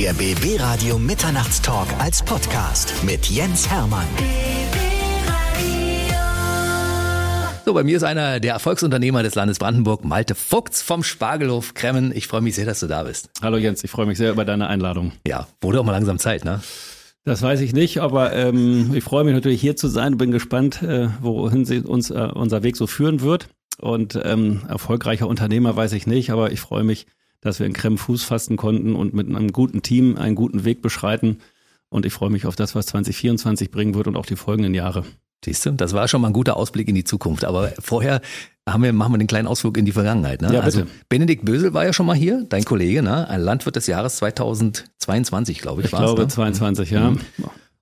Der BB Radio Mitternachtstalk als Podcast mit Jens Hermann. So, bei mir ist einer der Erfolgsunternehmer des Landes Brandenburg, Malte Fuchs vom Spargelhof Kremmen. Ich freue mich sehr, dass du da bist. Hallo Jens, ich freue mich sehr über deine Einladung. Ja, wurde auch mal langsam Zeit, ne? Das weiß ich nicht, aber ähm, ich freue mich natürlich hier zu sein. Bin gespannt, äh, wohin sie uns äh, unser Weg so führen wird. Und ähm, erfolgreicher Unternehmer weiß ich nicht, aber ich freue mich, dass wir in Krem Fuß fassen konnten und mit einem guten Team einen guten Weg beschreiten. Und ich freue mich auf das, was 2024 bringen wird und auch die folgenden Jahre. Siehst du, das war schon mal ein guter Ausblick in die Zukunft. Aber vorher haben wir, machen wir den kleinen Ausflug in die Vergangenheit. Ne? Ja, bitte. Also Benedikt Bösel war ja schon mal hier, dein Kollege, ne? ein Landwirt des Jahres 2022, glaube ich. Ich glaube ne? 22, ja. Mhm.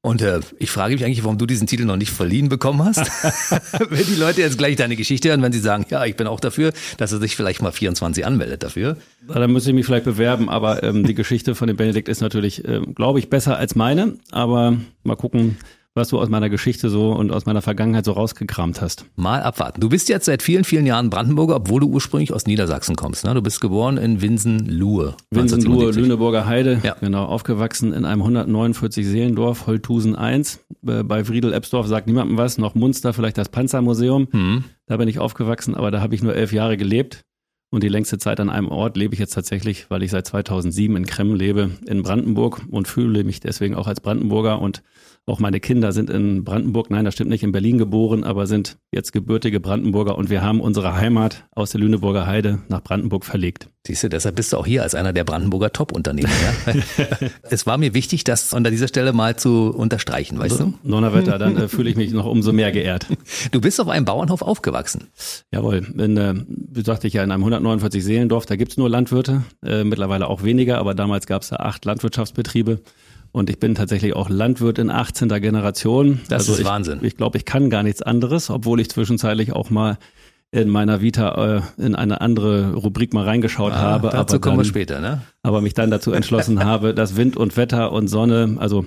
Und äh, ich frage mich eigentlich, warum du diesen Titel noch nicht verliehen bekommen hast. wenn die Leute jetzt gleich deine Geschichte hören, wenn sie sagen, ja, ich bin auch dafür, dass er sich vielleicht mal 24 anmeldet dafür. Dann müsste ich mich vielleicht bewerben, aber ähm, die Geschichte von dem Benedikt ist natürlich, ähm, glaube ich, besser als meine. Aber mal gucken, was du aus meiner Geschichte so und aus meiner Vergangenheit so rausgekramt hast. Mal abwarten. Du bist jetzt seit vielen, vielen Jahren Brandenburger, obwohl du ursprünglich aus Niedersachsen kommst. Ne? Du bist geboren in Winsen-Luhe. Winsen-Luhe, Lüneburger Heide. Ja. Genau, aufgewachsen in einem 149 Seelendorf, Holthusen 1. Äh, bei Friedel-Ebsdorf sagt niemandem was. Noch Munster, vielleicht das Panzermuseum. Mhm. Da bin ich aufgewachsen, aber da habe ich nur elf Jahre gelebt. Und die längste Zeit an einem Ort lebe ich jetzt tatsächlich, weil ich seit 2007 in Kremmen lebe, in Brandenburg und fühle mich deswegen auch als Brandenburger und auch meine Kinder sind in Brandenburg, nein, das stimmt nicht, in Berlin geboren, aber sind jetzt gebürtige Brandenburger und wir haben unsere Heimat aus der Lüneburger Heide nach Brandenburg verlegt. Siehst du, deshalb bist du auch hier als einer der Brandenburger Top-Unternehmer. Ja? es war mir wichtig, das an dieser Stelle mal zu unterstreichen, weißt du? Donnerwetter, dann äh, fühle ich mich noch umso mehr geehrt. Du bist auf einem Bauernhof aufgewachsen. Jawohl, in, äh, wie sagte ich ja, in einem 149 Seelendorf, da gibt's nur Landwirte, äh, mittlerweile auch weniger, aber damals gab's da acht Landwirtschaftsbetriebe. Und ich bin tatsächlich auch Landwirt in 18. Generation. Das also ist ich, Wahnsinn. Ich glaube, ich kann gar nichts anderes, obwohl ich zwischenzeitlich auch mal in meiner Vita äh, in eine andere Rubrik mal reingeschaut ah, habe. Dazu aber kommen wir später, ne? Aber mich dann dazu entschlossen habe, dass Wind und Wetter und Sonne, also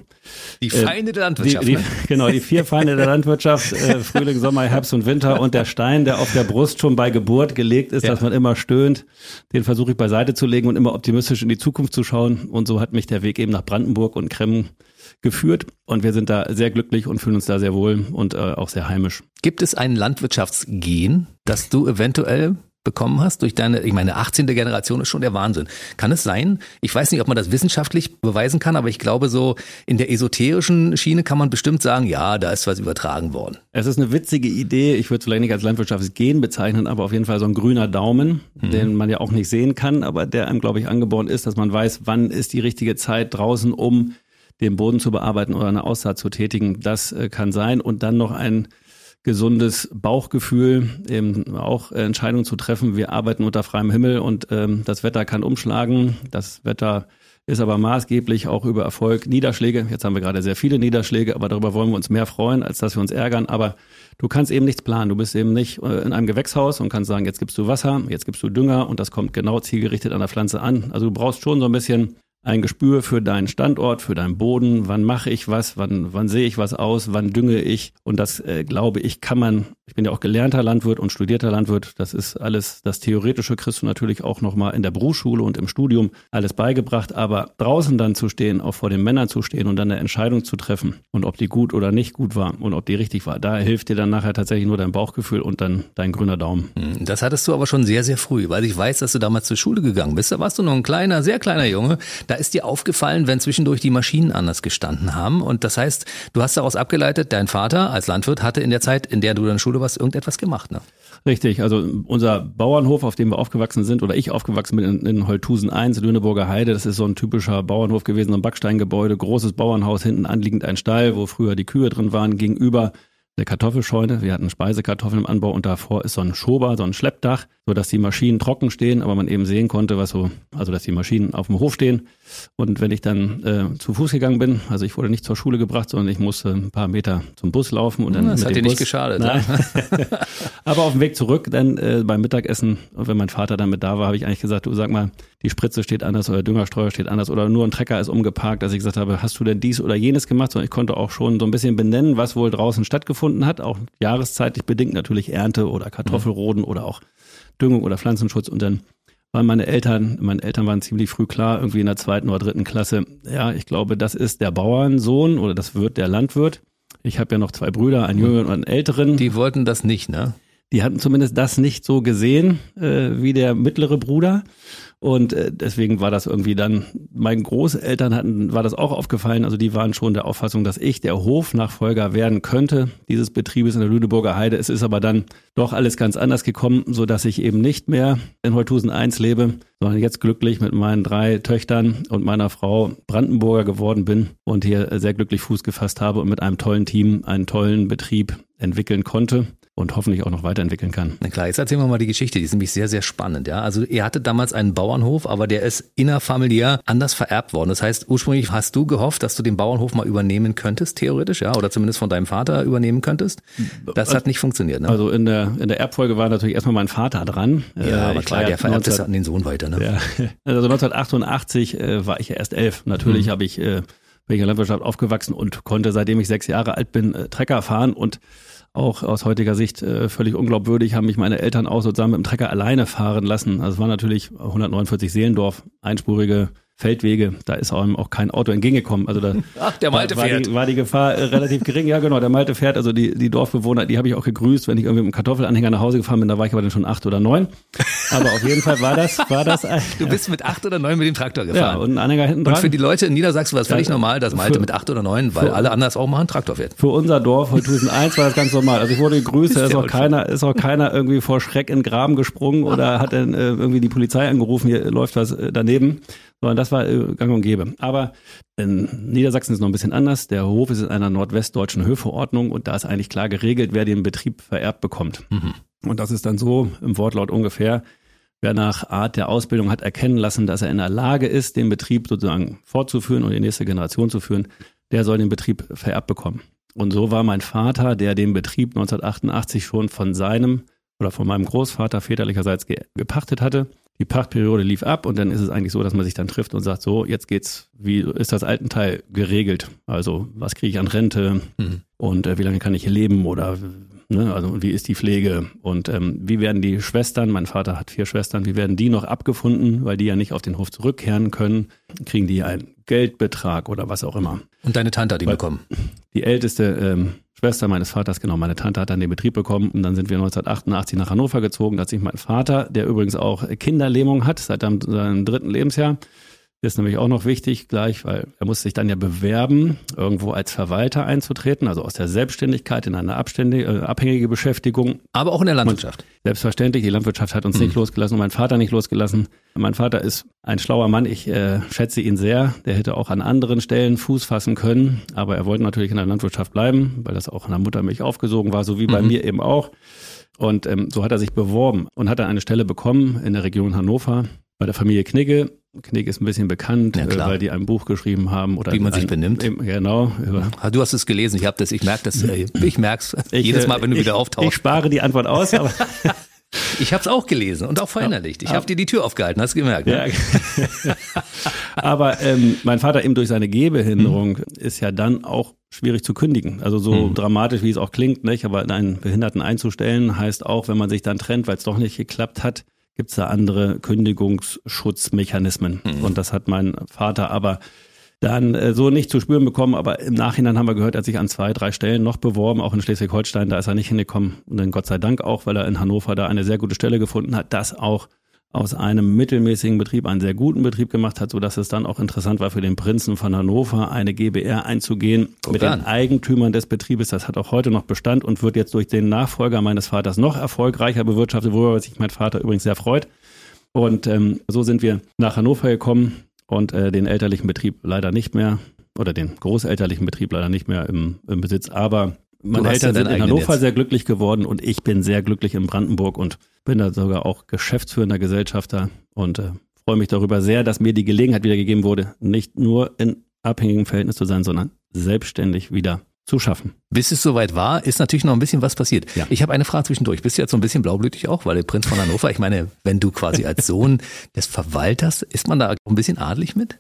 die äh, Feinde äh, der Landwirtschaft. Die, die, ne? Genau, die vier Feinde der Landwirtschaft, äh, Frühling, Sommer, Herbst und Winter und der Stein, der auf der Brust schon bei Geburt gelegt ist, ja. dass man immer stöhnt, den versuche ich beiseite zu legen und immer optimistisch in die Zukunft zu schauen. Und so hat mich der Weg eben nach Brandenburg und Kremmen geführt und wir sind da sehr glücklich und fühlen uns da sehr wohl und äh, auch sehr heimisch. Gibt es ein Landwirtschaftsgen, das du eventuell bekommen hast durch deine, ich meine, 18. Generation ist schon der Wahnsinn. Kann es sein? Ich weiß nicht, ob man das wissenschaftlich beweisen kann, aber ich glaube, so in der esoterischen Schiene kann man bestimmt sagen, ja, da ist was übertragen worden. Es ist eine witzige Idee. Ich würde es vielleicht nicht als Landwirtschaftsgen bezeichnen, aber auf jeden Fall so ein grüner Daumen, mhm. den man ja auch nicht sehen kann, aber der einem, glaube ich, angeboren ist, dass man weiß, wann ist die richtige Zeit draußen, um den Boden zu bearbeiten oder eine Aussaat zu tätigen. Das äh, kann sein. Und dann noch ein gesundes Bauchgefühl, eben auch Entscheidungen zu treffen. Wir arbeiten unter freiem Himmel und ähm, das Wetter kann umschlagen. Das Wetter ist aber maßgeblich auch über Erfolg. Niederschläge, jetzt haben wir gerade sehr viele Niederschläge, aber darüber wollen wir uns mehr freuen, als dass wir uns ärgern. Aber du kannst eben nichts planen. Du bist eben nicht äh, in einem Gewächshaus und kannst sagen, jetzt gibst du Wasser, jetzt gibst du Dünger und das kommt genau zielgerichtet an der Pflanze an. Also du brauchst schon so ein bisschen ein Gespür für deinen Standort, für deinen Boden, wann mache ich was, wann, wann sehe ich was aus, wann dünge ich. Und das, äh, glaube ich, kann man, ich bin ja auch gelernter Landwirt und studierter Landwirt, das ist alles, das Theoretische kriegst du natürlich auch nochmal in der Berufsschule und im Studium alles beigebracht, aber draußen dann zu stehen, auch vor den Männern zu stehen und dann eine Entscheidung zu treffen und ob die gut oder nicht gut war und ob die richtig war, da hilft dir dann nachher tatsächlich nur dein Bauchgefühl und dann dein grüner Daumen. Hm, das hattest du aber schon sehr, sehr früh, weil ich weiß, dass du damals zur Schule gegangen bist. Da warst du noch ein kleiner, sehr kleiner Junge. Da ist dir aufgefallen, wenn zwischendurch die Maschinen anders gestanden haben. Und das heißt, du hast daraus abgeleitet, dein Vater als Landwirt hatte in der Zeit, in der du in der Schule warst, irgendetwas gemacht. Ne? Richtig, also unser Bauernhof, auf dem wir aufgewachsen sind, oder ich aufgewachsen bin in, in Holthusen 1, Lüneburger Heide, das ist so ein typischer Bauernhof gewesen, so ein Backsteingebäude, großes Bauernhaus, hinten anliegend ein Stall, wo früher die Kühe drin waren, gegenüber eine Kartoffelscheune. Wir hatten Speisekartoffeln im Anbau und davor ist so ein Schober, so ein Schleppdach, so dass die Maschinen trocken stehen, aber man eben sehen konnte, was so, also dass die Maschinen auf dem Hof stehen. Und wenn ich dann äh, zu Fuß gegangen bin, also ich wurde nicht zur Schule gebracht, sondern ich musste ein paar Meter zum Bus laufen und dann. Das hat dir nicht geschadet. Ne? aber auf dem Weg zurück, dann äh, beim Mittagessen, und wenn mein Vater dann mit da war, habe ich eigentlich gesagt, du sag mal, die Spritze steht anders oder Düngerstreuer steht anders oder nur ein Trecker ist umgeparkt, dass ich gesagt habe, hast du denn dies oder jenes gemacht? Sondern ich konnte auch schon so ein bisschen benennen, was wohl draußen stattgefunden hat, auch jahreszeitlich bedingt natürlich Ernte oder Kartoffelroden mhm. oder auch Düngung oder Pflanzenschutz und dann weil meine Eltern, meine Eltern waren ziemlich früh klar, irgendwie in der zweiten oder dritten Klasse, ja, ich glaube, das ist der Bauernsohn oder das wird der Landwirt. Ich habe ja noch zwei Brüder, einen jüngeren und einen älteren. Die wollten das nicht, ne? Die hatten zumindest das nicht so gesehen äh, wie der mittlere Bruder. Und äh, deswegen war das irgendwie dann, meinen Großeltern hatten, war das auch aufgefallen. Also die waren schon der Auffassung, dass ich der Hofnachfolger werden könnte dieses Betriebes in der Lüneburger Heide. Es ist aber dann doch alles ganz anders gekommen, so dass ich eben nicht mehr in Holthusen 1 lebe, sondern jetzt glücklich mit meinen drei Töchtern und meiner Frau Brandenburger geworden bin und hier sehr glücklich Fuß gefasst habe und mit einem tollen Team einen tollen Betrieb entwickeln konnte und hoffentlich auch noch weiterentwickeln kann. Na klar, jetzt erzählen wir mal die Geschichte, die ist nämlich sehr, sehr spannend. Ja, Also ihr hattet damals einen Bauernhof, aber der ist innerfamiliär anders vererbt worden. Das heißt, ursprünglich hast du gehofft, dass du den Bauernhof mal übernehmen könntest, theoretisch, ja, oder zumindest von deinem Vater übernehmen könntest. Das hat nicht funktioniert. Ne? Also in der, in der Erbfolge war natürlich erstmal mein Vater dran. Ja, äh, aber klar, der vererbt es an den Sohn weiter. Ne? Ja. Also 1988 äh, war ich ja erst elf. Natürlich mhm. habe ich, äh, bin ich in der Landwirtschaft aufgewachsen und konnte, seitdem ich sechs Jahre alt bin, äh, Trecker fahren und auch aus heutiger Sicht äh, völlig unglaubwürdig, haben mich meine Eltern auch sozusagen mit dem Trecker alleine fahren lassen. Also es war natürlich 149 Seelendorf, einspurige Feldwege, da ist einem auch kein Auto entgegengekommen. Also da Ach, der Malte war, fährt. Die, war die Gefahr äh, relativ gering. Ja, genau, der Malte fährt. Also die, die Dorfbewohner, die habe ich auch gegrüßt, wenn ich irgendwie mit einem Kartoffelanhänger nach Hause gefahren bin. Da war ich aber dann schon acht oder neun. Aber auf jeden Fall war das, war das. Ein, du bist mit acht oder neun mit dem Traktor gefahren. Ja, und ein Anhänger hinten dran. Und für die Leute in Niedersachsen war es völlig ja, normal, dass Malte für, mit acht oder neun, weil für, alle anders auch mal einen Traktor fährt. Für unser Dorf, Holthusen 1, war das ganz normal. Also ich wurde gegrüßt, da ist auch keiner, ist auch keiner irgendwie vor Schreck in den Graben gesprungen oder hat dann äh, irgendwie die Polizei angerufen, hier läuft was äh, daneben sondern das war äh, gang und gäbe. Aber in Niedersachsen ist es noch ein bisschen anders. Der Hof ist in einer nordwestdeutschen Höfeordnung und da ist eigentlich klar geregelt, wer den Betrieb vererbt bekommt. Mhm. Und das ist dann so im Wortlaut ungefähr, wer nach Art der Ausbildung hat erkennen lassen, dass er in der Lage ist, den Betrieb sozusagen fortzuführen und die nächste Generation zu führen, der soll den Betrieb vererbt bekommen. Und so war mein Vater, der den Betrieb 1988 schon von seinem oder von meinem Großvater väterlicherseits gepachtet hatte, die Pachtperiode lief ab und dann ist es eigentlich so, dass man sich dann trifft und sagt, so, jetzt geht's, wie ist das Altenteil geregelt? Also, was kriege ich an Rente mhm. und äh, wie lange kann ich hier leben oder ne, also wie ist die Pflege und ähm, wie werden die Schwestern, mein Vater hat vier Schwestern, wie werden die noch abgefunden, weil die ja nicht auf den Hof zurückkehren können? Kriegen die einen Geldbetrag oder was auch immer? Und deine Tante hat die weil bekommen? Die älteste ähm, Schwester meines Vaters, genau, meine Tante hat dann den Betrieb bekommen und dann sind wir 1988 nach Hannover gezogen. Da hat sich mein Vater, der übrigens auch Kinderlähmung hat, seit seinem dritten Lebensjahr, ist nämlich auch noch wichtig gleich, weil er muss sich dann ja bewerben, irgendwo als Verwalter einzutreten, also aus der Selbstständigkeit in eine äh, abhängige Beschäftigung. Aber auch in der Landwirtschaft. Und selbstverständlich, die Landwirtschaft hat uns mhm. nicht losgelassen und mein Vater nicht losgelassen. Mein Vater ist ein schlauer Mann, ich äh, schätze ihn sehr. Der hätte auch an anderen Stellen Fuß fassen können, aber er wollte natürlich in der Landwirtschaft bleiben, weil das auch in der Muttermilch aufgesogen war, so wie bei mhm. mir eben auch. Und ähm, so hat er sich beworben und hat dann eine Stelle bekommen in der Region Hannover bei der Familie Knigge Knick ist ein bisschen bekannt, ja, äh, weil die ein Buch geschrieben haben oder wie man sich ein, benimmt. Genau. Du hast es gelesen. Ich habe das. Ich merke das. Äh, ich merk's ich, jedes Mal, wenn du ich, wieder auftauchst. Ich spare die Antwort aus. Aber ich habe es auch gelesen und auch verinnerlicht. Ich habe dir die Tür aufgehalten. Hast du gemerkt? Ne? Ja. aber ähm, mein Vater eben durch seine Gehbehinderung mhm. ist ja dann auch schwierig zu kündigen. Also so mhm. dramatisch, wie es auch klingt, nicht? aber einen Behinderten einzustellen heißt auch, wenn man sich dann trennt, weil es doch nicht geklappt hat, gibt es da andere Kündigungsschutzmechanismen. Mhm. Und das hat mein Vater aber dann äh, so nicht zu spüren bekommen, aber im Nachhinein haben wir gehört, er hat sich an zwei, drei Stellen noch beworben, auch in Schleswig-Holstein, da ist er nicht hingekommen und dann Gott sei Dank auch, weil er in Hannover da eine sehr gute Stelle gefunden hat, das auch aus einem mittelmäßigen Betrieb einen sehr guten Betrieb gemacht hat, so dass es dann auch interessant war für den Prinzen von Hannover eine GBR einzugehen Guck mit an. den Eigentümern des Betriebes. Das hat auch heute noch Bestand und wird jetzt durch den Nachfolger meines Vaters noch erfolgreicher bewirtschaftet, worüber sich mein Vater übrigens sehr freut. Und ähm, so sind wir nach Hannover gekommen und äh, den elterlichen Betrieb leider nicht mehr oder den großelterlichen Betrieb leider nicht mehr im, im Besitz, aber meine Eltern sind in Hannover jetzt. sehr glücklich geworden und ich bin sehr glücklich in Brandenburg und bin da sogar auch geschäftsführender Gesellschafter und äh, freue mich darüber sehr, dass mir die Gelegenheit wieder gegeben wurde, nicht nur in abhängigem Verhältnis zu sein, sondern selbstständig wieder zu schaffen. Bis es soweit war, ist natürlich noch ein bisschen was passiert. Ja. Ich habe eine Frage zwischendurch. Bist du jetzt so ein bisschen blaublütig auch, weil der Prinz von Hannover, ich meine, wenn du quasi als Sohn des Verwalters, ist man da ein bisschen adelig mit?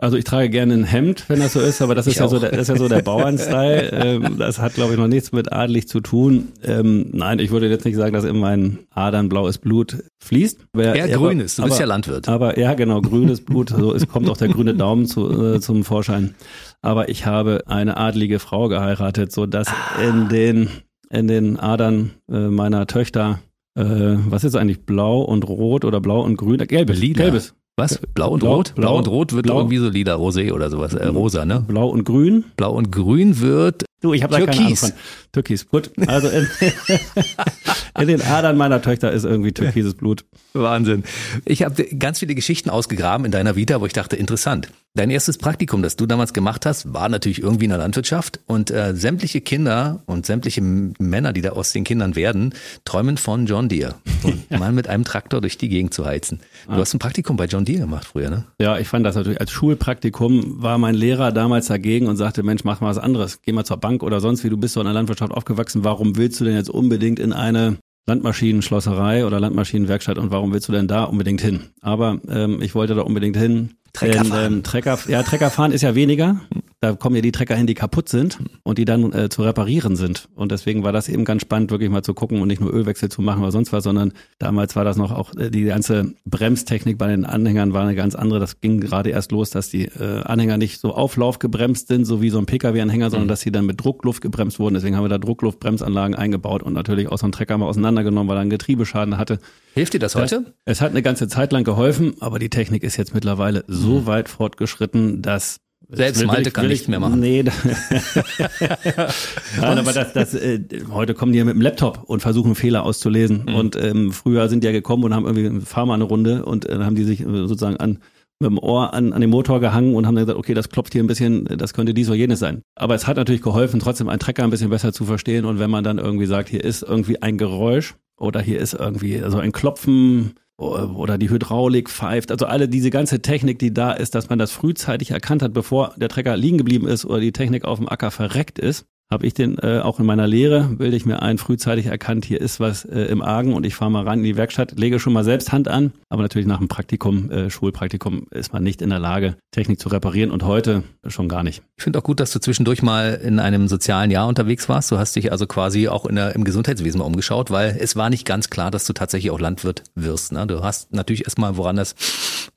Also ich trage gerne ein Hemd, wenn das so ist, aber das ist ja so, der, das ist ja so der Bauernstyle. ähm, das hat, glaube ich, noch nichts mit adelig zu tun. Ähm, nein, ich würde jetzt nicht sagen, dass in meinen Adern blaues Blut fließt. Wer, ja, grün ist. Du aber, bist ja Landwirt. Aber ja, genau, grünes Blut. So es kommt auch der grüne Daumen zu, äh, zum Vorschein. Aber ich habe eine adlige Frau geheiratet, so dass ah. in den in den Adern äh, meiner Töchter äh, was ist eigentlich blau und rot oder blau und grün? Gelbes. Lila. Gelbes. Was? Blau und Blau, Rot? Blau, Blau, und Rot wird blau, irgendwie so lila, rosé oder sowas. Äh, rosa, ne? Blau und Grün? Blau und Grün wird Du, ich habe da keine Ahnung von. Türkis, gut. Also in, in, den Adern meiner Töchter ist irgendwie türkises Blut. Wahnsinn. Ich habe ganz viele Geschichten ausgegraben in deiner Vita, wo ich dachte, interessant. Dein erstes Praktikum, das du damals gemacht hast, war natürlich irgendwie in der Landwirtschaft und äh, sämtliche Kinder und sämtliche Männer, die da aus den Kindern werden, träumen von John Deere und ja. mal mit einem Traktor durch die Gegend zu heizen. Du ah. hast ein Praktikum bei John Deere gemacht früher, ne? Ja, ich fand das natürlich als Schulpraktikum war mein Lehrer damals dagegen und sagte, Mensch, mach mal was anderes, geh mal zur Bank Bank oder sonst wie, du bist so in der Landwirtschaft aufgewachsen, warum willst du denn jetzt unbedingt in eine Landmaschinenschlosserei oder Landmaschinenwerkstatt und warum willst du denn da unbedingt hin? Aber ähm, ich wollte da unbedingt hin. Trecker fahren. Ähm, Trecker, ja, Trecker fahren ist ja weniger. Da kommen ja die Trecker hin, die kaputt sind und die dann äh, zu reparieren sind. Und deswegen war das eben ganz spannend, wirklich mal zu gucken und nicht nur Ölwechsel zu machen oder sonst was, sondern damals war das noch auch äh, die ganze Bremstechnik bei den Anhängern war eine ganz andere. Das ging gerade erst los, dass die äh, Anhänger nicht so auflaufgebremst sind, so wie so ein Pkw-Anhänger, sondern mhm. dass sie dann mit Druckluft gebremst wurden. Deswegen haben wir da Druckluftbremsanlagen eingebaut und natürlich auch so einen Trecker mal auseinandergenommen, weil er einen Getriebeschaden hatte. Hilft dir das heute? Das, es hat eine ganze Zeit lang geholfen, aber die Technik ist jetzt mittlerweile so mhm. weit fortgeschritten, dass selbst Malte kann nichts mehr machen. Nee. Nein, aber das, das, äh, heute kommen die ja mit dem Laptop und versuchen Fehler auszulesen. Mhm. Und ähm, früher sind die ja gekommen und haben irgendwie fahr mal eine Runde und äh, dann haben die sich äh, sozusagen an mit dem Ohr an, an den Motor gehangen und haben dann gesagt, okay, das klopft hier ein bisschen, das könnte dies oder jenes sein. Aber es hat natürlich geholfen, trotzdem einen Trecker ein bisschen besser zu verstehen. Und wenn man dann irgendwie sagt, hier ist irgendwie ein Geräusch oder hier ist irgendwie so also ein Klopfen oder die Hydraulik pfeift, also alle diese ganze Technik, die da ist, dass man das frühzeitig erkannt hat, bevor der Trecker liegen geblieben ist oder die Technik auf dem Acker verreckt ist, habe ich den äh, auch in meiner Lehre, bilde ich mir ein, frühzeitig erkannt, hier ist was äh, im Argen und ich fahre mal rein in die Werkstatt, lege schon mal selbst Hand an, aber natürlich nach dem Praktikum, äh, Schulpraktikum ist man nicht in der Lage, Technik zu reparieren und heute schon gar nicht. Ich finde auch gut, dass du zwischendurch mal in einem sozialen Jahr unterwegs warst. Du hast dich also quasi auch in der, im Gesundheitswesen mal umgeschaut, weil es war nicht ganz klar, dass du tatsächlich auch Landwirt wirst. Ne? Du hast natürlich erstmal woran das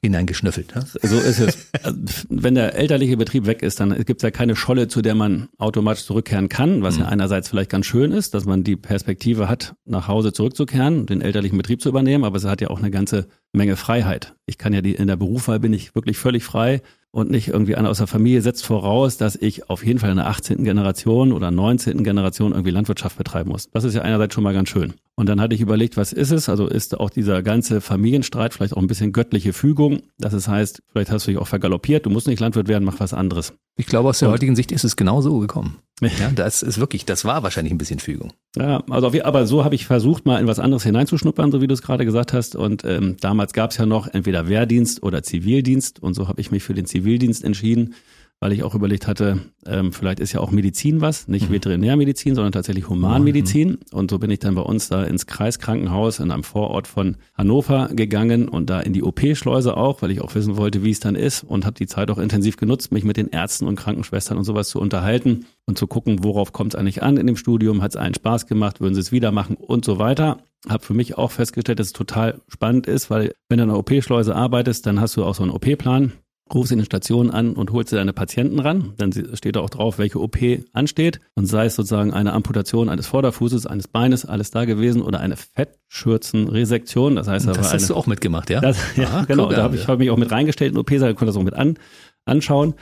hineingeschnüffelt. Ne? So ist es. Also, wenn der elterliche Betrieb weg ist, dann gibt es ja keine Scholle, zu der man automatisch zurückkehren zurückkehren kann, was mhm. ja einerseits vielleicht ganz schön ist, dass man die Perspektive hat, nach Hause zurückzukehren, den elterlichen Betrieb zu übernehmen, aber es hat ja auch eine ganze Menge Freiheit. Ich kann ja die, in der Berufswahl bin ich wirklich völlig frei und nicht irgendwie einer aus der Familie setzt voraus, dass ich auf jeden Fall in der 18. Generation oder 19. Generation irgendwie Landwirtschaft betreiben muss. Das ist ja einerseits schon mal ganz schön. Und dann hatte ich überlegt, was ist es? Also ist auch dieser ganze Familienstreit vielleicht auch ein bisschen göttliche Fügung. Das heißt, vielleicht hast du dich auch vergaloppiert, du musst nicht Landwirt werden, mach was anderes. Ich glaube, aus der und, heutigen Sicht ist es genau so gekommen. Ja, das ist wirklich, das war wahrscheinlich ein bisschen Fügung. Ja, also aber so habe ich versucht, mal in was anderes hineinzuschnuppern, so wie du es gerade gesagt hast. Und ähm, damals gab es ja noch entweder Wehrdienst oder Zivildienst. Und so habe ich mich für den Zivildienst entschieden weil ich auch überlegt hatte, ähm, vielleicht ist ja auch Medizin was, nicht mhm. Veterinärmedizin, sondern tatsächlich Humanmedizin. Mhm. Und so bin ich dann bei uns da ins Kreiskrankenhaus in einem Vorort von Hannover gegangen und da in die OP-Schleuse auch, weil ich auch wissen wollte, wie es dann ist und habe die Zeit auch intensiv genutzt, mich mit den Ärzten und Krankenschwestern und sowas zu unterhalten und zu gucken, worauf kommt es eigentlich an in dem Studium, hat es einen Spaß gemacht, würden sie es wieder machen und so weiter. Habe für mich auch festgestellt, dass es total spannend ist, weil wenn du in einer OP-Schleuse arbeitest, dann hast du auch so einen OP-Plan rufst in den Stationen an und holst dir deine Patienten ran. Dann steht da auch drauf, welche OP ansteht. Und sei es sozusagen eine Amputation eines Vorderfußes, eines Beines, alles da gewesen oder eine Fettschürzenresektion. Das heißt, das hast eine, du auch mitgemacht, ja? Das, ja, Aha, genau. Da habe ich hab mich auch mit reingestellt in OP-Saal, konnte das auch mit an, anschauen.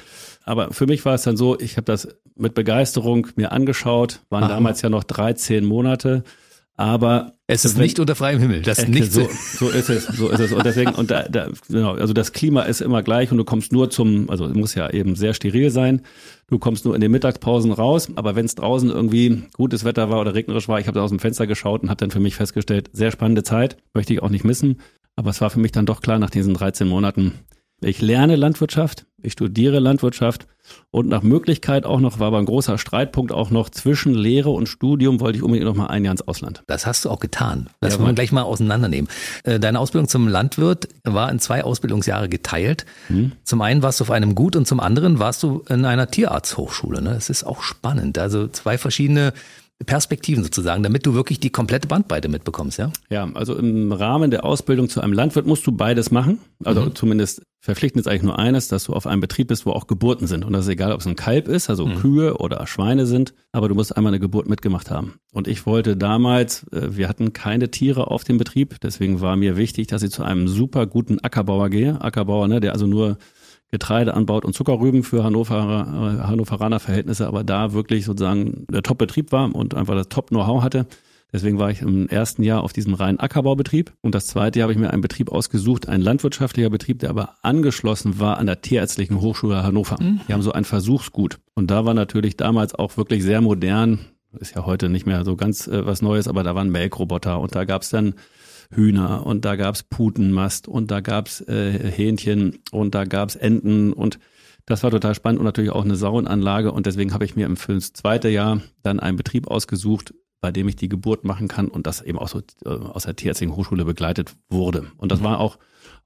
Aber für mich war es dann so, ich habe das mit Begeisterung mir angeschaut, waren Aha. damals ja noch 13 Monate aber es ist nicht unter freiem Himmel. Das ist nicht so, so ist es, so ist es. Und deswegen, und da, da, genau, also das Klima ist immer gleich und du kommst nur zum, also es muss ja eben sehr steril sein. Du kommst nur in den Mittagspausen raus, aber wenn es draußen irgendwie gutes Wetter war oder regnerisch war, ich habe da aus dem Fenster geschaut und habe dann für mich festgestellt, sehr spannende Zeit, möchte ich auch nicht missen. Aber es war für mich dann doch klar nach diesen 13 Monaten, Ich lerne Landwirtschaft, ich studiere Landwirtschaft und nach Möglichkeit auch noch, war aber ein großer Streitpunkt auch noch zwischen Lehre und Studium, wollte ich unbedingt noch mal ein Jahr ins Ausland. Das hast du auch getan. Das ja, wollen wir gleich mal auseinandernehmen. Äh, deine Ausbildung zum Landwirt war in zwei Ausbildungsjahre geteilt. Hm. Zum einen warst du auf einem Gut und zum anderen warst du in einer Tierarzthochschule. Ne? Das ist auch spannend. Also zwei verschiedene Perspektiven sozusagen, damit du wirklich die komplette Bandbreite mitbekommst, ja? Ja, also im Rahmen der Ausbildung zu einem Landwirt musst du beides machen. Also mhm. zumindest verpflichtend ist eigentlich nur eines, dass du auf einem Betrieb bist, wo auch Geburten sind. Und das ist egal, ob es ein Kalb ist, also mhm. Kühe oder Schweine sind, aber du musst einmal eine Geburt mitgemacht haben. Und ich wollte damals, äh, wir hatten keine Tiere auf dem Betrieb, deswegen war mir wichtig, dass ich zu einem super guten Ackerbauer gehe. Ackerbauer, ne, der also nur Getreide anbaut und Zuckerrüben für Hannover, äh, Hannoveraner Verhältnisse, aber da wirklich sozusagen der Top-Betrieb war und einfach das Top-Know-how hatte. Deswegen war ich im ersten Jahr auf diesem reinen Ackerbaubetrieb und das zweite Jahr habe ich mir einen Betrieb ausgesucht, ein landwirtschaftlicher Betrieb, der aber angeschlossen war an der Tierärztlichen Hochschule Hannover. Mhm. Die haben so ein Versuchsgut und da war natürlich damals auch wirklich sehr modern, ist ja heute nicht mehr so ganz äh, was Neues, aber da waren Melkroboter und da gab es dann Hühner und da gab's Putenmast und da gab's äh, Hähnchen und da gab's Enten und das war total spannend und natürlich auch eine Sauenanlage und deswegen habe ich mir im fürs zweite Jahr dann einen Betrieb ausgesucht, bei dem ich die Geburt machen kann und das eben auch so äh, aus der Tierärztlichen Hochschule begleitet wurde. Und das war auch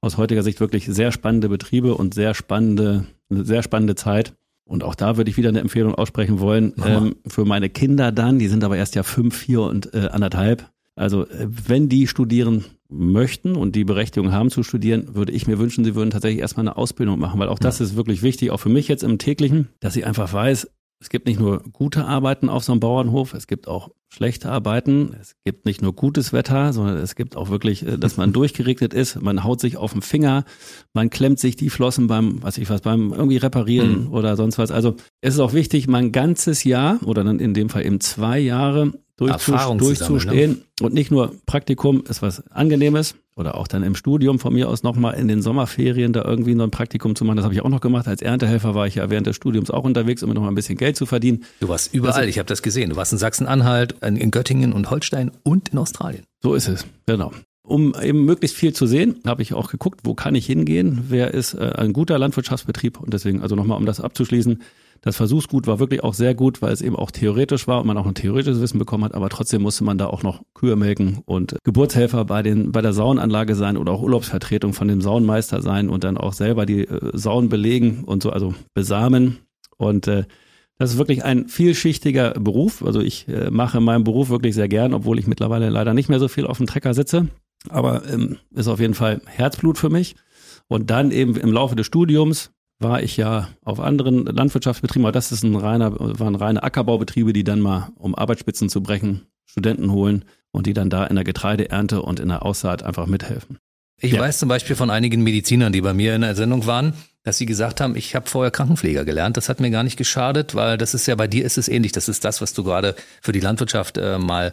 aus heutiger Sicht wirklich sehr spannende Betriebe und sehr spannende, eine sehr spannende Zeit. Und auch da würde ich wieder eine Empfehlung aussprechen wollen ähm, für meine Kinder dann. Die sind aber erst ja fünf, vier und äh, anderthalb. Also äh, wenn die studieren möchten und die Berechtigung haben zu studieren, würde ich mir wünschen, sie würden tatsächlich erstmal eine Ausbildung machen, weil auch das ja. ist wirklich wichtig, auch für mich jetzt im täglichen, dass ich einfach weiß, es gibt nicht nur gute Arbeiten auf so einem Bauernhof, es gibt auch schlechte Arbeiten. Es gibt nicht nur gutes Wetter, sondern es gibt auch wirklich, äh, dass man durchgeregnet ist, man haut sich auf den Finger, man klemmt sich die Flossen beim, was ich was, beim irgendwie reparieren mhm. oder sonst was. Also es ist auch wichtig, mein ganzes Jahr oder dann in dem Fall eben zwei Jahre durchzustehen ne? und nicht nur Praktikum ist was Angenehmes oder auch dann im Studium von mir aus nochmal in den Sommerferien da irgendwie noch ein Praktikum zu machen. Das habe ich auch noch gemacht. Als Erntehelfer war ich ja während des Studiums auch unterwegs, um noch mal ein bisschen Geld zu verdienen. Du warst überall, also, ich habe das gesehen. Du warst in Sachsen-Anhalt, in Göttingen und Holstein und in Australien. So ist es, genau. Um eben möglichst viel zu sehen, habe ich auch geguckt, wo kann ich hingehen, wer ist äh, ein guter Landwirtschaftsbetrieb und deswegen, also nochmal, um das abzuschließen, das Versuchsgut war wirklich auch sehr gut, weil es eben auch theoretisch war und man auch ein theoretisches Wissen bekommen hat, aber trotzdem musste man da auch noch Kühe melken und Geburtshelfer bei den bei der Saunanlage sein oder auch Urlaubsvertretung von dem Saunmeister sein und dann auch selber die äh, Sauen belegen und so, also besamen und äh, das ist wirklich ein vielschichtiger Beruf. Also ich äh, mache meinen Beruf wirklich sehr gern, obwohl ich mittlerweile leider nicht mehr so viel auf dem Trecker sitze. Aber ähm, ist auf jeden Fall Herzblut für mich. Und dann eben im Laufe des Studiums war ich ja auf anderen Landwirtschaftsbetrieben, aber das ist ein reiner, waren reine Ackerbaubetriebe, die dann mal, um Arbeitsspitzen zu brechen, Studenten holen und die dann da in der Getreideernte und in der Aussaat einfach mithelfen. Ich ja. weiß zum Beispiel von einigen Medizinern, die bei mir in der Sendung waren, dass sie gesagt haben, ich habe vorher Krankenpfleger gelernt. Das hat mir gar nicht geschadet, weil das ist ja bei dir ist es ähnlich. Das ist das, was du gerade für die Landwirtschaft äh, mal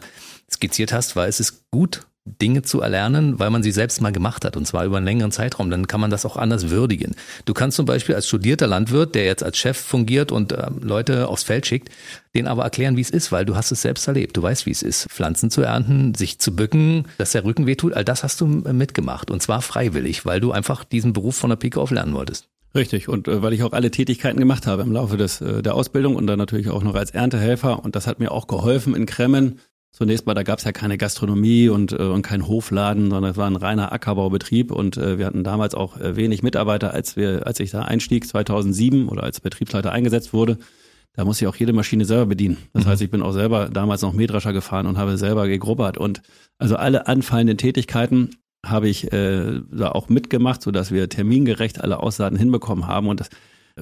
skizziert hast, weil es ist gut, Dinge zu erlernen, weil man sie selbst mal gemacht hat und zwar über einen längeren Zeitraum. Dann kann man das auch anders würdigen. Du kannst zum Beispiel als studierter Landwirt, der jetzt als Chef fungiert und äh, Leute aufs Feld schickt, den aber erklären, wie es ist, weil du hast es selbst erlebt. Du weißt, wie es ist, Pflanzen zu ernten, sich zu bücken, dass der Rücken wehtut. All das hast du mitgemacht und zwar freiwillig, weil du einfach diesen Beruf von der Pike auf lernen wolltest. Richtig, und äh, weil ich auch alle Tätigkeiten gemacht habe im Laufe des, äh, der Ausbildung und dann natürlich auch noch als Erntehelfer. Und das hat mir auch geholfen in Kremmen, Zunächst mal, da gab es ja keine Gastronomie und, äh, und kein Hofladen, sondern es war ein reiner Ackerbaubetrieb und äh, wir hatten damals auch äh, wenig Mitarbeiter, als wir, als ich da einstieg, 2007 oder als Betriebsleiter eingesetzt wurde. Da muss ich auch jede Maschine selber bedienen. Das mhm. heißt, ich bin auch selber damals noch Mähdrescher gefahren und habe selber gegrubbert und also alle anfallenden Tätigkeiten habe ich äh, da auch mitgemacht, so dass wir termingerecht alle Aussaaten hinbekommen haben und das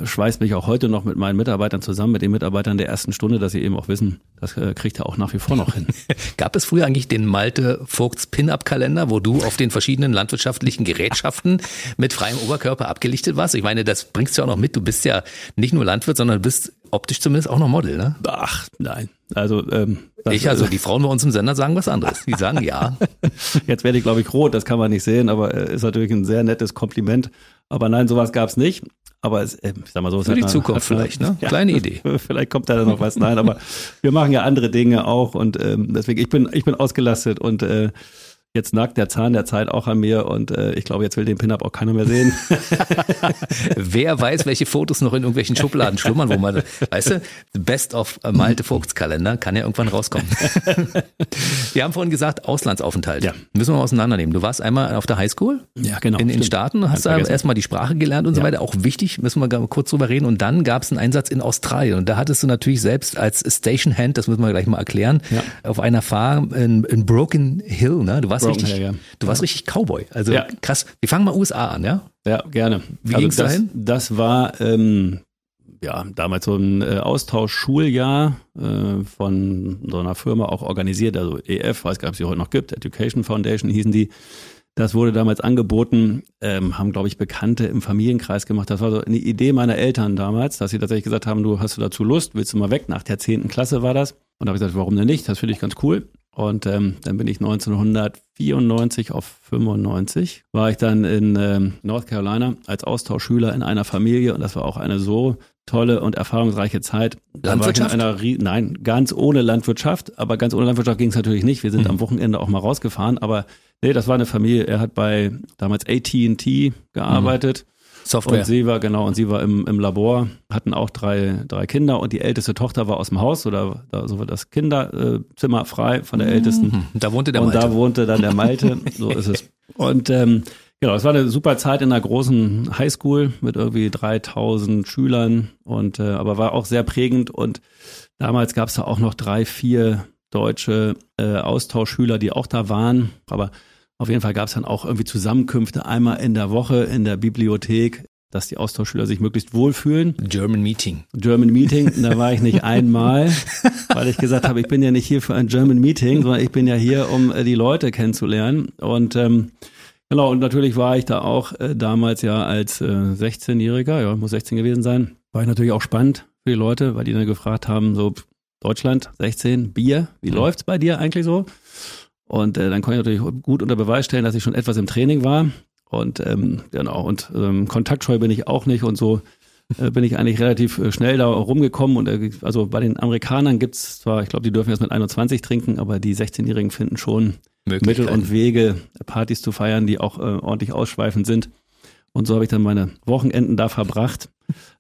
schweißt mich auch heute noch mit meinen Mitarbeitern zusammen, mit den Mitarbeitern der ersten Stunde, dass sie eben auch wissen, das äh, kriegt er auch nach wie vor noch hin. Gab es früher eigentlich den Malte Vogts Pin-Up-Kalender, wo du auf den verschiedenen landwirtschaftlichen Gerätschaften mit freiem Oberkörper abgelichtet warst? Ich meine, das bringst du auch noch mit. Du bist ja nicht nur Landwirt, sondern bist optisch zumindest auch noch Model, ne? Ach, nein. Also ähm, ich, also die Frauen bei uns im Sender sagen was anderes. Die sagen ja. Jetzt werde ich, glaube ich, rot, das kann man nicht sehen, aber äh, ist natürlich ein sehr nettes Kompliment. Aber nein, sowas gab es nicht. Aber es, äh, ich sag mal so, für die Zukunft vielleicht, ne? Ja, Kleine Idee. Vielleicht kommt da noch was. Nein, aber wir machen ja andere Dinge auch und ähm, deswegen ich bin ich bin ausgelastet und äh, Jetzt nagt der Zahn der Zeit auch an mir und äh, ich glaube, jetzt will den Pin-Up auch keiner mehr sehen. Wer weiß, welche Fotos noch in irgendwelchen Schubladen schlummern, wo man, weißt du, Best of Malte Vogts Kalender kann ja irgendwann rauskommen. wir haben vorhin gesagt, Auslandsaufenthalt. Ja. Müssen wir mal auseinandernehmen. Du warst einmal auf der Highschool ja, genau, in den Staaten, hast da erstmal die Sprache gelernt und ja. so weiter. Auch wichtig, müssen wir kurz drüber reden. Und dann gab es einen Einsatz in Australien. Und da hattest du natürlich selbst als Station Hand, das müssen wir gleich mal erklären, ja. auf einer Farm in, in Broken Hill, ne? Du warst Broken richtig, Hill, ja. du warst richtig Cowboy. Also krass. Wir fangen mal USA an, ja? Ja, gerne. Wie also ging's das, dahin? Das war ähm, ja damals so ein äh, Austauschschuljahr äh, von so einer Firma auch organisiert, also EF, weiß gar nicht, ob es sie heute noch gibt, Education Foundation hießen die. Das wurde damals angeboten, ähm, haben, glaube ich, Bekannte im Familienkreis gemacht. Das war so eine Idee meiner Eltern damals, dass sie tatsächlich gesagt haben, du hast du dazu Lust, willst du mal weg? Nach der zehnten Klasse war das. Und da habe ich gesagt, warum denn nicht? Das finde ich ganz cool. Und ähm, dann bin ich 1994 auf 95, war ich dann in ähm, North Carolina als Austauschschüler in einer Familie und das war auch eine so tolle und erfahrungsreiche Zeit. Landwirtschaft? Einer, nein, ganz ohne Landwirtschaft, aber ganz ohne Landwirtschaft ging es natürlich nicht. Wir sind mhm. am Wochenende auch mal rausgefahren, aber nee, das war eine Familie. Er hat bei damals AT&T gearbeitet. Mhm. Software. Und sie war, genau, und sie war im, im Labor, hatten auch drei, drei Kinder und die älteste Tochter war aus dem Haus oder da, so war das Kinderzimmer frei von der mhm. ältesten. Da wohnte der und Malte. Und da wohnte dann der Malte, so ist es. Und ähm, genau, es war eine super Zeit in einer großen Highschool mit irgendwie 3000 Schülern und äh, aber war auch sehr prägend und damals gab es da auch noch drei, vier deutsche äh, Austauschschüler, die auch da waren, aber auf jeden Fall gab es dann auch irgendwie Zusammenkünfte einmal in der Woche in der Bibliothek, dass die Austauschschüler sich möglichst wohlfühlen. German Meeting. German Meeting, da war ich nicht einmal, weil ich gesagt habe, ich bin ja nicht hier für ein German Meeting, sondern ich bin ja hier, um äh, die Leute kennenzulernen. Und ähm, genau, und natürlich war ich da auch äh, damals ja als äh, 16-Jähriger, ja, muss 16 gewesen sein, war ich natürlich auch spannend für die Leute, weil die dann gefragt haben, so Deutschland, 16, Bier, wie mhm. läuft's bei dir eigentlich so? Und äh, dann konnte ich natürlich gut unter Beweis stellen, dass ich schon etwas im Training war. Und ähm, genau, und ähm, kontaktscheu bin ich auch nicht und so äh, bin ich eigentlich relativ äh, schnell da rumgekommen. Und äh, also bei den Amerikanern gibt's zwar, ich glaube, die dürfen erst mit 21 trinken, aber die 16-Jährigen finden schon Mittel und Wege, Partys zu feiern, die auch äh, ordentlich ausschweifend sind. Und so habe ich dann meine Wochenenden da verbracht.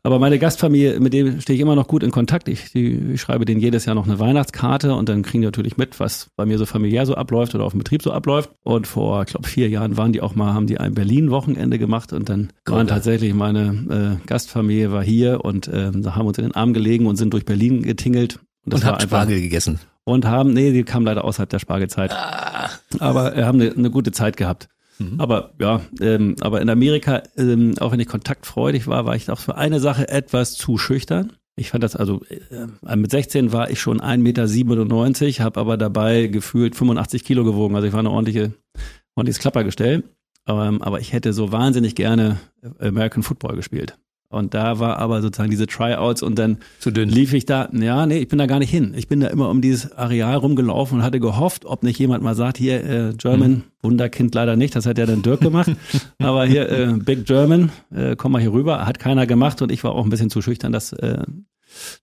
Aber meine Gastfamilie, mit dem stehe ich immer noch gut in Kontakt. Ich, die, ich schreibe denen jedes Jahr noch eine Weihnachtskarte und dann kriegen die natürlich mit, was bei mir so familiär so abläuft oder auf dem Betrieb so abläuft. Und vor, ich glaube, vier Jahren waren die auch mal, haben die ein Berlin-Wochenende gemacht und dann Gott, waren tatsächlich meine äh, Gastfamilie war hier und äh, haben uns in den Arm gelegen und sind durch Berlin getingelt. Und, und habt Spargel gegessen. Und haben, nee, die kam leider außerhalb der Spargelzeit. Ah. Aber äh, haben eine, eine gute Zeit gehabt. Mhm. Aber ja, ähm, aber in Amerika, ähm, auch wenn ich kontaktfreudig war, war ich auch für eine Sache etwas zu schüchtern. Ich fand das also, äh, mit 16 war ich schon 1,97 Meter, habe aber dabei gefühlt 85 Kilo gewogen. Also ich war eine ordentliche, ordentliches Klappergestell. Ähm, aber ich hätte so wahnsinnig gerne American Football gespielt. Und da war aber sozusagen diese Tryouts und dann lief ich da, ja, nee, ich bin da gar nicht hin. Ich bin da immer um dieses Areal rumgelaufen und hatte gehofft, ob nicht jemand mal sagt, hier, äh, German, mhm. Wunderkind leider nicht, das hat ja dann Dirk gemacht, aber hier, äh, Big German, äh, komm mal hier rüber, hat keiner gemacht und ich war auch ein bisschen zu schüchtern, das äh,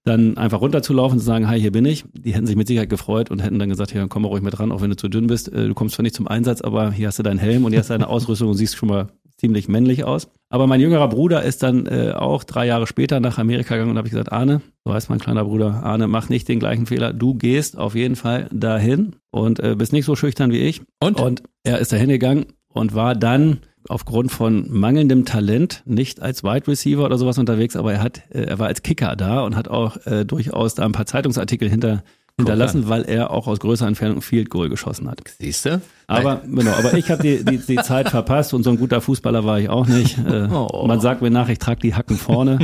dann einfach runterzulaufen und zu sagen, hi, hier bin ich. Die hätten sich mit Sicherheit gefreut und hätten dann gesagt, hier, komm mal ruhig mit ran, auch wenn du zu dünn bist. Äh, du kommst zwar nicht zum Einsatz, aber hier hast du deinen Helm und hier hast du deine Ausrüstung und siehst schon mal ziemlich männlich aus. Aber mein jüngerer Bruder ist dann äh, auch drei Jahre später nach Amerika gegangen und habe ich gesagt, Arne, so heißt mein kleiner Bruder, Arne, mach nicht den gleichen Fehler. Du gehst auf jeden Fall dahin und äh, bist nicht so schüchtern wie ich. Und? Und er ist dahin gegangen und war dann aufgrund von mangelndem Talent nicht als Wide Receiver oder sowas unterwegs, aber er hat, äh, er war als Kicker da und hat auch äh, durchaus da ein paar Zeitungsartikel hinter hinterlassen, weil er auch aus größerer Entfernung Field Goal geschossen hat. Siehst du? Aber genau, aber ich habe die, die, die Zeit verpasst und so ein guter Fußballer war ich auch nicht. Äh, oh. Man sagt mir nach, ich trage die Hacken vorne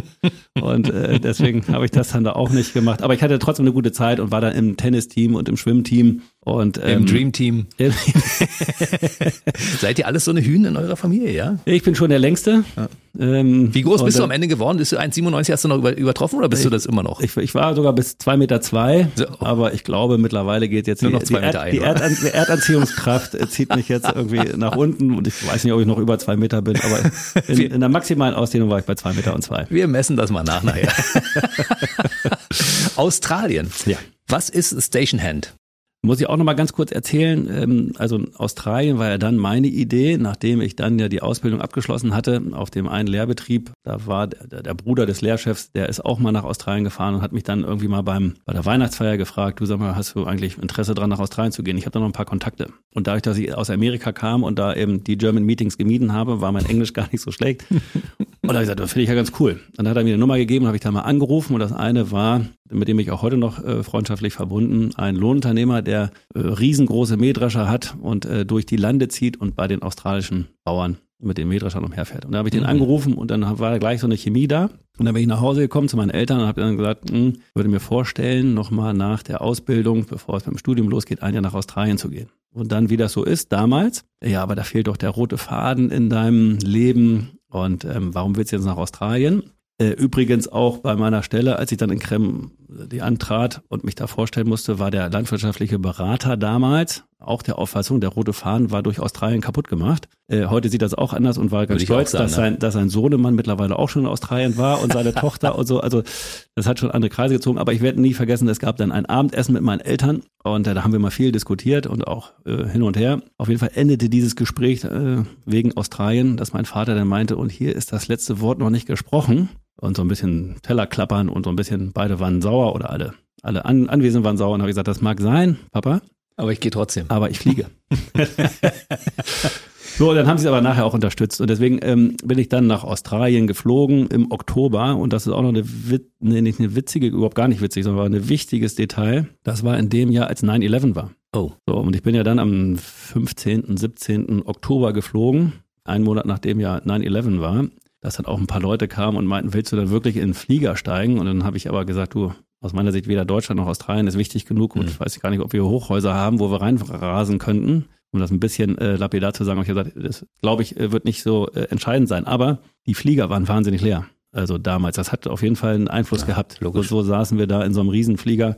und äh, deswegen habe ich das dann da auch nicht gemacht. Aber ich hatte trotzdem eine gute Zeit und war dann im Tennisteam und im Schwimmteam und ähm, im Dream Team. Seid ihr alles so eine Hühn in eurer Familie, ja? Ich bin schon der längste. Ja. Ähm, Wie groß bist du am Ende geworden? Bist du 1,97 hast du noch über, übertroffen oder bist ich, du das immer noch? Ich, ich war sogar bis 2,2 Meter, zwei, so. aber ich glaube mittlerweile geht jetzt Nur die, noch zwei Meter Erd, ein, die Erdanziehungskraft zieht mich jetzt irgendwie nach unten und ich weiß nicht, ob ich noch über zwei Meter bin, aber in, in der maximalen Ausdehnung war ich bei zwei Meter und zwei. Wir messen das mal nach nachher. Australien. Ja. Was ist Station Hand? Muss ich auch noch mal ganz kurz erzählen. Ähm, also Australien war ja dann meine Idee, nachdem ich dann ja die Ausbildung abgeschlossen hatte auf dem einen Lehrbetrieb. Da war der, der Bruder des Lehrchefs, der ist auch mal nach Australien gefahren und hat mich dann irgendwie mal beim bei der Weihnachtsfeier gefragt: Du sag mal, hast du eigentlich Interesse dran, nach Australien zu gehen? Ich habe da noch ein paar Kontakte. Und dadurch, dass ich aus Amerika kam und da eben die German Meetings gemieden habe, war mein Englisch gar nicht so schlecht. Und da habe ich gesagt, das finde ich ja ganz cool. Dann hat er mir eine Nummer gegeben, habe ich da mal angerufen und das eine war, mit dem ich auch heute noch äh, freundschaftlich verbunden, ein Lohnunternehmer, der äh, riesengroße Mähdrescher hat und äh, durch die Lande zieht und bei den australischen Bauern mit den Mähdreschern umherfährt. Und da habe ich den mhm. angerufen und dann war gleich so eine Chemie da. Und dann bin ich nach Hause gekommen zu meinen Eltern und habe dann gesagt, mh, hm, würde mir vorstellen, nochmal nach der Ausbildung, bevor es mit dem Studium losgeht, ein Jahr nach Australien zu gehen. Und dann, wie das so ist, damals, ja, aber da fehlt doch der rote Faden in deinem Leben. Und ähm, warum willst du jetzt nach Australien? Äh, übrigens auch bei meiner Stelle, als ich dann in Krem die antrat und mich da vorstellen musste, war der landwirtschaftliche Berater damals auch der Auffassung, der rote Faden war durch Australien kaputt gemacht. Äh, heute sieht das auch anders und war ganz stolz, sagen, dass, ne? sein, dass sein Sohnemann mittlerweile auch schon in Australien war und seine Tochter und so. Also das hat schon andere Kreise gezogen. Aber ich werde nie vergessen, es gab dann ein Abendessen mit meinen Eltern und äh, da haben wir mal viel diskutiert und auch äh, hin und her. Auf jeden Fall endete dieses Gespräch äh, wegen Australien, dass mein Vater dann meinte, und hier ist das letzte Wort noch nicht gesprochen und so ein bisschen Teller klappern und so ein bisschen beide waren sauer oder alle alle An Anwesenden waren sauer und habe gesagt, das mag sein, Papa. Aber ich gehe trotzdem. Aber ich fliege. so, dann haben sie es aber nachher auch unterstützt. Und deswegen ähm, bin ich dann nach Australien geflogen im Oktober. Und das ist auch noch eine, nicht eine witzige, überhaupt gar nicht witzig, sondern war ein wichtiges Detail. Das war in dem Jahr, als 9-11 war. Oh. So, und ich bin ja dann am 15., 17. Oktober geflogen. Einen Monat nachdem ja 9-11 war dass dann auch ein paar Leute kamen und meinten, willst du dann wirklich in den Flieger steigen? Und dann habe ich aber gesagt, du, aus meiner Sicht weder Deutschland noch Australien ist wichtig genug. Und mhm. ich weiß gar nicht, ob wir Hochhäuser haben, wo wir reinrasen könnten. Um das ein bisschen äh, lapidar zu sagen, ich habe gesagt, das glaube ich, äh, wird nicht so äh, entscheidend sein. Aber die Flieger waren wahnsinnig leer. Also damals, das hat auf jeden Fall einen Einfluss ja, gehabt. Logisch. So, so saßen wir da in so einem Riesenflieger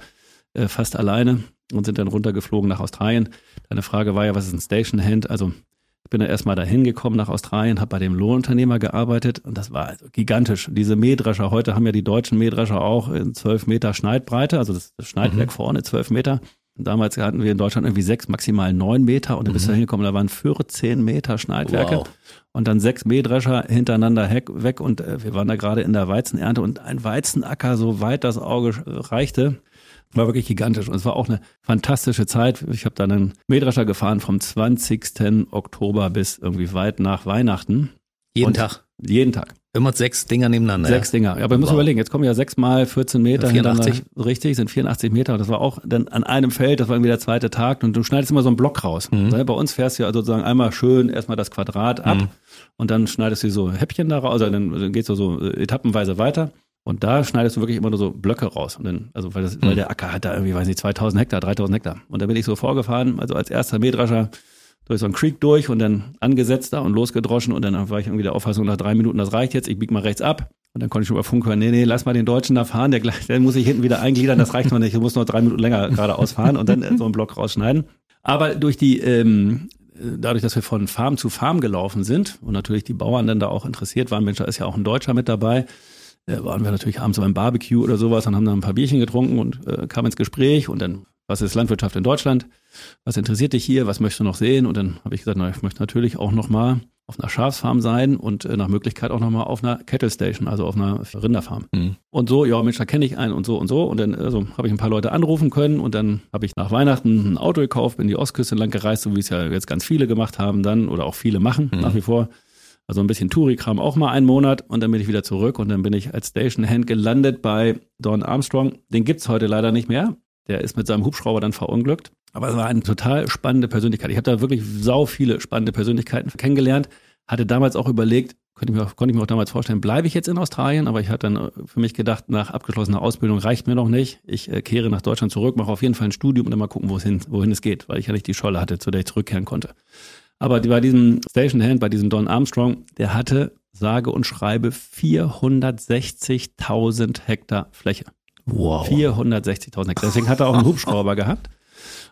äh, fast alleine und sind dann runtergeflogen nach Australien. Deine Frage war ja, was ist ein Station Hand? Also ich bin dann erstmal dahin gekommen nach Australien, habe bei dem Lohnunternehmer gearbeitet und das war also gigantisch. Diese Mähdrescher, heute haben ja die deutschen Mähdrescher auch in zwölf Meter Schneidbreite, also das, Schneidwerk mhm. vorne zwölf Meter. Und damals hatten wir in Deutschland irgendwie sechs, maximal neun Meter und dann bist du mhm. hingekommen, da waren 14 Meter Schneidwerke wow. und dann sechs Mähdrescher hintereinander weg und äh, wir waren da gerade in der Weizenernte und ein Weizenacker, so weit das Auge reichte, war wirklich gigantisch und es war auch eine fantastische Zeit. Ich habe dann einen Mähdrescher gefahren vom 20. Oktober bis irgendwie weit nach Weihnachten. Jeden und Tag? Jeden Tag. Immer sechs Dinger nebeneinander. Sechs ja. Dinger. Ja, aber ich muss wow. überlegen, jetzt kommen ja sechs mal 14 Meter 84. Richtig, sind 84 Meter. Das war auch dann an einem Feld, das war irgendwie der zweite Tag und du schneidest immer so einen Block raus. Mhm. Bei uns fährst du ja sozusagen einmal schön erstmal das Quadrat ab mhm. und dann schneidest du so Häppchen daraus, also dann, dann gehst du so etappenweise weiter. Und da schneidest du wirklich immer nur so Blöcke raus. Und dann, also weil, das, weil hm. der Acker hat da irgendwie, weiß nicht, 2000 Hektar, 3000 Hektar. Und da bin ich so vorgefahren, also als erster Mähdrescher durch so einen Creek durch und dann angesetzt da und losgedroschen. Und dann war ich irgendwie der Auffassung, nach drei Minuten, das reicht jetzt, ich bieg mal rechts ab. Und dann konnte ich über Funk hören, nee, nee, lass mal den Deutschen da fahren, der, der muss sich hinten wieder eingliedern, das reicht noch nicht, ich muss noch drei Minuten länger geradeaus fahren und dann so einen Block rausschneiden. Aber durch die, ähm, dadurch, dass wir von Farm zu Farm gelaufen sind und natürlich die Bauern dann da auch interessiert waren, Mensch, da ist ja auch ein Deutscher mit dabei, äh, waren wir natürlich abends beim Barbecue oder sowas und haben dann ein paar Bierchen getrunken und äh, kamen ins Gespräch und dann, was ist Landwirtschaft in Deutschland? Was interessiert dich hier? Was möchtest du noch sehen? Und dann habe ich gesagt, na, ich möchte natürlich auch noch mal auf einer Schafsfarm sein und äh, nach Möglichkeit auch noch mal auf einer Cattle Station, also auf einer Rinderfarm. Mhm. Und so, ja, Mensch, da kenne ich einen und so und so. Und dann also, habe ich ein paar Leute anrufen können und dann habe ich nach Weihnachten ein Auto gekauft, bin die Ostküste lang gereist, so wie es ja jetzt ganz viele gemacht haben dann oder auch viele machen mhm. nach wie vor. Also ein bisschen Touri-Kram auch mal einen Monat und dann bin ich wieder zurück und dann bin ich als Stationhand gelandet bei Don Armstrong. Den gibt's heute leider nicht mehr. Der ist mit seinem Hubschrauber dann verunglückt. Aber es war eine total spannende Persönlichkeit. Ich habe da wirklich sau viele spannende Persönlichkeiten kennengelernt. Hatte damals auch überlegt, konnte ich mir, konnte ich mir auch damals vorstellen, bleibe ich jetzt in Australien? Aber ich hatte dann für mich gedacht, nach abgeschlossener Ausbildung reicht mir noch nicht. Ich äh, kehre nach Deutschland zurück, mache auf jeden Fall ein Studium und dann mal gucken, wohin, wohin es geht, weil ich ja nicht die Scholle hatte, zu der ich zurückkehren konnte. Aber bei diesem Station Hand, bei diesem Don Armstrong, der hatte sage und schreibe 460.000 Hektar Fläche. Wow. 460.000 Hektar. Deswegen hat er auch einen Hubschrauber gehabt.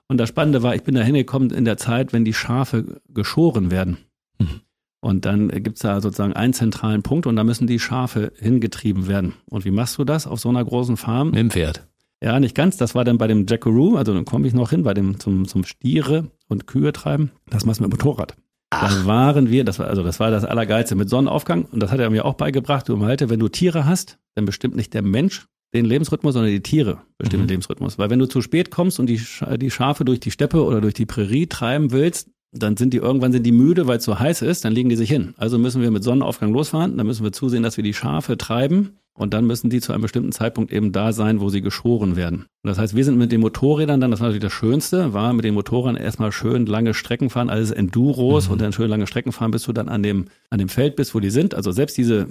Und das Spannende war, ich bin da hingekommen in der Zeit, wenn die Schafe geschoren werden. Mhm. Und dann gibt's da sozusagen einen zentralen Punkt und da müssen die Schafe hingetrieben werden. Und wie machst du das auf so einer großen Farm? Mit dem Pferd. Ja, nicht ganz. Das war dann bei dem Jackaroo, also dann komme ich noch hin, bei dem zum, zum Stiere und Kühe treiben. Das machst du mit Motorrad. Ach. Da waren wir, das war, also das war das Allergeilste mit Sonnenaufgang. Und das hat er mir auch beigebracht. Du Malte, wenn du Tiere hast, dann bestimmt nicht der Mensch den Lebensrhythmus, sondern die Tiere bestimmen mhm. den Lebensrhythmus. Weil wenn du zu spät kommst und die, die Schafe durch die Steppe oder durch die Prärie treiben willst, dann sind die irgendwann sind die müde, weil es so heiß ist, dann legen die sich hin. Also müssen wir mit Sonnenaufgang losfahren, dann müssen wir zusehen, dass wir die Schafe treiben und dann müssen die zu einem bestimmten Zeitpunkt eben da sein, wo sie geschoren werden. Und das heißt, wir sind mit den Motorrädern dann, das war natürlich das Schönste, war mit den Motorrädern erstmal schön lange Strecken fahren, alles Enduros mhm. und dann schön lange Strecken fahren, bis du dann an dem, an dem Feld bist, wo die sind. Also selbst diese äh,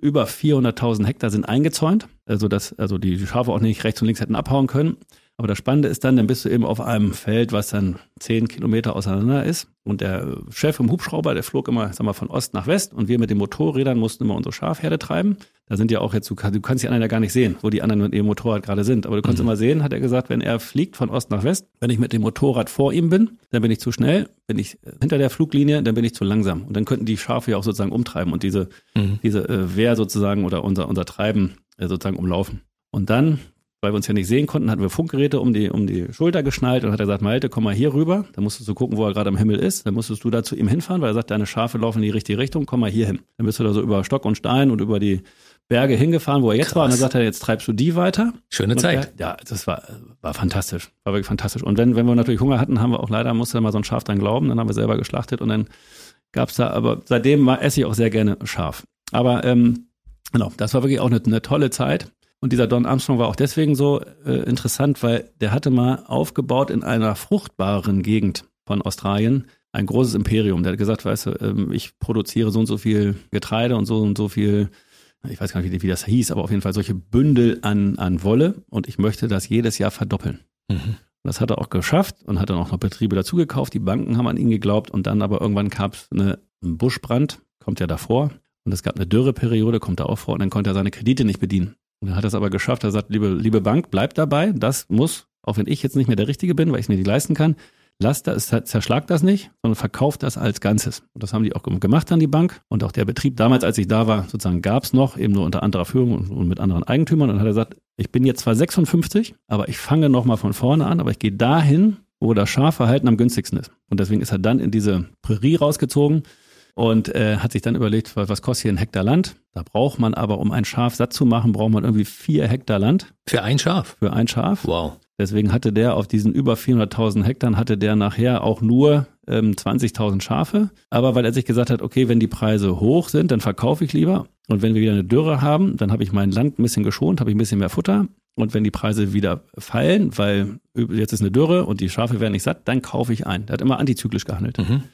über 400.000 Hektar sind eingezäunt, also dass also die Schafe auch nicht rechts und links hätten abhauen können. Aber das Spannende ist dann, dann bist du eben auf einem Feld, was dann zehn Kilometer auseinander ist. Und der Chef im Hubschrauber, der flog immer, sag mal, von Ost nach West. Und wir mit den Motorrädern mussten immer unsere Schafherde treiben. Da sind ja auch jetzt, du, du kannst die anderen ja gar nicht sehen, wo die anderen mit ihrem Motorrad gerade sind. Aber du kannst mhm. immer sehen, hat er gesagt, wenn er fliegt von Ost nach West, wenn ich mit dem Motorrad vor ihm bin, dann bin ich zu schnell. Bin ich hinter der Fluglinie, dann bin ich zu langsam. Und dann könnten die Schafe ja auch sozusagen umtreiben und diese, mhm. diese äh, Wehr sozusagen oder unser, unser Treiben äh, sozusagen umlaufen. Und dann weil wir uns ja nicht sehen konnten, hatten wir Funkgeräte um die, um die Schulter geschnallt und hat er gesagt, Malte, komm mal hier rüber. Dann musstest du gucken, wo er gerade am Himmel ist. Dann musstest du da zu ihm hinfahren, weil er sagt, deine Schafe laufen in die richtige Richtung, komm mal hier hin. Dann bist du da so über Stock und Stein und über die Berge hingefahren, wo er jetzt Krass. war. Und dann sagt er, jetzt treibst du die weiter. Schöne und Zeit. Er, ja, das war, war fantastisch. War wirklich fantastisch. Und wenn, wenn wir natürlich Hunger hatten, haben wir auch leider, musste mal so ein Schaf dran glauben. Dann haben wir selber geschlachtet und dann gab's da, aber seitdem esse ich auch sehr gerne Schaf. Aber ähm, genau, das war wirklich auch eine, eine tolle Zeit. Und dieser Don Armstrong war auch deswegen so äh, interessant, weil der hatte mal aufgebaut in einer fruchtbaren Gegend von Australien ein großes Imperium. Der hat gesagt, weißt du, ähm, ich produziere so und so viel Getreide und so und so viel, ich weiß gar nicht, wie das hieß, aber auf jeden Fall solche Bündel an, an Wolle und ich möchte das jedes Jahr verdoppeln. Mhm. Das hat er auch geschafft und hat dann auch noch Betriebe dazugekauft. Die Banken haben an ihn geglaubt und dann aber irgendwann gab es eine, einen Buschbrand, kommt ja davor. Und es gab eine Dürreperiode, kommt da auch vor und dann konnte er seine Kredite nicht bedienen. Und er hat es aber geschafft. Er sagt, liebe, liebe Bank, bleib dabei. Das muss, auch wenn ich jetzt nicht mehr der Richtige bin, weil ich es mir nicht leisten kann, lasst das, zerschlagt das nicht, sondern verkauft das als Ganzes. Und das haben die auch gemacht an die Bank. Und auch der Betrieb damals, als ich da war, sozusagen gab es noch, eben nur unter anderer Führung und, und mit anderen Eigentümern. Und dann hat er gesagt, ich bin jetzt zwar 56, aber ich fange nochmal von vorne an, aber ich gehe dahin, wo das Schafverhalten am günstigsten ist. Und deswegen ist er dann in diese Prärie rausgezogen und äh, hat sich dann überlegt, was kostet hier ein Hektar Land? Da braucht man aber, um ein Schaf satt zu machen, braucht man irgendwie vier Hektar Land. Für ein Schaf? Für ein Schaf. Wow. Deswegen hatte der auf diesen über 400.000 Hektar hatte der nachher auch nur ähm, 20.000 Schafe. Aber weil er sich gesagt hat, okay, wenn die Preise hoch sind, dann verkaufe ich lieber. Und wenn wir wieder eine Dürre haben, dann habe ich mein Land ein bisschen geschont, habe ich ein bisschen mehr Futter. Und wenn die Preise wieder fallen, weil jetzt ist eine Dürre und die Schafe werden nicht satt, dann kaufe ich ein. Der hat immer antizyklisch gehandelt. Mhm.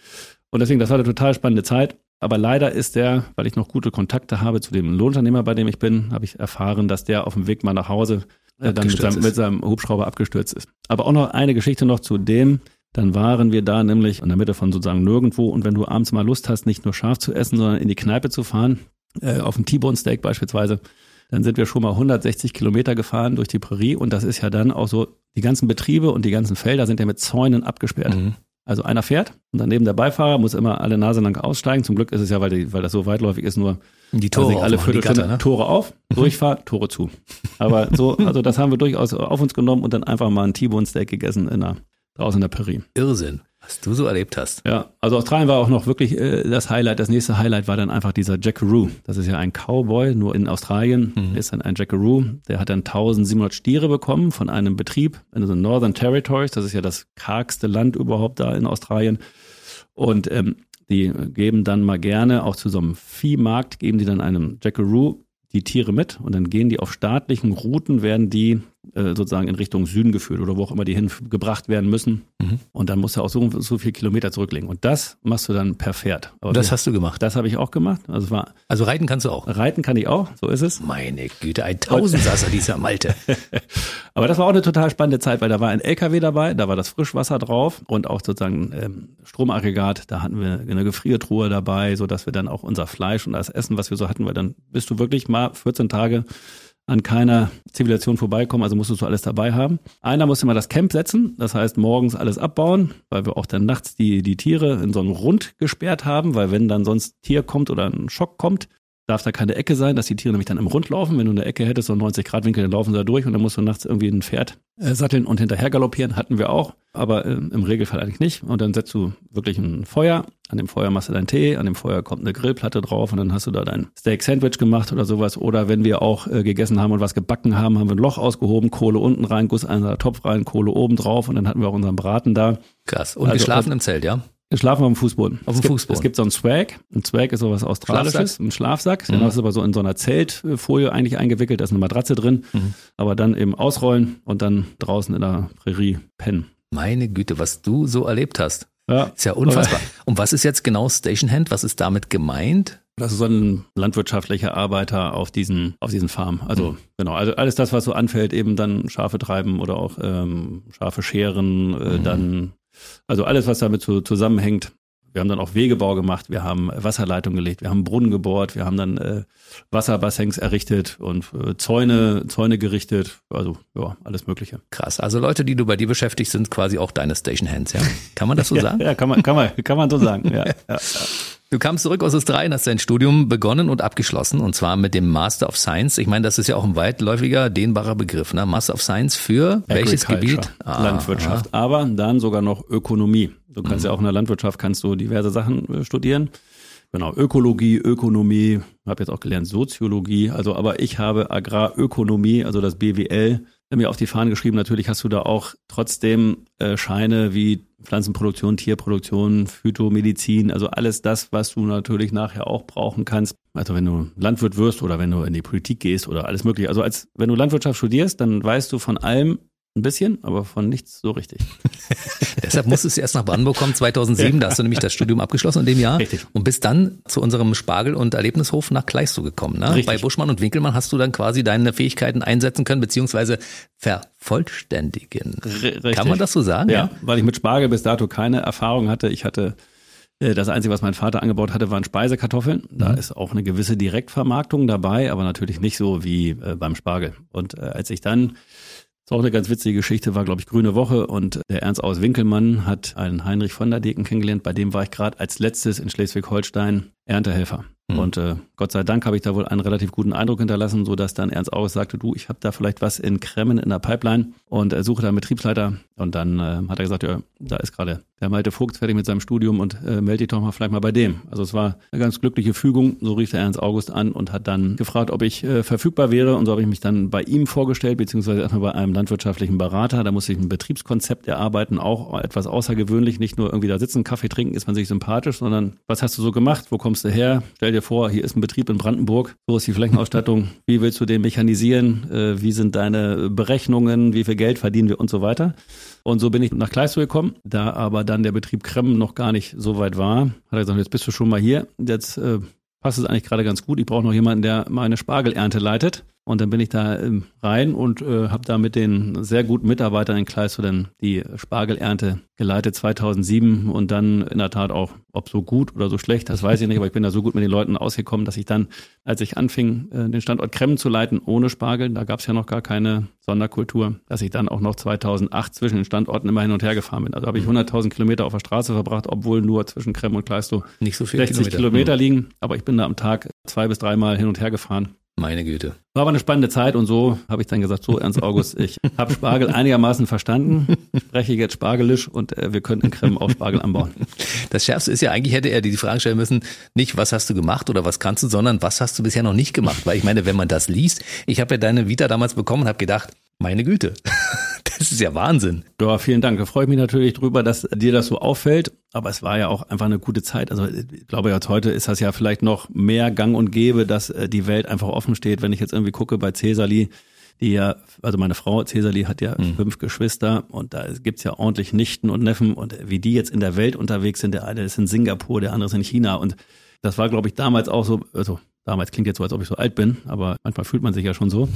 Und deswegen, das war eine total spannende Zeit. Aber leider ist der, weil ich noch gute Kontakte habe zu dem Lohnunternehmer, bei dem ich bin, habe ich erfahren, dass der auf dem Weg mal nach Hause äh, dann mit seinem, mit seinem, Hubschrauber abgestürzt ist. Aber auch noch eine Geschichte noch zu dem. Dann waren wir da nämlich in der Mitte von sozusagen nirgendwo. Und wenn du abends mal Lust hast, nicht nur scharf zu essen, sondern in die Kneipe zu fahren, äh, auf dem T-Bone Steak beispielsweise, dann sind wir schon mal 160 Kilometer gefahren durch die Prärie. Und das ist ja dann auch so, die ganzen Betriebe und die ganzen Felder sind ja mit Zäunen abgesperrt. Mhm. Also einer fährt und daneben der Beifahrer muss immer alle Nase lang aussteigen. Zum Glück ist es ja, weil, die, weil das so weitläufig ist, nur die Tore alle Viertelstunde ne? Tore auf, mhm. Durchfahrt, Tore zu. Aber so, also das haben wir durchaus auf uns genommen und dann einfach mal ein T-Bone Steak gegessen in der, draußen in der Peri. Irrsinn. Was du so erlebt hast. Ja, also Australien war auch noch wirklich äh, das Highlight. Das nächste Highlight war dann einfach dieser Jackaroo. Das ist ja ein Cowboy, nur in Australien mhm. ist dann ein Jackaroo. Der hat dann 1700 Stiere bekommen von einem Betrieb in den Northern Territories. Das ist ja das kargste Land überhaupt da in Australien. Und ähm, die geben dann mal gerne auch zu so einem Viehmarkt, geben die dann einem Jackaroo die Tiere mit und dann gehen die auf staatlichen Routen, werden die sozusagen in Richtung Süden geführt oder wo auch immer die hingebracht werden müssen. Mhm. Und dann musst du auch so, so viel Kilometer zurücklegen. Und das machst du dann per Pferd. Aber das wir, hast du gemacht? Das habe ich auch gemacht. Also, war, also reiten kannst du auch? Reiten kann ich auch, so ist es. Meine Güte, ein Tausendsasser, dieser Malte. Aber das war auch eine total spannende Zeit, weil da war ein LKW dabei, da war das Frischwasser drauf und auch sozusagen ähm, Stromaggregat. Da hatten wir eine Gefriertruhe dabei, so dass wir dann auch unser Fleisch und das Essen, was wir so hatten, weil dann bist du wirklich mal 14 Tage an keiner Zivilisation vorbeikommen, also musstest du alles dabei haben. Einer musste mal das Camp setzen, das heißt morgens alles abbauen, weil wir auch dann nachts die, die Tiere in so einem Rund gesperrt haben, weil wenn dann sonst Tier kommt oder ein Schock kommt, darf da keine Ecke sein, dass die Tiere nämlich dann im Rund laufen. Wenn du eine Ecke hättest, so 90 Grad Winkel, dann laufen sie da durch und dann musst du nachts irgendwie ein Pferd äh, satteln und hinterher galoppieren. Hatten wir auch, aber äh, im Regelfall eigentlich nicht. Und dann setzt du wirklich ein Feuer. An dem Feuer machst du deinen Tee, an dem Feuer kommt eine Grillplatte drauf und dann hast du da dein Steak Sandwich gemacht oder sowas. Oder wenn wir auch äh, gegessen haben und was gebacken haben, haben wir ein Loch ausgehoben, Kohle unten rein, Guss einer Topf rein, Kohle oben drauf und dann hatten wir auch unseren Braten da. Krass. Und also, geschlafen im Zelt, ja? Schlafen auf dem Fußboden. Auf dem es Fußboden. es gibt so einen Swag. Ein Swag ist sowas Australisches, ein Schlafsack. Mhm. Das ist aber so in so einer Zeltfolie eigentlich eingewickelt. Da ist eine Matratze drin. Mhm. Aber dann eben ausrollen und dann draußen in der Prärie pennen. Meine Güte, was du so erlebt hast. Ja. Ist ja unfassbar. Und was ist jetzt genau Stationhand? Was ist damit gemeint? Das ist so ein landwirtschaftlicher Arbeiter auf diesen, auf diesen Farmen. Also mhm. genau, also alles das, was so anfällt, eben dann Schafe treiben oder auch ähm, Schafe scheren, äh, mhm. dann also alles, was damit so zusammenhängt. Wir haben dann auch Wegebau gemacht, wir haben Wasserleitungen gelegt, wir haben Brunnen gebohrt, wir haben dann äh, Wasserbassins errichtet und äh, Zäune, Zäune gerichtet, also ja, alles Mögliche. Krass. Also Leute, die du bei dir beschäftigst, sind quasi auch deine Station Hands, ja? Kann man das so sagen? ja, kann man, kann man, kann man so sagen. ja, ja. Du kamst zurück aus Australien, hast dein Studium begonnen und abgeschlossen und zwar mit dem Master of Science. Ich meine, das ist ja auch ein weitläufiger, dehnbarer Begriff, ne? Master of Science für welches Gebiet? Ah, Landwirtschaft, aha. aber dann sogar noch Ökonomie. Du kannst mhm. ja auch in der Landwirtschaft kannst du diverse Sachen äh, studieren. Genau, Ökologie, Ökonomie, habe jetzt auch gelernt Soziologie, also aber ich habe Agrarökonomie, also das BWL, mir auf die Fahnen geschrieben. Natürlich hast du da auch trotzdem äh, Scheine wie Pflanzenproduktion, Tierproduktion, Phytomedizin, also alles das, was du natürlich nachher auch brauchen kannst. Also wenn du Landwirt wirst oder wenn du in die Politik gehst oder alles mögliche. Also als wenn du Landwirtschaft studierst, dann weißt du von allem ein bisschen, aber von nichts so richtig. Deshalb musstest du erst nach Brandenburg kommen, 2007, da hast du nämlich das Studium abgeschlossen in dem Jahr. Richtig. Und bist dann zu unserem Spargel- und Erlebnishof nach Kleistow gekommen. Ne? Richtig. Bei Buschmann und Winkelmann hast du dann quasi deine Fähigkeiten einsetzen können, beziehungsweise vervollständigen. Richtig. Kann man das so sagen? Ja, ja, weil ich mit Spargel bis dato keine Erfahrung hatte. Ich hatte äh, das Einzige, was mein Vater angebaut hatte, waren Speisekartoffeln. Da mhm. ist auch eine gewisse Direktvermarktung dabei, aber natürlich nicht so wie äh, beim Spargel. Und äh, als ich dann ist auch eine ganz witzige Geschichte, war, glaube ich, Grüne Woche und der Ernst aus Winkelmann hat einen Heinrich von der Deken kennengelernt, bei dem war ich gerade als letztes in Schleswig-Holstein Erntehelfer. Mhm. Und äh, Gott sei Dank habe ich da wohl einen relativ guten Eindruck hinterlassen, so dass dann Ernst August sagte, du, ich habe da vielleicht was in Kremmen in der Pipeline und äh, suche da einen Betriebsleiter. Und dann äh, hat er gesagt, ja, da ist gerade der Malte Vogt fertig mit seinem Studium und äh, melde dich doch mal vielleicht mal bei dem. Also es war eine ganz glückliche Fügung. So rief der Ernst August an und hat dann gefragt, ob ich äh, verfügbar wäre. Und so habe ich mich dann bei ihm vorgestellt, beziehungsweise erstmal bei einem landwirtschaftlichen Berater. Da musste ich ein Betriebskonzept erarbeiten, auch etwas außergewöhnlich. Nicht nur irgendwie da sitzen, Kaffee trinken, ist man sich sympathisch, sondern was hast du so gemacht? Wo kommst du her? Stell dir vor, hier ist ein Betrieb in Brandenburg. So ist die Flächenausstattung. Wie willst du den mechanisieren? Äh, wie sind deine Berechnungen? Wie viel Geld verdienen wir und so weiter? Und so bin ich nach Kleistow gekommen. Da aber dann der Betrieb Kremmen noch gar nicht so weit war, hat er gesagt, jetzt bist du schon mal hier. Jetzt äh, passt es eigentlich gerade ganz gut. Ich brauche noch jemanden, der meine Spargelernte leitet. Und dann bin ich da ähm, rein und äh, habe da mit den sehr guten Mitarbeitern in Kleistow dann die Spargelernte geleitet 2007 und dann in der Tat auch, ob so gut oder so schlecht, das weiß ich nicht, aber ich bin da so gut mit den Leuten ausgekommen, dass ich dann, als ich anfing, äh, den Standort Kremmen zu leiten, ohne Spargel, da gab es ja noch gar keine Sonderkultur, dass ich dann auch noch 2008 zwischen den Standorten immer hin und her gefahren bin. Also habe ich 100.000 Kilometer auf der Straße verbracht, obwohl nur zwischen Kremmen und Kleistow nicht so viel 60 Kilometer, Kilometer mhm. liegen, aber ich bin da am Tag zwei bis dreimal hin und her gefahren meine Güte. War aber eine spannende Zeit und so habe ich dann gesagt, so Ernst August, ich habe Spargel einigermaßen verstanden, spreche jetzt Spargelisch und äh, wir könnten in Kremmen auch Spargel anbauen. Das Schärfste ist ja, eigentlich hätte er die Frage stellen müssen, nicht was hast du gemacht oder was kannst du, sondern was hast du bisher noch nicht gemacht? Weil ich meine, wenn man das liest, ich habe ja deine Vita damals bekommen und habe gedacht, meine Güte. Das ist ja Wahnsinn. Ja, vielen Dank. Da freue ich mich natürlich drüber, dass dir das so auffällt. Aber es war ja auch einfach eine gute Zeit. Also ich glaube, jetzt heute ist das ja vielleicht noch mehr gang und gäbe, dass äh, die Welt einfach offen steht. Wenn ich jetzt irgendwie gucke bei Cesali, die ja, also meine Frau Cesali hat ja mhm. fünf Geschwister und da gibt's ja ordentlich Nichten und Neffen und wie die jetzt in der Welt unterwegs sind. Der eine ist in Singapur, der andere ist in China und das war, glaube ich, damals auch so, also Damals klingt jetzt so, als ob ich so alt bin, aber manchmal fühlt man sich ja schon so.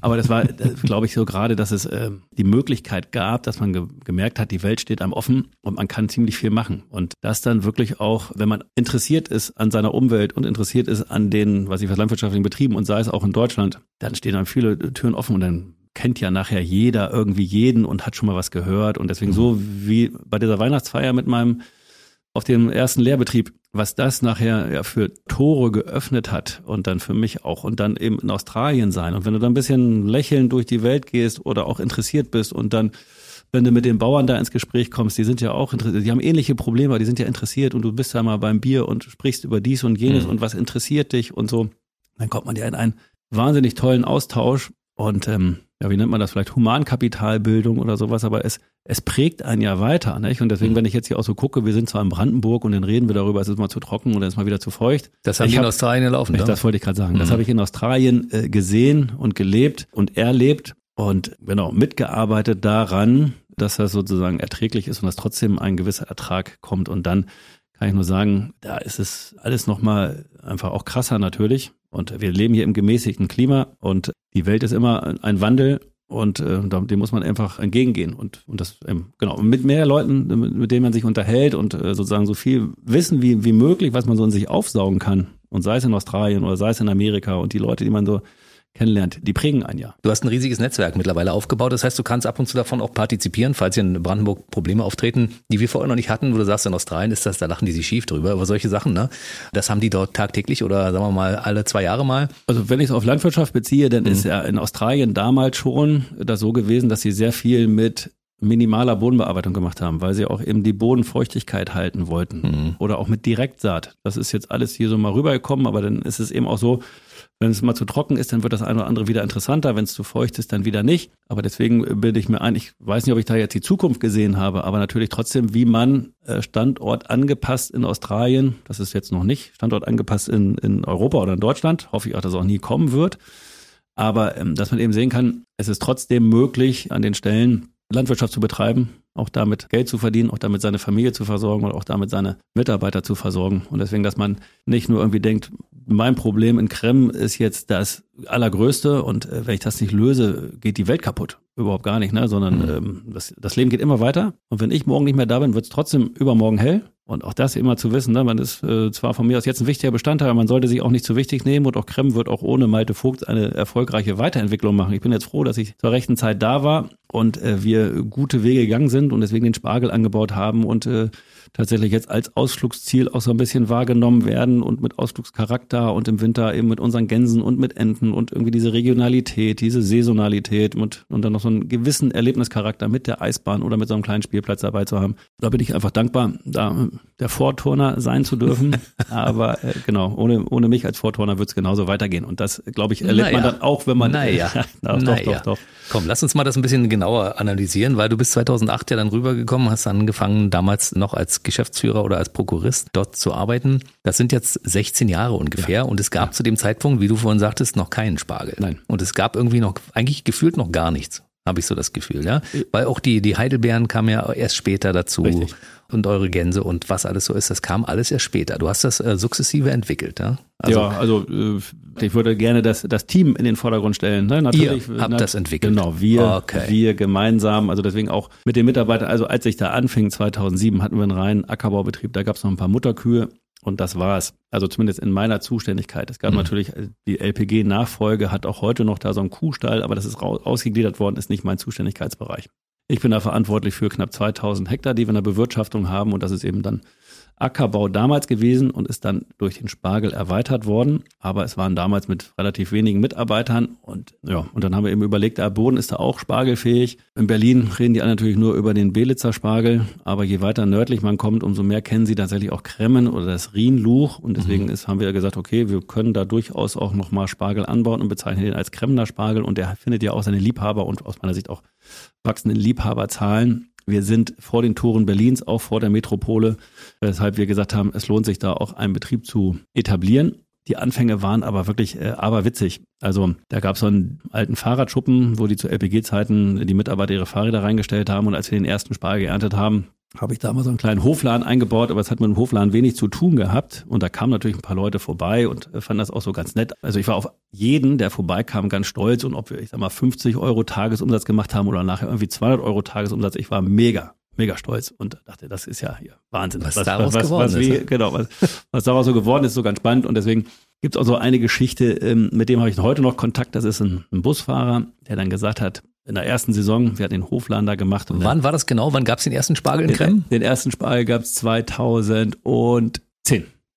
Aber das war, glaube ich, so gerade, dass es äh, die Möglichkeit gab, dass man ge gemerkt hat, die Welt steht einem offen und man kann ziemlich viel machen. Und das dann wirklich auch, wenn man interessiert ist an seiner Umwelt und interessiert ist an den, was ich was landwirtschaftlichen Betrieben und sei es auch in Deutschland, dann stehen dann viele Türen offen und dann kennt ja nachher jeder irgendwie jeden und hat schon mal was gehört. Und deswegen so wie bei dieser Weihnachtsfeier mit meinem auf dem ersten Lehrbetrieb, was das nachher ja für Tore geöffnet hat und dann für mich auch und dann eben in Australien sein. Und wenn du dann ein bisschen lächelnd durch die Welt gehst oder auch interessiert bist und dann wenn du mit den Bauern da ins Gespräch kommst, die sind ja auch interessiert, die haben ähnliche Probleme, die sind ja interessiert und du bist da mal beim Bier und sprichst über dies und jenes mhm. und was interessiert dich und so, dann kommt man ja in einen wahnsinnig tollen Austausch und ähm, ja, wie nennt man das vielleicht, Humankapitalbildung oder sowas, aber es, es prägt einen ja weiter. Nicht? Und deswegen, mhm. wenn ich jetzt hier auch so gucke, wir sind zwar in Brandenburg und dann reden wir darüber, es ist mal zu trocken und es ist mal wieder zu feucht. Das haben ich in hab, Australien laufen, ich, Das wollte ich gerade sagen. Mhm. Das habe ich in Australien äh, gesehen und gelebt und erlebt und genau mitgearbeitet daran, dass das sozusagen erträglich ist und dass trotzdem ein gewisser Ertrag kommt. Und dann kann ich nur sagen, da ist es alles nochmal einfach auch krasser natürlich. Und wir leben hier im gemäßigten Klima und die Welt ist immer ein Wandel und äh, dem muss man einfach entgegengehen und, und das ähm, genau mit mehr Leuten, mit, mit denen man sich unterhält und äh, sozusagen so viel Wissen wie, wie möglich, was man so in sich aufsaugen kann. Und sei es in Australien oder sei es in Amerika und die Leute, die man so kennenlernt, die prägen ein Jahr. Du hast ein riesiges Netzwerk mittlerweile aufgebaut. Das heißt, du kannst ab und zu davon auch partizipieren, falls hier in Brandenburg Probleme auftreten, die wir vorher noch nicht hatten, wo du sagst, in Australien ist das, da lachen die sich schief drüber, über solche Sachen, ne? Das haben die dort tagtäglich oder sagen wir mal alle zwei Jahre mal. Also wenn ich es auf Landwirtschaft beziehe, dann mhm. ist ja in Australien damals schon das so gewesen, dass sie sehr viel mit minimaler Bodenbearbeitung gemacht haben, weil sie auch eben die Bodenfeuchtigkeit halten wollten. Mhm. Oder auch mit Direktsaat. Das ist jetzt alles hier so mal rübergekommen, aber dann ist es eben auch so, wenn es mal zu trocken ist, dann wird das eine oder andere wieder interessanter. Wenn es zu feucht ist, dann wieder nicht. Aber deswegen bilde ich mir ein, ich weiß nicht, ob ich da jetzt die Zukunft gesehen habe, aber natürlich trotzdem, wie man äh, Standort angepasst in Australien, das ist jetzt noch nicht, Standort angepasst in, in Europa oder in Deutschland, hoffe ich auch, dass es auch nie kommen wird. Aber ähm, dass man eben sehen kann, es ist trotzdem möglich, an den Stellen Landwirtschaft zu betreiben, auch damit Geld zu verdienen, auch damit seine Familie zu versorgen und auch damit seine Mitarbeiter zu versorgen. Und deswegen, dass man nicht nur irgendwie denkt, mein Problem in Krem ist jetzt das allergrößte und äh, wenn ich das nicht löse, geht die Welt kaputt. Überhaupt gar nicht, ne? sondern mhm. ähm, das, das Leben geht immer weiter. Und wenn ich morgen nicht mehr da bin, wird es trotzdem übermorgen hell. Und auch das immer zu wissen, ne? man ist äh, zwar von mir aus jetzt ein wichtiger Bestandteil, aber man sollte sich auch nicht zu wichtig nehmen und auch Krem wird auch ohne Malte Vogt eine erfolgreiche Weiterentwicklung machen. Ich bin jetzt froh, dass ich zur rechten Zeit da war und äh, wir gute Wege gegangen sind und deswegen den Spargel angebaut haben und äh, tatsächlich jetzt als Ausflugsziel auch so ein bisschen wahrgenommen werden und mit Ausflugscharakter und im Winter eben mit unseren Gänsen und mit Enten und irgendwie diese Regionalität, diese Saisonalität und, und dann noch so einen gewissen Erlebnischarakter mit der Eisbahn oder mit so einem kleinen Spielplatz dabei zu haben. Da bin ich einfach dankbar, da der Vorturner sein zu dürfen. Aber äh, genau, ohne, ohne mich als Vorturner wird es genauso weitergehen. Und das, glaube ich, erlebt naja. man dann auch, wenn man. Naja, na, naja. Doch, doch, doch. Komm, lass uns mal das ein bisschen genauer analysieren, weil du bist 2008 ja dann rübergekommen, hast angefangen, damals noch als Geschäftsführer oder als Prokurist dort zu arbeiten. Das sind jetzt 16 Jahre ungefähr ja. und es gab ja. zu dem Zeitpunkt, wie du vorhin sagtest, noch keinen Spargel. Nein. Und es gab irgendwie noch, eigentlich gefühlt noch gar nichts habe ich so das Gefühl, ja. Weil auch die, die Heidelbeeren kamen ja erst später dazu. Richtig. Und eure Gänse und was alles so ist, das kam alles erst später. Du hast das äh, sukzessive entwickelt, ja? Also, ja, also äh, ich würde gerne das, das Team in den Vordergrund stellen. Ne? Natürlich, ihr habt na, das entwickelt. Genau, wir, okay. wir gemeinsam, also deswegen auch mit den Mitarbeitern, also als ich da anfing, 2007, hatten wir einen reinen Ackerbaubetrieb, da gab es noch ein paar Mutterkühe und das war's. Also zumindest in meiner Zuständigkeit. Es gab mhm. natürlich äh, die LPG-Nachfolge, hat auch heute noch da so einen Kuhstall, aber das ist ausgegliedert worden, ist nicht mein Zuständigkeitsbereich. Ich bin da verantwortlich für knapp 2000 Hektar, die wir in der Bewirtschaftung haben und das ist eben dann Ackerbau damals gewesen und ist dann durch den Spargel erweitert worden. Aber es waren damals mit relativ wenigen Mitarbeitern und ja, und dann haben wir eben überlegt, der Boden ist da auch spargelfähig. In Berlin reden die alle natürlich nur über den Belitzer Spargel, aber je weiter nördlich man kommt, umso mehr kennen sie tatsächlich auch Kremmen oder das Rienluch und deswegen mhm. ist, haben wir gesagt, okay, wir können da durchaus auch nochmal Spargel anbauen und bezeichnen den als Kremner Spargel und der findet ja auch seine Liebhaber und aus meiner Sicht auch wachsenden Liebhaberzahlen wir sind vor den Toren Berlins, auch vor der Metropole, weshalb wir gesagt haben, es lohnt sich da auch einen Betrieb zu etablieren. Die Anfänge waren aber wirklich äh, aberwitzig. Also da gab es so einen alten Fahrradschuppen, wo die zu LPG-Zeiten die Mitarbeiter ihre Fahrräder reingestellt haben und als wir den ersten Spargel geerntet haben, habe ich da mal so einen kleinen Hofladen eingebaut, aber es hat mit dem Hofladen wenig zu tun gehabt. Und da kamen natürlich ein paar Leute vorbei und äh, fanden das auch so ganz nett. Also ich war auf jeden, der vorbeikam, ganz stolz. Und ob wir, ich sag mal, 50 Euro Tagesumsatz gemacht haben oder nachher irgendwie 200 Euro Tagesumsatz, ich war mega, mega stolz und dachte, das ist ja hier Wahnsinn. Was, was daraus was, geworden was, ist. Wie, genau, was, was daraus so geworden ist, so ganz spannend. Und deswegen gibt es auch so eine Geschichte, ähm, mit dem habe ich heute noch Kontakt. Das ist ein, ein Busfahrer, der dann gesagt hat, in der ersten Saison, wir hatten den Hofladen da gemacht. Wann war das genau? Wann gab es den ersten Spargel in Krem? Den, den ersten Spargel gab es 2010.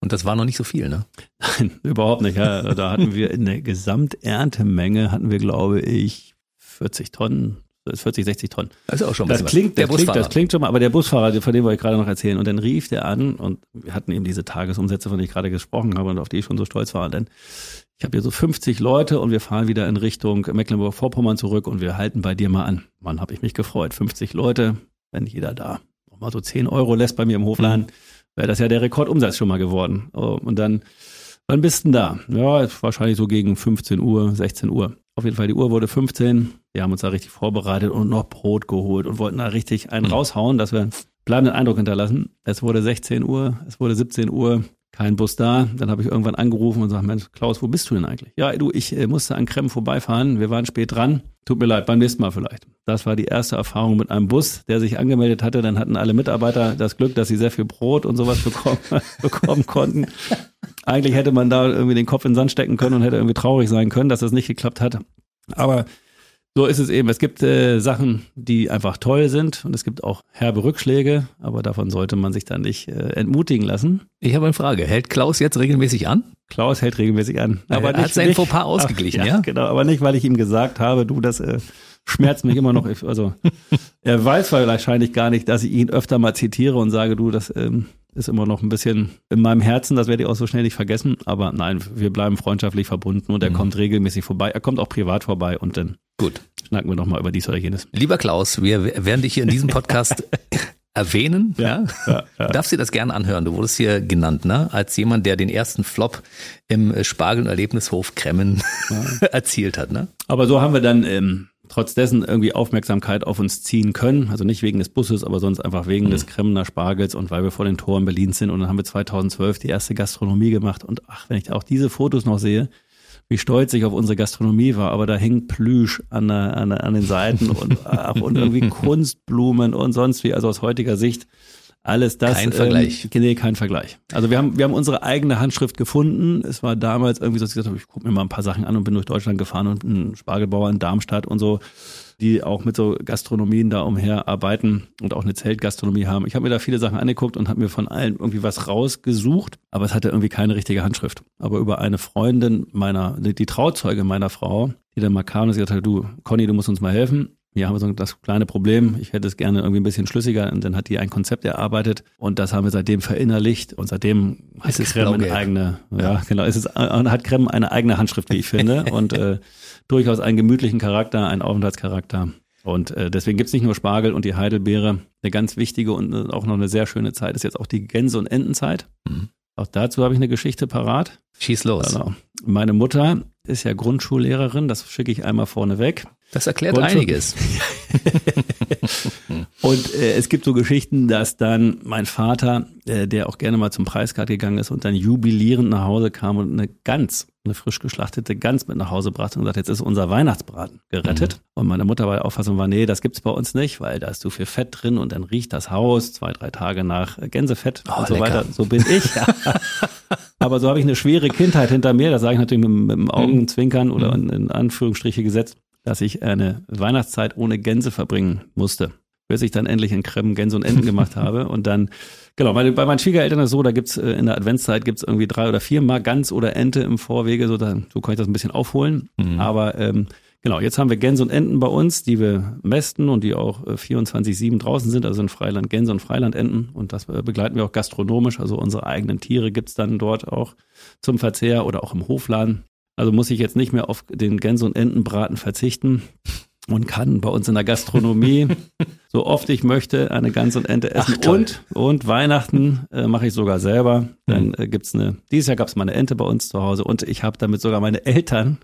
Und das war noch nicht so viel, ne? Nein, überhaupt nicht. Ja. Da hatten wir in der Gesamterntemenge hatten wir, glaube ich, 40 Tonnen, 40, 60 Tonnen. Das ist auch schon das klingt, das klingt, das klingt schon mal, aber der Busfahrer, von dem wollte ich gerade noch erzählen. Und dann rief der an und wir hatten eben diese Tagesumsätze, von denen ich gerade gesprochen habe und auf die ich schon so stolz war. Denn ich habe hier so 50 Leute und wir fahren wieder in Richtung Mecklenburg-Vorpommern zurück und wir halten bei dir mal an. Mann, habe ich mich gefreut. 50 Leute, wenn jeder da nochmal so 10 Euro lässt bei mir im Hofladen, wäre das ja der Rekordumsatz schon mal geworden. Oh, und dann, wann bist du denn da? Ja, wahrscheinlich so gegen 15 Uhr, 16 Uhr. Auf jeden Fall, die Uhr wurde 15. Wir haben uns da richtig vorbereitet und noch Brot geholt und wollten da richtig einen mhm. raushauen, dass wir bleibenden Eindruck hinterlassen. Es wurde 16 Uhr, es wurde 17 Uhr kein Bus da. Dann habe ich irgendwann angerufen und gesagt, Mensch, Klaus, wo bist du denn eigentlich? Ja, du, ich äh, musste an Krem vorbeifahren. Wir waren spät dran. Tut mir leid, beim nächsten Mal vielleicht. Das war die erste Erfahrung mit einem Bus, der sich angemeldet hatte. Dann hatten alle Mitarbeiter das Glück, dass sie sehr viel Brot und sowas bekommen, bekommen konnten. Eigentlich hätte man da irgendwie den Kopf in den Sand stecken können und hätte irgendwie traurig sein können, dass das nicht geklappt hat. Aber so ist es eben. Es gibt äh, Sachen, die einfach toll sind und es gibt auch herbe Rückschläge, aber davon sollte man sich dann nicht äh, entmutigen lassen. Ich habe eine Frage. Hält Klaus jetzt regelmäßig an? Klaus hält regelmäßig an. Aber er nicht, hat sein Fauxpas ausgeglichen, ach, ja, ja? Genau, aber nicht, weil ich ihm gesagt habe, du, das äh, schmerzt mich immer noch. Also er weiß wahrscheinlich gar nicht, dass ich ihn öfter mal zitiere und sage, du, das ähm, ist immer noch ein bisschen in meinem Herzen, das werde ich auch so schnell nicht vergessen. Aber nein, wir bleiben freundschaftlich verbunden und er mhm. kommt regelmäßig vorbei. Er kommt auch privat vorbei und dann Gut. Schnacken wir nochmal über dies oder jenes. Lieber Klaus, wir werden dich hier in diesem Podcast erwähnen. Ja, ja, ja. Du darfst dir das gerne anhören. Du wurdest hier genannt, ne? Als jemand, der den ersten Flop im Spargel- und Erlebnishof Kremmen ja. erzielt hat, ne? Aber so haben wir dann ähm, trotz dessen irgendwie Aufmerksamkeit auf uns ziehen können. Also nicht wegen des Busses, aber sonst einfach wegen mhm. des Kremner Spargels und weil wir vor den Toren Berlins sind. Und dann haben wir 2012 die erste Gastronomie gemacht. Und ach, wenn ich auch diese Fotos noch sehe, wie stolz ich auf unsere Gastronomie war, aber da hängt Plüsch an, der, an, an den Seiten und, ach, und irgendwie Kunstblumen und sonst wie. Also aus heutiger Sicht alles das. Kein Vergleich. Ähm, nee, kein Vergleich. Also wir haben, wir haben unsere eigene Handschrift gefunden. Es war damals irgendwie so, dass ich gesagt habe, ich gucke mir mal ein paar Sachen an und bin durch Deutschland gefahren und ein Spargelbauer in Darmstadt und so, die auch mit so Gastronomien da umher arbeiten und auch eine Zeltgastronomie haben. Ich habe mir da viele Sachen angeguckt und habe mir von allen irgendwie was rausgesucht, aber es hatte irgendwie keine richtige Handschrift. Aber über eine Freundin meiner, die Trauzeuge meiner Frau, die dann mal kam und gesagt hat, du, Conny, du musst uns mal helfen. Hier haben wir so das kleine Problem, ich hätte es gerne irgendwie ein bisschen schlüssiger. Und dann hat die ein Konzept erarbeitet und das haben wir seitdem verinnerlicht. Und seitdem ist es Krem eine eigene, ja. genau, ist es hat Krem eine eigene Handschrift, wie ich finde. Und äh, durchaus einen gemütlichen Charakter, einen Aufenthaltscharakter und äh, deswegen gibt's nicht nur Spargel und die Heidelbeere, eine ganz wichtige und äh, auch noch eine sehr schöne Zeit ist jetzt auch die Gänse- und Entenzeit. Mhm. Auch dazu habe ich eine Geschichte parat. Schieß los. Genau. Meine Mutter ist ja Grundschullehrerin, das schicke ich einmal vorne weg. Das erklärt einiges. und äh, es gibt so Geschichten, dass dann mein Vater, äh, der auch gerne mal zum Preiskart gegangen ist und dann jubilierend nach Hause kam und eine Gans, eine frisch geschlachtete Gans mit nach Hause brachte und sagt, jetzt ist unser Weihnachtsbraten gerettet. Mhm. Und meine Mutter war der Auffassung war, nee, das gibt's bei uns nicht, weil da ist zu viel Fett drin und dann riecht das Haus zwei, drei Tage nach Gänsefett oh, und so lecker. weiter. So bin ich. Aber so habe ich eine schwere Kindheit hinter mir, das sage ich natürlich mit, mit dem Augenzwinkern oder mhm. in, in Anführungsstriche gesetzt dass ich eine Weihnachtszeit ohne Gänse verbringen musste. Bis ich dann endlich in Kremmen Gänse und Enten gemacht habe. Und dann, genau, weil bei meinen Schwiegereltern ist es so, da gibt's äh, in der Adventszeit gibt's irgendwie drei oder vier Mal Gans oder Ente im Vorwege, so, dann, so kann ich das ein bisschen aufholen. Mhm. Aber ähm, genau, jetzt haben wir Gänse und Enten bei uns, die wir mästen und die auch äh, 24-7 draußen sind, also in Freiland Gänse und Freilandenten. Und das äh, begleiten wir auch gastronomisch. Also unsere eigenen Tiere gibt's dann dort auch zum Verzehr oder auch im Hofladen. Also muss ich jetzt nicht mehr auf den Gänse- und Entenbraten verzichten und kann bei uns in der Gastronomie so oft ich möchte eine Gans und Ente essen. Ach, und, und Weihnachten äh, mache ich sogar selber. Dann mhm. äh, gibt's eine, dieses Jahr gab's mal eine Ente bei uns zu Hause und ich habe damit sogar meine Eltern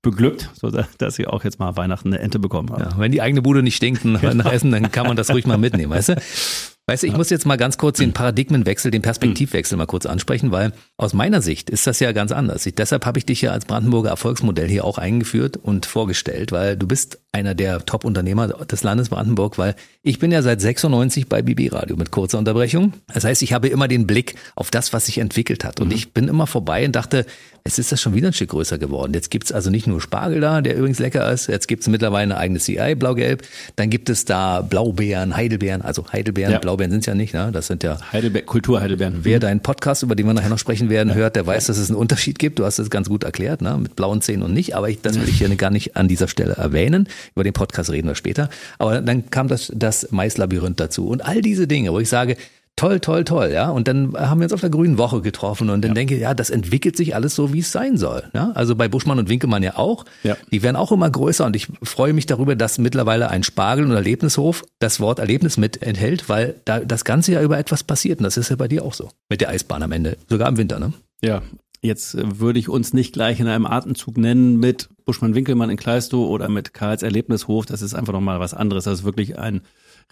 beglückt, so dass sie auch jetzt mal Weihnachten eine Ente bekommen haben. Ja, wenn die eigene Bude nicht stinkt nach genau. Essen, dann kann man das ruhig mal mitnehmen, weißt du? Weißt du, ich muss jetzt mal ganz kurz den Paradigmenwechsel, den Perspektivwechsel mal kurz ansprechen, weil aus meiner Sicht ist das ja ganz anders. Ich, deshalb habe ich dich ja als Brandenburger Erfolgsmodell hier auch eingeführt und vorgestellt, weil du bist einer der Top-Unternehmer des Landes Brandenburg, weil ich bin ja seit 96 bei BB Radio mit kurzer Unterbrechung. Das heißt, ich habe immer den Blick auf das, was sich entwickelt hat. Und mhm. ich bin immer vorbei und dachte, es ist das schon wieder ein Stück größer geworden. Jetzt gibt's also nicht nur Spargel da, der übrigens lecker ist. Jetzt gibt's mittlerweile eine eigene CI, blau-gelb. Dann gibt es da Blaubeeren, Heidelbeeren. Also Heidelbeeren, ja. Blaubeeren sind's ja nicht. Ne? Das sind ja Heidelbe Kulturheidelbeeren. Wer deinen Podcast, über den wir nachher noch sprechen werden, ja. hört, der weiß, dass es einen Unterschied gibt. Du hast es ganz gut erklärt, ne? mit blauen Zähnen und nicht. Aber ich, das will ich hier gar nicht an dieser Stelle erwähnen. Über den Podcast reden wir später. Aber dann kam das, das Maislabyrinth dazu. Und all diese Dinge, wo ich sage, toll, toll, toll, ja. Und dann haben wir uns auf der Grünen Woche getroffen und dann ja. denke ich, ja, das entwickelt sich alles so, wie es sein soll. Ja? Also bei Buschmann und Winkelmann ja auch. Ja. Die werden auch immer größer und ich freue mich darüber, dass mittlerweile ein Spargel- und Erlebnishof das Wort Erlebnis mit enthält, weil da das ganze Jahr über etwas passiert und das ist ja bei dir auch so. Mit der Eisbahn am Ende, sogar im Winter, ne? Ja, Jetzt äh, würde ich uns nicht gleich in einem Atemzug nennen mit Buschmann-Winkelmann in Kleistow oder mit Karls Erlebnishof. Das ist einfach nochmal was anderes. Das ist wirklich ein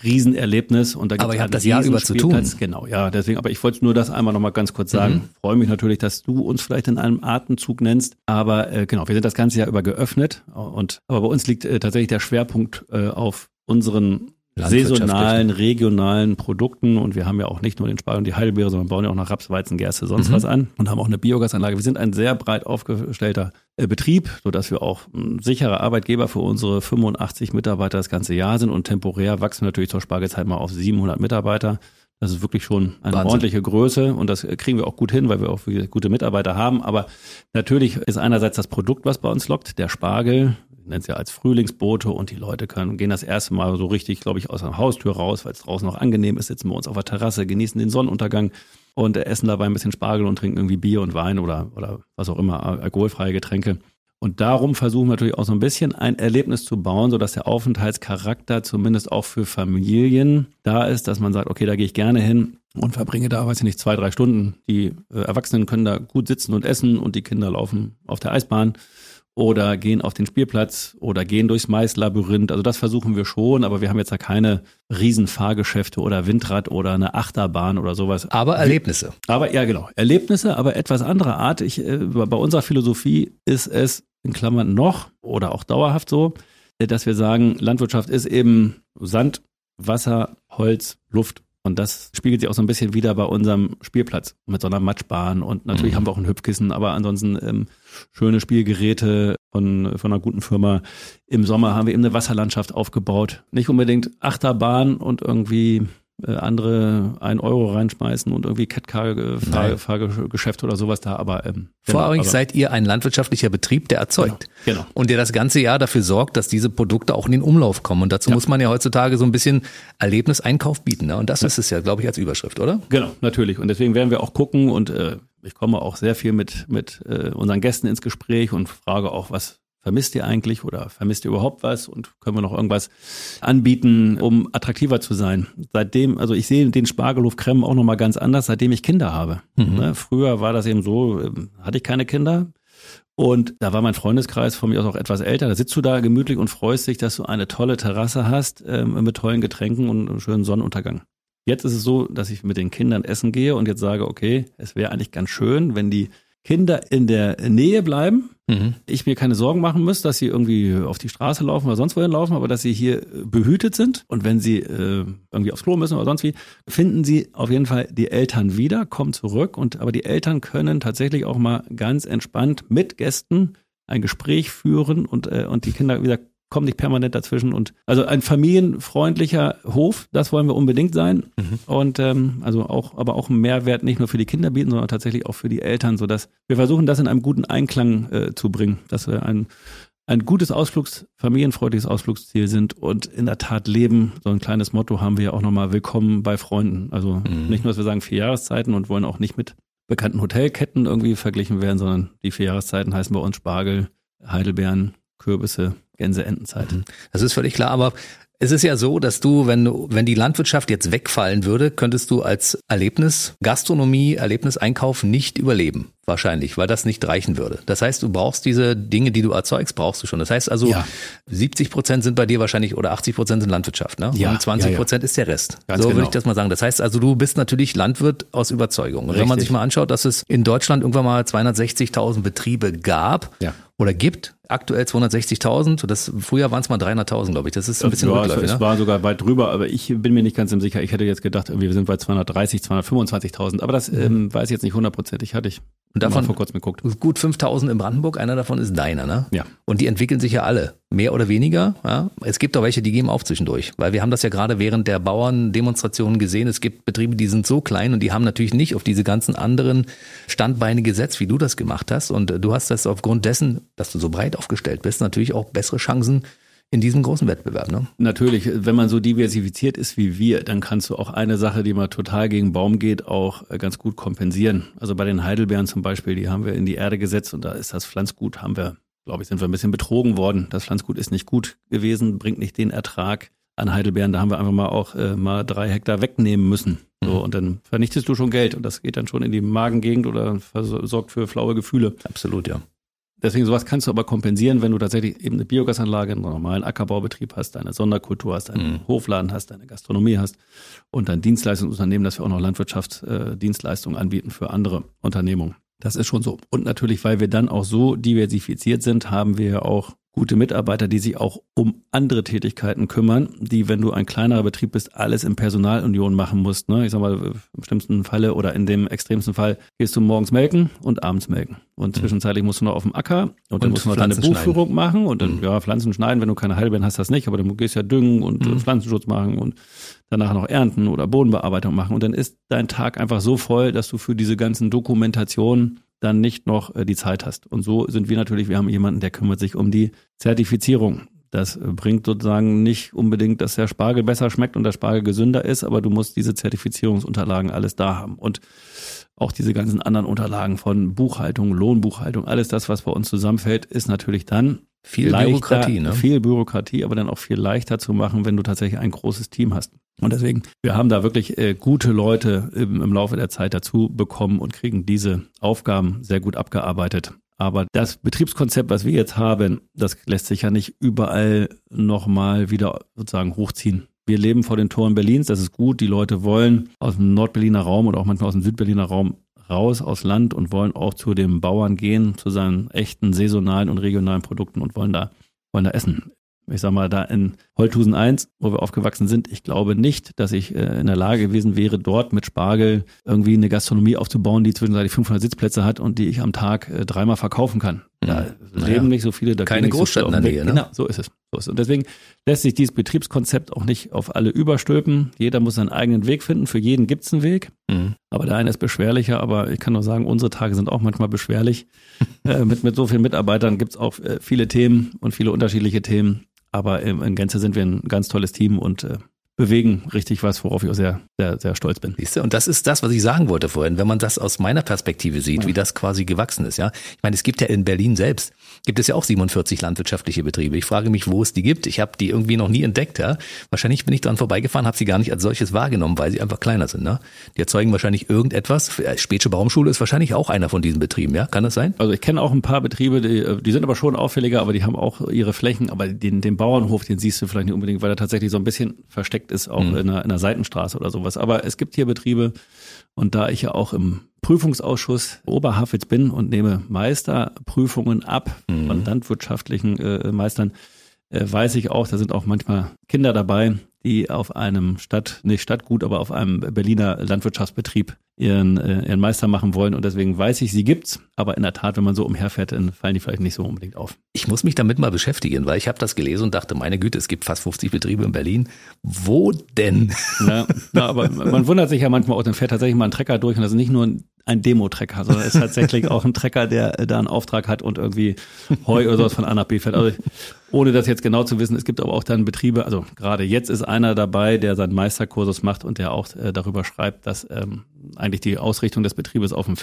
Riesenerlebnis und da gibt Aber ihr habt das Jahr über zu tun. Genau, ja, deswegen, aber ich wollte nur das einmal nochmal ganz kurz sagen. Mhm. Freue mich natürlich, dass du uns vielleicht in einem Atemzug nennst, aber äh, genau, wir sind das ganze Jahr über geöffnet und aber bei uns liegt äh, tatsächlich der Schwerpunkt äh, auf unseren saisonalen, regionalen Produkten und wir haben ja auch nicht nur den Spargel und die Heidelbeere, sondern bauen ja auch noch Raps, Weizen, Gerste, sonst mhm. was an und haben auch eine Biogasanlage. Wir sind ein sehr breit aufgestellter Betrieb, sodass wir auch ein sicherer Arbeitgeber für unsere 85 Mitarbeiter das ganze Jahr sind und temporär wachsen wir natürlich zur Spargelzeit mal auf 700 Mitarbeiter. Das ist wirklich schon eine Wahnsinn. ordentliche Größe und das kriegen wir auch gut hin, weil wir auch gute Mitarbeiter haben. Aber natürlich ist einerseits das Produkt, was bei uns lockt, der Spargel nennt es ja als Frühlingsbote und die Leute können, gehen das erste Mal so richtig, glaube ich, aus der Haustür raus, weil es draußen noch angenehm ist, sitzen bei uns auf der Terrasse, genießen den Sonnenuntergang und essen dabei ein bisschen Spargel und trinken irgendwie Bier und Wein oder, oder was auch immer, alkoholfreie Getränke. Und darum versuchen wir natürlich auch so ein bisschen ein Erlebnis zu bauen, sodass der Aufenthaltscharakter zumindest auch für Familien da ist, dass man sagt, okay, da gehe ich gerne hin und verbringe da, weiß ich nicht, zwei, drei Stunden. Die äh, Erwachsenen können da gut sitzen und essen und die Kinder laufen auf der Eisbahn oder gehen auf den Spielplatz oder gehen durchs Maislabyrinth. Also das versuchen wir schon, aber wir haben jetzt da keine Riesenfahrgeschäfte oder Windrad oder eine Achterbahn oder sowas. Aber Erlebnisse. Aber ja, genau. Erlebnisse, aber etwas anderer Art. Ich, äh, bei unserer Philosophie ist es in Klammern noch oder auch dauerhaft so, dass wir sagen, Landwirtschaft ist eben Sand, Wasser, Holz, Luft und das spiegelt sich auch so ein bisschen wieder bei unserem Spielplatz mit so einer Matschbahn. Und natürlich mhm. haben wir auch ein Hüpfkissen, aber ansonsten ähm, schöne Spielgeräte von, von einer guten Firma. Im Sommer haben wir eben eine Wasserlandschaft aufgebaut. Nicht unbedingt Achterbahn und irgendwie andere ein Euro reinschmeißen und irgendwie Catcar-Fahrgeschäft oder sowas da, aber ähm, genau, seid ihr ein landwirtschaftlicher Betrieb, der erzeugt. Genau, genau, Und der das ganze Jahr dafür sorgt, dass diese Produkte auch in den Umlauf kommen. Und dazu ja. muss man ja heutzutage so ein bisschen Erlebniseinkauf bieten. Ne? Und das ja. ist es ja, glaube ich, als Überschrift, oder? Genau, natürlich. Und deswegen werden wir auch gucken und äh, ich komme auch sehr viel mit, mit äh, unseren Gästen ins Gespräch und frage auch, was, vermisst ihr eigentlich oder vermisst ihr überhaupt was und können wir noch irgendwas anbieten, um attraktiver zu sein? Seitdem, also ich sehe den Spargelhof Krem auch nochmal ganz anders, seitdem ich Kinder habe. Mhm. Ne, früher war das eben so, ähm, hatte ich keine Kinder. Und da war mein Freundeskreis von mir aus auch etwas älter. Da sitzt du da gemütlich und freust dich, dass du eine tolle Terrasse hast ähm, mit tollen Getränken und einem schönen Sonnenuntergang. Jetzt ist es so, dass ich mit den Kindern essen gehe und jetzt sage, okay, es wäre eigentlich ganz schön, wenn die Kinder in der Nähe bleiben, mhm. ich mir keine Sorgen machen muss, dass sie irgendwie auf die Straße laufen oder sonst wohin laufen, aber dass sie hier behütet sind. Und wenn sie äh, irgendwie aufs Klo müssen oder sonst wie, finden sie auf jeden Fall die Eltern wieder, kommen zurück. Und aber die Eltern können tatsächlich auch mal ganz entspannt mit Gästen ein Gespräch führen und, äh, und die Kinder wieder kommt nicht permanent dazwischen. Und also ein familienfreundlicher Hof, das wollen wir unbedingt sein. Mhm. Und ähm, also auch, aber auch einen Mehrwert nicht nur für die Kinder bieten, sondern tatsächlich auch für die Eltern, sodass wir versuchen, das in einem guten Einklang äh, zu bringen, dass wir ein ein gutes Ausflugs, familienfreundliches Ausflugsziel sind und in der Tat leben. So ein kleines Motto haben wir ja auch nochmal willkommen bei Freunden. Also mhm. nicht nur, dass wir sagen vier Jahreszeiten und wollen auch nicht mit bekannten Hotelketten irgendwie verglichen werden, sondern die vier Jahreszeiten heißen bei uns Spargel, Heidelbeeren, Kürbisse, Gänseentenzeit. Mhm. Das ist völlig klar, aber es ist ja so, dass du, wenn du, wenn die Landwirtschaft jetzt wegfallen würde, könntest du als Erlebnis, Gastronomie, Erlebniseinkauf nicht überleben. Wahrscheinlich, weil das nicht reichen würde. Das heißt, du brauchst diese Dinge, die du erzeugst, brauchst du schon. Das heißt also, ja. 70 Prozent sind bei dir wahrscheinlich oder 80 Prozent sind Landwirtschaft, ne? Ja, und 20 Prozent ja, ja. ist der Rest. Ganz so genau. würde ich das mal sagen. Das heißt also, du bist natürlich Landwirt aus Überzeugung. Und Richtig. wenn man sich mal anschaut, dass es in Deutschland irgendwann mal 260.000 Betriebe gab, oder gibt, Aktuell 260.000, das früher waren es mal 300.000, glaube ich. Das ist ein bisschen ja, rückläufig. Es, ne? war sogar weit drüber, aber ich bin mir nicht ganz im sicher. Ich hätte jetzt gedacht, wir sind bei 230, 225.000, aber das ähm, weiß ich jetzt nicht hundertprozentig. Hatte ich Und davon vor kurzem geguckt. gut 5.000 in Brandenburg, einer davon ist deiner, ne? Ja. Und die entwickeln sich ja alle, mehr oder weniger. Ja? Es gibt auch welche, die geben auf zwischendurch, weil wir haben das ja gerade während der Bauerndemonstrationen gesehen. Es gibt Betriebe, die sind so klein und die haben natürlich nicht auf diese ganzen anderen Standbeine gesetzt, wie du das gemacht hast. Und äh, du hast das aufgrund dessen, dass du so breit aufgestellt bist, natürlich auch bessere Chancen in diesem großen Wettbewerb. Ne? Natürlich, wenn man so diversifiziert ist wie wir, dann kannst du auch eine Sache, die mal total gegen Baum geht, auch äh, ganz gut kompensieren. Also bei den Heidelbeeren zum Beispiel, die haben wir in die Erde gesetzt und da ist das Pflanzgut, haben wir, glaube ich, sind wir ein bisschen betrogen worden. Das Pflanzgut ist nicht gut gewesen, bringt nicht den Ertrag an Heidelbeeren. Da haben wir einfach mal auch äh, mal drei Hektar wegnehmen müssen. So, und dann vernichtest du schon Geld und das geht dann schon in die Magengegend oder sorgt für flaue Gefühle. Absolut, ja. Deswegen sowas kannst du aber kompensieren, wenn du tatsächlich eben eine Biogasanlage, einen normalen Ackerbaubetrieb hast, eine Sonderkultur hast, einen Mhm. Hofladen hast, eine Gastronomie hast und ein Dienstleistungsunternehmen, dass wir auch noch Landwirtschaftsdienstleistungen äh, anbieten für andere Unternehmungen. Das ist schon so. Und natürlich, weil wir dann auch so diversifiziert sind, haben wir ja auch gute Mitarbeiter, die sich auch um andere Tätigkeiten kümmern, die, wenn du ein kleinerer Betrieb bist, alles in Personalunion machen musst. Ne? Ich sag mal, im schlimmsten Falle oder in dem extremsten Fall gehst du morgens melken und abends melken. Und zwischenzeitlich musst du noch auf dem Acker und dann Und musst du noch deine Buchführung machen und dann, Mhm. ja, Pflanzen schneiden, wenn du keine Heilbeeren hast, das nicht, aber dann gehst du ja düngen und äh, Mhm. Pflanzenschutz machen und danach noch ernten oder Bodenbearbeitung machen. Und dann ist dein Tag einfach so voll, dass du für diese ganzen Dokumentationen dann nicht noch äh, die Zeit hast. Und so sind wir natürlich, wir haben jemanden, der kümmert sich um die Zertifizierung. Das äh, bringt sozusagen nicht unbedingt, dass der Spargel besser schmeckt und der Spargel gesünder ist, aber du musst diese Zertifizierungsunterlagen alles da haben. Und auch diese ganzen anderen Unterlagen von Buchhaltung, Lohnbuchhaltung, alles das, was bei uns zusammenfällt, ist natürlich dann Viel leichter, Bürokratie, ne? Viel Bürokratie, aber dann auch viel leichter zu machen, wenn du tatsächlich ein großes Team hast. Und deswegen, wir haben da wirklich äh, gute Leute im, im Laufe der Zeit dazu bekommen und kriegen diese Aufgaben sehr gut abgearbeitet. Aber das Betriebskonzept, was wir jetzt haben, das lässt sich ja nicht überall nochmal wieder sozusagen hochziehen. Wir leben vor den Toren Berlins, das ist gut. Die Leute wollen aus dem Nordberliner Raum oder auch manchmal aus dem Südberliner Raum raus aus Land und wollen auch zu dem Bauern gehen, zu seinen echten saisonalen und regionalen Produkten und wollen da, wollen da essen. Ich sag mal, da in Holthusen 1, wo wir aufgewachsen sind, ich glaube nicht, dass ich äh, in der Lage gewesen wäre, dort mit Spargel irgendwie eine Gastronomie aufzubauen, die zwischenzeitlich 500 Sitzplätze hat und die ich am Tag äh, dreimal verkaufen kann. Da Mhm. leben Naja. nicht so viele. Da Keine so Großstadt viele in der Nähe, ne? Genau, so ist es. So ist es. Und deswegen lässt sich dieses Betriebskonzept auch nicht auf alle überstülpen. Jeder muss seinen eigenen Weg finden. Für jeden gibt's einen Weg. Mhm. Aber der eine ist beschwerlicher, aber ich kann nur sagen, unsere Tage sind auch manchmal beschwerlich. äh, mit, mit so vielen Mitarbeitern gibt's auch äh, viele Themen und viele unterschiedliche Themen. Aber in, in Gänze sind wir ein ganz tolles Team und äh, bewegen richtig was, worauf ich auch sehr, sehr, sehr stolz bin. Siehst du? Und das ist das, was ich sagen wollte vorhin, wenn man das aus meiner Perspektive sieht, wie das quasi gewachsen ist, ja. Ich meine, es gibt ja in Berlin selbst, gibt es ja auch 47 landwirtschaftliche Betriebe. Ich frage mich, wo es die gibt. Ich habe die irgendwie noch nie entdeckt, ja. Wahrscheinlich bin ich dran vorbeigefahren, habe sie gar nicht als solches wahrgenommen, weil sie einfach kleiner sind, ne? Die erzeugen wahrscheinlich irgendetwas. Äh, Spätsche Baumschule ist wahrscheinlich auch einer von diesen Betrieben, ja? Kann das sein? Also ich kenne auch ein paar Betriebe, die, äh, die sind aber schon auffälliger, aber die haben auch ihre Flächen. Aber den, den Bauernhof, den siehst du vielleicht nicht unbedingt, weil er tatsächlich so ein bisschen versteckt ist, auch in, einer, in einer Seitenstraße oder sowas. Aber es gibt hier Betriebe und da ich ja auch im Prüfungsausschuss Oberhafitz bin und nehme Meisterprüfungen ab von landwirtschaftlichen äh, Meistern, äh, weiß ich auch, da sind auch manchmal Kinder dabei, die auf einem Stadt, nicht Stadtgut, aber auf einem Berliner Landwirtschaftsbetrieb ihren, äh, ihren Meister machen wollen. Und deswegen weiß ich, sie gibt's. Aber in der Tat, wenn man so umherfährt, dann fallen die vielleicht nicht so unbedingt auf. Ich muss mich damit mal beschäftigen, weil ich habe das gelesen und dachte, meine Güte, es gibt fast 50 Betriebe in Berlin. Wo denn? Na, na, aber man wundert sich ja manchmal auch, dann fährt tatsächlich mal ein Trecker durch und das ist nicht nur ein, ein Demo-Trecker, sondern es ist tatsächlich auch ein Trecker, der äh, da einen Auftrag hat und irgendwie Heu oder sowas von A nach B fährt. Also ohne das jetzt genau zu wissen, es gibt aber auch dann Betriebe, also gerade jetzt ist einer dabei, der seinen Meisterkursus macht und der auch äh, darüber schreibt, dass ähm, eigentlich die Ausrichtung des Betriebes auf dem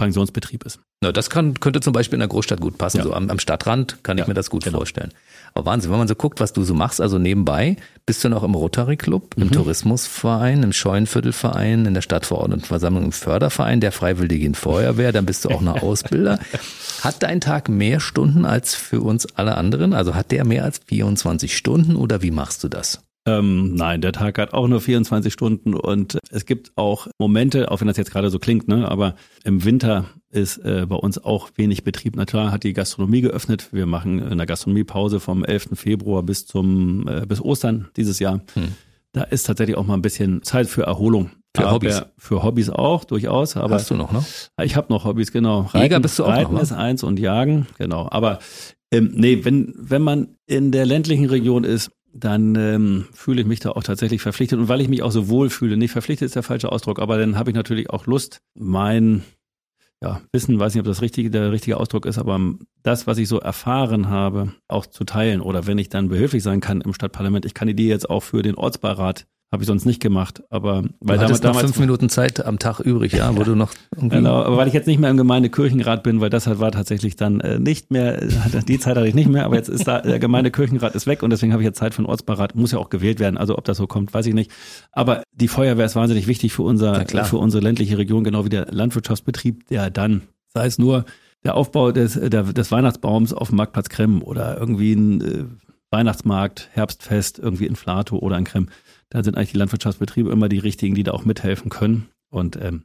Pferdepensionsbetrieb ist. Na, das kann, könnte zum Beispiel in der Großstadt gut passen. Ja. So am, am Stadtrand kann ich Ja, mir das gut genau. vorstellen. Aber Wahnsinn, wenn man so guckt, was du so machst, also nebenbei, bist du noch im Rotary Club, Mhm. im Tourismusverein, im Scheunenviertelverein, in der Stadtverordnetenversammlung, im Förderverein der Freiwilligen Feuerwehr, dann bist du auch noch Ausbilder. Hat dein Tag mehr Stunden als für uns alle anderen? Also hat der mehr als 24 Stunden oder wie machst du das? Ähm, nein, der Tag hat auch nur 24 Stunden und es gibt auch Momente, auch wenn das jetzt gerade so klingt, ne, aber im Winter ist äh, bei uns auch wenig Betrieb. Na klar hat die Gastronomie geöffnet. Wir machen eine Gastronomiepause vom 11. Februar bis zum äh, bis Ostern dieses Jahr. Hm. Da ist tatsächlich auch mal ein bisschen Zeit für Erholung. Für aber Hobbys. Für Hobbys auch, durchaus. Aber Hast du noch, ne? Ich habe noch Hobbys, genau. Reiten, Jäger bist du auch Reiten noch, ist eins und Jagen, genau. Aber ähm, nee, wenn, wenn man in der ländlichen Region ist, dann ähm, fühle ich mich da auch tatsächlich verpflichtet. Und weil ich mich auch so wohl fühle, nicht verpflichtet ist der falsche Ausdruck, aber dann habe ich natürlich auch Lust, mein ja, Wissen, weiß nicht, ob das richtige, der richtige Ausdruck ist, aber das, was ich so erfahren habe, auch zu teilen. Oder wenn ich dann behilflich sein kann im Stadtparlament. Ich kandidiere jetzt auch für den Ortsbeirat habe ich sonst nicht gemacht. Aber weil du damals, damals fünf Minuten Zeit am Tag übrig, ja, wo du noch genau, aber weil ich jetzt nicht mehr im Gemeindekirchenrat bin, weil das halt war tatsächlich dann äh, nicht mehr, die Zeit hatte ich nicht mehr, aber jetzt ist da der Gemeindekirchenrat ist weg und deswegen habe ich jetzt Zeit für einen Ortsbeirat, muss ja auch gewählt werden. Also ob das so kommt, weiß ich nicht. Aber die Feuerwehr ist wahnsinnig wichtig für unser, für unsere ländliche Region, genau wie der Landwirtschaftsbetrieb, der dann, sei es nur der Aufbau des, der, des Weihnachtsbaums auf dem Marktplatz Krem oder irgendwie ein äh, Weihnachtsmarkt, Herbstfest, irgendwie in Flato oder in Krem da sind eigentlich die Landwirtschaftsbetriebe immer die richtigen, die da auch mithelfen können. Und ähm,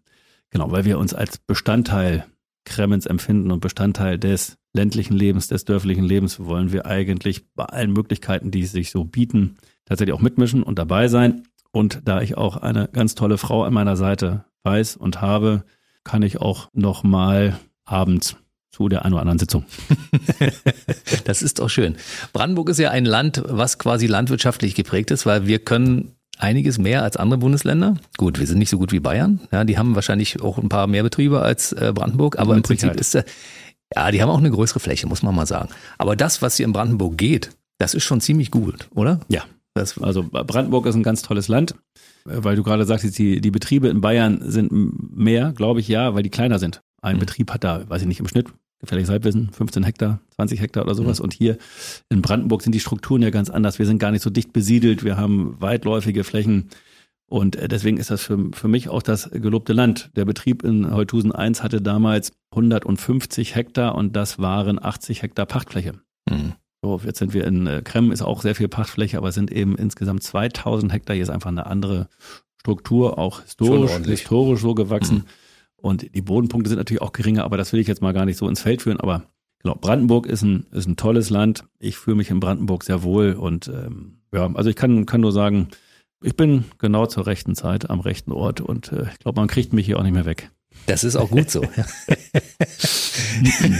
genau, weil wir uns als Bestandteil Kremens empfinden und Bestandteil des ländlichen Lebens, des dörflichen Lebens, wollen wir eigentlich bei allen Möglichkeiten, die sich so bieten, tatsächlich auch mitmischen und dabei sein. Und da ich auch eine ganz tolle Frau an meiner Seite weiß und habe, kann ich auch noch mal abends zu der einen oder anderen Sitzung. das ist doch schön. Brandenburg ist ja ein Land, was quasi landwirtschaftlich geprägt ist, weil wir können einiges mehr als andere Bundesländer. Gut, wir sind nicht so gut wie Bayern. Ja, die haben wahrscheinlich auch ein paar mehr Betriebe als äh, Brandenburg, aber im Prinzip Sicherheit. ist, ja, die haben auch eine größere Fläche, muss man mal sagen. Aber das, was hier in Brandenburg geht, das ist schon ziemlich gut, oder? Ja. Das, also Brandenburg ist ein ganz tolles Land, weil du gerade sagst, die, die Betriebe in Bayern sind mehr, glaube ich, ja, weil die kleiner sind. Ein mhm. Betrieb hat da, weiß ich nicht, im Schnitt gefährliches Halbwissen, 15 Hektar, 20 Hektar oder sowas. Mhm. Und hier in Brandenburg sind die Strukturen ja ganz anders. Wir sind gar nicht so dicht besiedelt, wir haben weitläufige Flächen. Und äh, deswegen ist das für, für mich auch das gelobte Land. Der Betrieb in Heuthusen 1 hatte damals 150 Hektar und das waren 80 Hektar Pachtfläche. Mhm. So, jetzt sind wir in äh, Krem, ist auch sehr viel Pachtfläche, aber sind eben insgesamt 2000 Hektar. Hier ist einfach eine andere Struktur, auch historisch, historisch so gewachsen. Mhm. Und die Bodenpunkte sind natürlich auch geringer, aber das will ich jetzt mal gar nicht so ins Feld führen. Aber genau, Brandenburg ist ein, ist ein tolles Land. Ich fühle mich in Brandenburg sehr wohl. Und ähm, ja, also ich kann, kann nur sagen, ich bin genau zur rechten Zeit am rechten Ort und äh, ich glaube, man kriegt mich hier auch nicht mehr weg. Das ist auch gut so.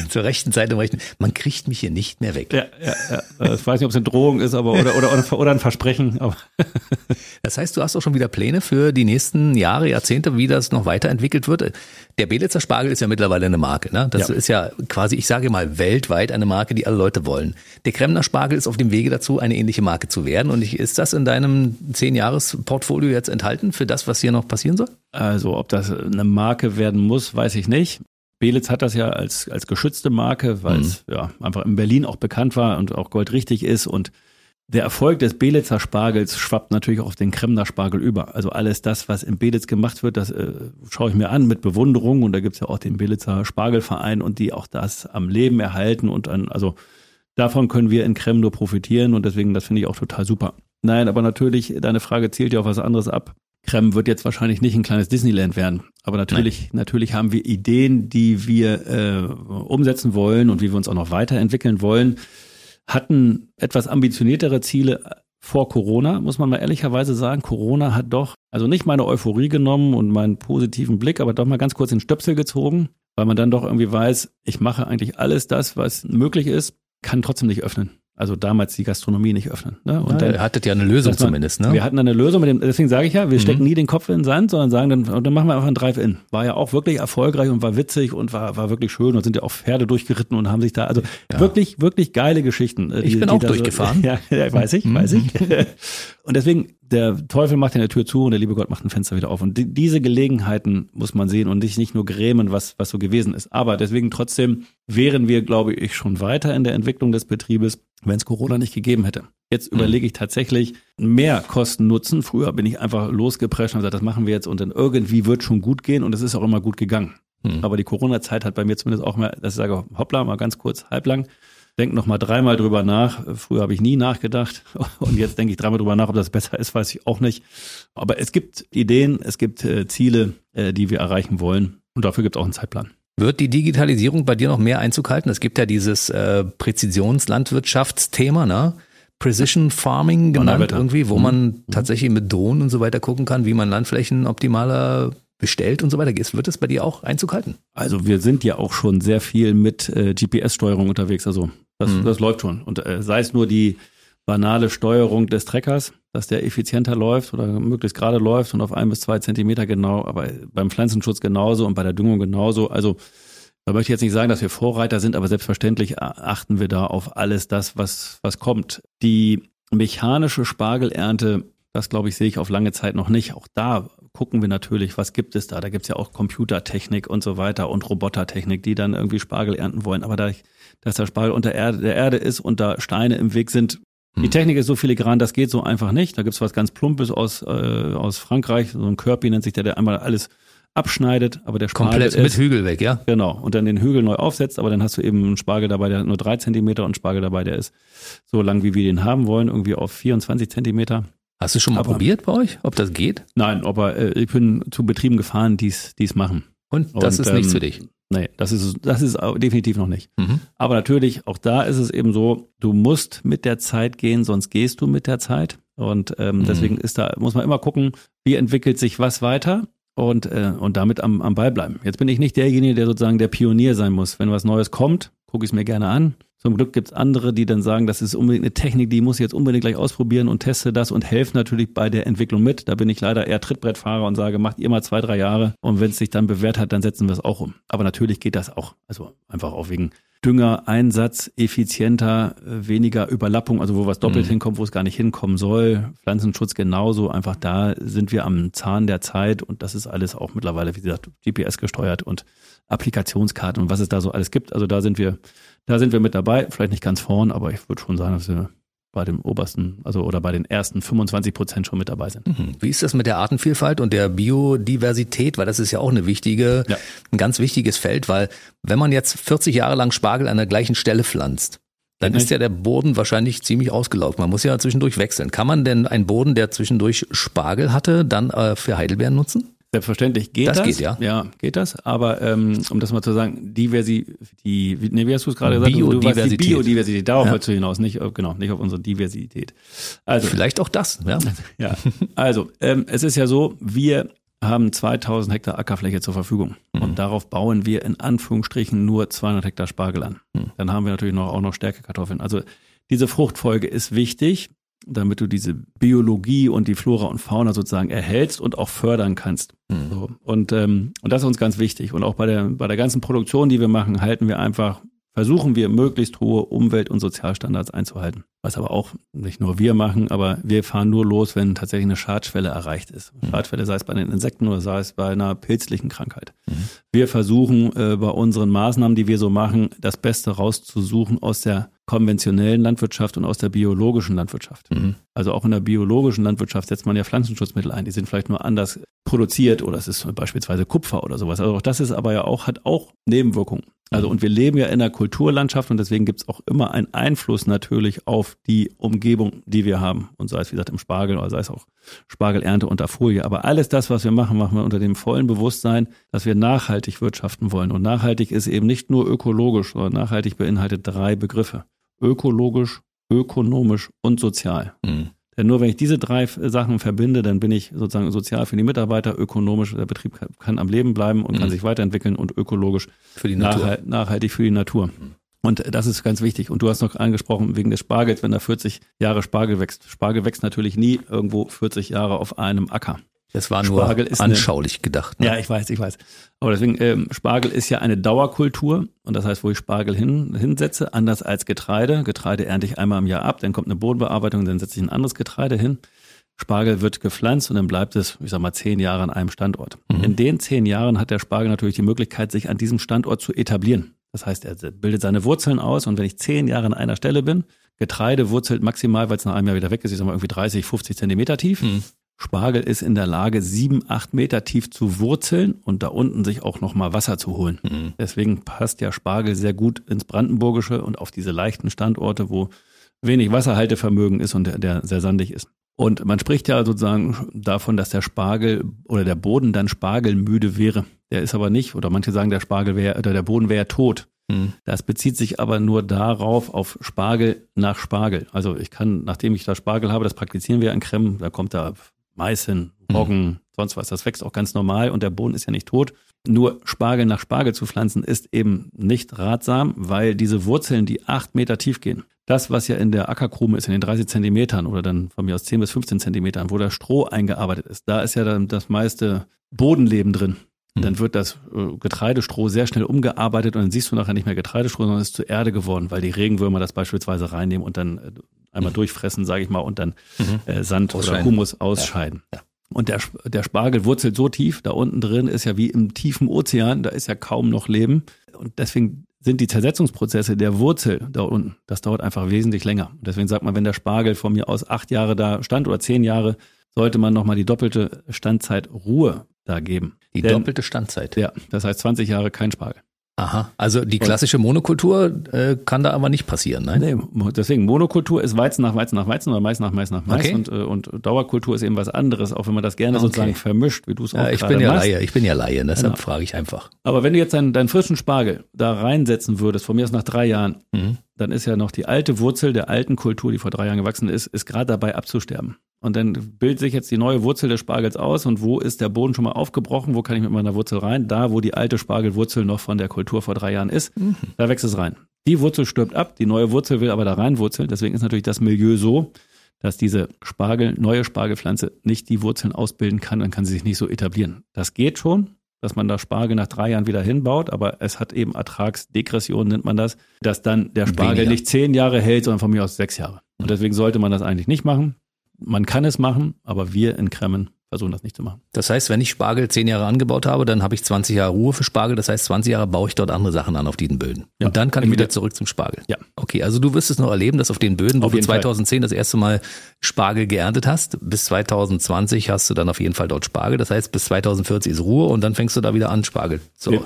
Zur rechten Zeit im rechten. Man kriegt mich hier nicht mehr weg. Ja, ja, ja. Ich weiß nicht, ob es eine Drohung ist, aber oder, oder, oder, ein Versprechen. Das heißt, du hast auch schon wieder Pläne für die nächsten Jahre, Jahrzehnte, wie das noch weiterentwickelt wird. Der Belitzer Spargel ist ja mittlerweile eine Marke. Ne? Das ja. ist ja quasi, ich sage mal, weltweit eine Marke, die alle Leute wollen. Der Kremner Spargel ist auf dem Wege dazu, eine ähnliche Marke zu werden. Und ist das in deinem zehn-Jahres-Portfolio jetzt enthalten für das, was hier noch passieren soll? Also, ob das eine Marke werden muss, weiß ich nicht. Belitz hat das ja als, als geschützte Marke, weil mhm. es ja einfach in Berlin auch bekannt war und auch goldrichtig ist. Und der Erfolg des Belitzer Spargels schwappt natürlich auch auf den Kremner Spargel über. Also alles das, was in Belitz gemacht wird, das äh, schaue ich mir an mit Bewunderung. Und da gibt's ja auch den Belitzer Spargelverein und die auch das am Leben erhalten. Und an, also davon können wir in Krem nur profitieren. Und deswegen, das finde ich auch total super. Nein, aber natürlich, deine Frage zielt ja auf was anderes ab. Krem wird jetzt wahrscheinlich nicht ein kleines Disneyland werden. Aber natürlich, Nein. natürlich haben wir Ideen, die wir äh, umsetzen wollen und wie wir uns auch noch weiterentwickeln wollen. Hatten etwas ambitioniertere Ziele vor Corona, muss man mal ehrlicherweise sagen. Corona hat doch, also nicht meine Euphorie genommen und meinen positiven Blick, aber doch mal ganz kurz den Stöpsel gezogen, weil man dann doch irgendwie weiß, ich mache eigentlich alles das, was möglich ist, kann trotzdem nicht öffnen also damals die Gastronomie nicht öffnen. Ne? Und ja, dann hattet ja eine Lösung man, zumindest. Ne? Wir hatten eine Lösung, mit dem, deswegen sage ich ja, wir mhm. stecken nie den Kopf in den Sand, sondern sagen, dann, dann machen wir einfach ein Drive-In. War ja auch wirklich erfolgreich und war witzig und war, war wirklich schön und sind ja auch Pferde durchgeritten und haben sich da, also ja. wirklich, wirklich geile Geschichten. Äh, die, ich bin auch durchgefahren. So, ja, ja, weiß ich, weiß ich. und deswegen, der Teufel macht eine Tür zu und der liebe Gott macht ein Fenster wieder auf. Und die, diese Gelegenheiten muss man sehen und nicht, nicht nur grämen, was, was so gewesen ist. Aber deswegen trotzdem wären wir, glaube ich, schon weiter in der Entwicklung des Betriebes, wenn es Corona nicht gegeben hätte. Jetzt mhm. überlege ich tatsächlich mehr Kosten-Nutzen. Früher bin ich einfach losgeprescht und gesagt, das machen wir jetzt und dann irgendwie wird schon gut gehen und es ist auch immer gut gegangen. Mhm. Aber die Corona-Zeit hat bei mir zumindest auch mal, dass ich sage, hoppla, mal ganz kurz, halblang denk noch mal dreimal drüber nach. Früher habe ich nie nachgedacht und jetzt denke ich dreimal drüber nach, ob das besser ist, weiß ich auch nicht. Aber es gibt Ideen, es gibt äh, Ziele, äh, die wir erreichen wollen und dafür gibt es auch einen Zeitplan. Wird die Digitalisierung bei dir noch mehr Einzug halten? Es gibt ja dieses äh, Präzisionslandwirtschaftsthema, ne? Precision Farming genannt irgendwie, wo man mhm. tatsächlich mit Drohnen und so weiter gucken kann, wie man Landflächen optimaler bestellt und so weiter. Wird es bei dir auch Einzug halten? Also wir sind ja auch schon sehr viel mit äh, GPS-Steuerung unterwegs. Also das, mhm. das läuft schon. Und äh, sei es nur die banale Steuerung des Treckers, dass der effizienter läuft oder möglichst gerade läuft und auf ein bis zwei Zentimeter genau, aber beim Pflanzenschutz genauso und bei der Düngung genauso. Also da möchte ich jetzt nicht sagen, dass wir Vorreiter sind, aber selbstverständlich achten wir da auf alles das, was, was kommt. Die mechanische Spargelernte, das glaube ich, sehe ich auf lange Zeit noch nicht. Auch da gucken wir natürlich, was gibt es da. Da gibt es ja auch Computertechnik und so weiter und Robotertechnik, die dann irgendwie Spargel ernten wollen. Aber da, dass der Spargel unter Erde, der Erde ist und da Steine im Weg sind, die hm. Technik ist so filigran, das geht so einfach nicht. Da gibt's was ganz Plumpes aus, äh, aus Frankreich, so ein Kirby nennt sich der, der einmal alles abschneidet, aber der Spargel Komplett mit Hügel weg, ja? Genau. Und dann den Hügel neu aufsetzt, aber dann hast du eben einen Spargel dabei, der hat nur drei Zentimeter und Spargel dabei, der ist so lang, wie wir den haben wollen, irgendwie auf 24 Zentimeter. Hast du schon mal aber, probiert bei euch, ob das geht? Nein, aber äh, ich bin zu Betrieben gefahren, die es machen. Und das und, ist nichts ähm, für dich? Nee, das ist, das ist definitiv noch nicht. Mhm. Aber natürlich, auch da ist es eben so, du musst mit der Zeit gehen, sonst gehst du mit der Zeit. Und ähm, mhm. deswegen ist da, muss man immer gucken, wie entwickelt sich was weiter und, äh, und damit am, am Ball bleiben. Jetzt bin ich nicht derjenige, der sozusagen der Pionier sein muss. Wenn was Neues kommt, gucke ich es mir gerne an. Zum Glück gibt's andere, die dann sagen, das ist unbedingt eine Technik, die muss ich jetzt unbedingt gleich ausprobieren und teste das und helfe natürlich bei der Entwicklung mit. Da bin ich leider eher Trittbrettfahrer und sage, macht ihr mal zwei, drei Jahre und wenn es sich dann bewährt hat, dann setzen wir es auch um. Aber natürlich geht das auch. Also einfach auch wegen Düngereinsatz effizienter, weniger Überlappung, also wo was doppelt mhm. hinkommt, wo es gar nicht hinkommen soll. Pflanzenschutz genauso. Einfach da sind wir am Zahn der Zeit und das ist alles auch mittlerweile, wie gesagt, GPS gesteuert und Applikationskarten und was es da so alles gibt. Also da sind wir da sind wir mit dabei, vielleicht nicht ganz vorn, aber ich würde schon sagen, dass wir bei dem obersten, also oder bei den ersten 25 Prozent schon mit dabei sind. Mhm. Wie ist das mit der Artenvielfalt und der Biodiversität? Weil das ist ja auch eine wichtige, ja. ein ganz wichtiges Feld, weil wenn man jetzt 40 Jahre lang Spargel an der gleichen Stelle pflanzt, dann ist ja der Boden wahrscheinlich ziemlich ausgelaugt. Man muss ja zwischendurch wechseln. Kann man denn einen Boden, der zwischendurch Spargel hatte, dann äh, für Heidelbeeren nutzen? Selbstverständlich geht das. Das geht, ja. Ja, geht das. Aber ähm, um das mal zu sagen, Diversi, die, nee, wie hast du es gerade gesagt? Biodiversität. Die Biodiversität, darauf ja. wolltest du hinaus, nicht, genau, nicht auf unsere Diversität. Also, Vielleicht auch das, ja. ja. Also, ähm, es ist ja so, wir haben 2000 Hektar Ackerfläche zur Verfügung. Mhm. Und darauf bauen wir in Anführungsstrichen nur 200 Hektar Spargel an. Mhm. Dann haben wir natürlich noch, auch noch Stärkekartoffeln. Also diese Fruchtfolge ist wichtig damit du diese Biologie und die Flora und Fauna sozusagen erhältst und auch fördern kannst. Mhm. So. Und, ähm, und das ist uns ganz wichtig. Und auch bei der, bei der ganzen Produktion, die wir machen, halten wir einfach, versuchen wir möglichst hohe Umwelt- und Sozialstandards einzuhalten. Was aber auch nicht nur wir machen, aber wir fahren nur los, wenn tatsächlich eine Schadschwelle erreicht ist. Mhm. Schadschwelle sei es bei den Insekten oder sei es bei einer pilzlichen Krankheit. Mhm. Wir versuchen äh, bei unseren Maßnahmen, die wir so machen, das Beste rauszusuchen aus der konventionellen Landwirtschaft und aus der biologischen Landwirtschaft. Mhm. Also auch in der biologischen Landwirtschaft setzt man ja Pflanzenschutzmittel ein. Die sind vielleicht nur anders produziert oder es ist beispielsweise Kupfer oder sowas. Also auch das ist aber ja auch, hat auch Nebenwirkungen. Also mhm. und wir leben ja in der Kulturlandschaft und deswegen gibt es auch immer einen Einfluss natürlich auf die Umgebung, die wir haben. Und sei es, wie gesagt, im Spargel oder sei es auch Spargelernte unter Folie. Aber alles das, was wir machen, machen wir unter dem vollen Bewusstsein, dass wir nachhaltig wirtschaften wollen. Und nachhaltig ist eben nicht nur ökologisch, sondern nachhaltig beinhaltet drei Begriffe ökologisch, ökonomisch und sozial. Mhm. Denn nur wenn ich diese drei Sachen verbinde, dann bin ich sozusagen sozial für die Mitarbeiter, ökonomisch, der Betrieb kann, kann am Leben bleiben und mhm. kann sich weiterentwickeln und ökologisch für die Natur. Nachhalt, nachhaltig für die Natur. Mhm. Und das ist ganz wichtig. Und du hast noch angesprochen, wegen des Spargels, wenn da 40 Jahre Spargel wächst. Spargel wächst natürlich nie irgendwo 40 Jahre auf einem Acker. Das war nur Spargel anschaulich eine, gedacht. Ne? Ja, ich weiß, ich weiß. Aber deswegen, ähm, Spargel ist ja eine Dauerkultur. Und das heißt, wo ich Spargel hin, hinsetze, anders als Getreide. Getreide ernte ich einmal im Jahr ab, dann kommt eine Bodenbearbeitung, dann setze ich ein anderes Getreide hin. Spargel wird gepflanzt und dann bleibt es, ich sag mal, zehn Jahre an einem Standort. Mhm. In den zehn Jahren hat der Spargel natürlich die Möglichkeit, sich an diesem Standort zu etablieren. Das heißt, er bildet seine Wurzeln aus und wenn ich zehn Jahre an einer Stelle bin, Getreide wurzelt maximal, weil es nach einem Jahr wieder weg ist, ich sag mal irgendwie 30, 50 Zentimeter tief. Mhm. Spargel ist in der Lage, sieben, acht Meter tief zu wurzeln und da unten sich auch nochmal Wasser zu holen. Mhm. Deswegen passt ja Spargel sehr gut ins Brandenburgische und auf diese leichten Standorte, wo wenig Wasserhaltevermögen ist und der, der sehr sandig ist. Und man spricht ja sozusagen davon, dass der Spargel oder der Boden dann spargelmüde wäre. Der ist aber nicht, oder manche sagen, der Spargel wäre, oder der Boden wäre tot. Mhm. Das bezieht sich aber nur darauf, auf Spargel nach Spargel. Also ich kann, nachdem ich da Spargel habe, das praktizieren wir in Creme, da kommt da Mais hin, Roggen, mhm. sonst was. Das wächst auch ganz normal und der Boden ist ja nicht tot. Nur Spargel nach Spargel zu pflanzen ist eben nicht ratsam, weil diese Wurzeln, die acht Meter tief gehen, das, was ja in der Ackerkrume ist, in den 30 Zentimetern oder dann von mir aus 10 bis 15 Zentimetern, wo der Stroh eingearbeitet ist, da ist ja dann das meiste Bodenleben drin. Dann wird das äh, Getreidestroh sehr schnell umgearbeitet und dann siehst du nachher nicht mehr Getreidestroh, sondern es ist zu Erde geworden, weil die Regenwürmer das beispielsweise reinnehmen und dann äh, einmal mhm. durchfressen, sage ich mal, und dann mhm. äh, Sand oder Humus ausscheiden. Ja. Ja. Und der, der Spargel wurzelt so tief, da unten drin ist ja wie im tiefen Ozean, da ist ja kaum noch Leben. Und deswegen sind die Zersetzungsprozesse der Wurzel da unten, das dauert einfach wesentlich länger. Und deswegen sagt man, wenn der Spargel von mir aus acht Jahre da stand oder zehn Jahre, sollte man nochmal die doppelte Standzeit Ruhe da geben. Die Denn, doppelte Standzeit. Ja, das heißt 20 Jahre kein Spargel. Aha, also die klassische Monokultur äh, kann da aber nicht passieren, nein? Nee, deswegen Monokultur ist Weizen nach Weizen nach Weizen oder Mais nach Mais nach Mais okay. und, äh, und Dauerkultur ist eben was anderes, auch wenn man das gerne okay. sozusagen vermischt, wie du es auch ja, ich bin ja machst. Laie, ich bin ja Laie, deshalb genau. frage ich einfach. Aber wenn du jetzt deinen, deinen frischen Spargel da reinsetzen würdest, von mir aus nach drei Jahren, mhm. Dann ist ja noch die alte Wurzel der alten Kultur, die vor drei Jahren gewachsen ist, ist gerade dabei abzusterben. Und dann bildet sich jetzt die neue Wurzel des Spargels aus und wo ist der Boden schon mal aufgebrochen? Wo kann ich mit meiner Wurzel rein? Da, wo die alte Spargelwurzel noch von der Kultur vor drei Jahren ist, mhm. da wächst es rein. Die Wurzel stirbt ab, die neue Wurzel will aber da reinwurzeln. Deswegen ist natürlich das Milieu so, dass diese Spargel, neue Spargelpflanze nicht die Wurzeln ausbilden kann, dann kann sie sich nicht so etablieren. Das geht schon, dass man da Spargel nach drei Jahren wieder hinbaut, aber es hat eben Ertragsdegression, nennt man das, dass dann der Spargel Weniger. nicht zehn Jahre hält, sondern von mir aus sechs Jahre. Und deswegen sollte man das eigentlich nicht machen man kann es machen, aber wir in Kremmen versuchen das nicht zu machen. Das heißt, wenn ich Spargel zehn Jahre angebaut habe, dann habe ich 20 Jahre Ruhe für Spargel. Das heißt, 20 Jahre baue ich dort andere Sachen an auf diesen Böden. Ja. Und dann kann ich wieder zurück zum Spargel. Ja. Okay, also du wirst es noch erleben, dass auf den Böden, wo du 2010 Fall. das erste Mal Spargel geerntet hast, bis 2020 hast du dann auf jeden Fall dort Spargel. Das heißt, bis 2040 ist Ruhe und dann fängst du da wieder an, Spargel. So.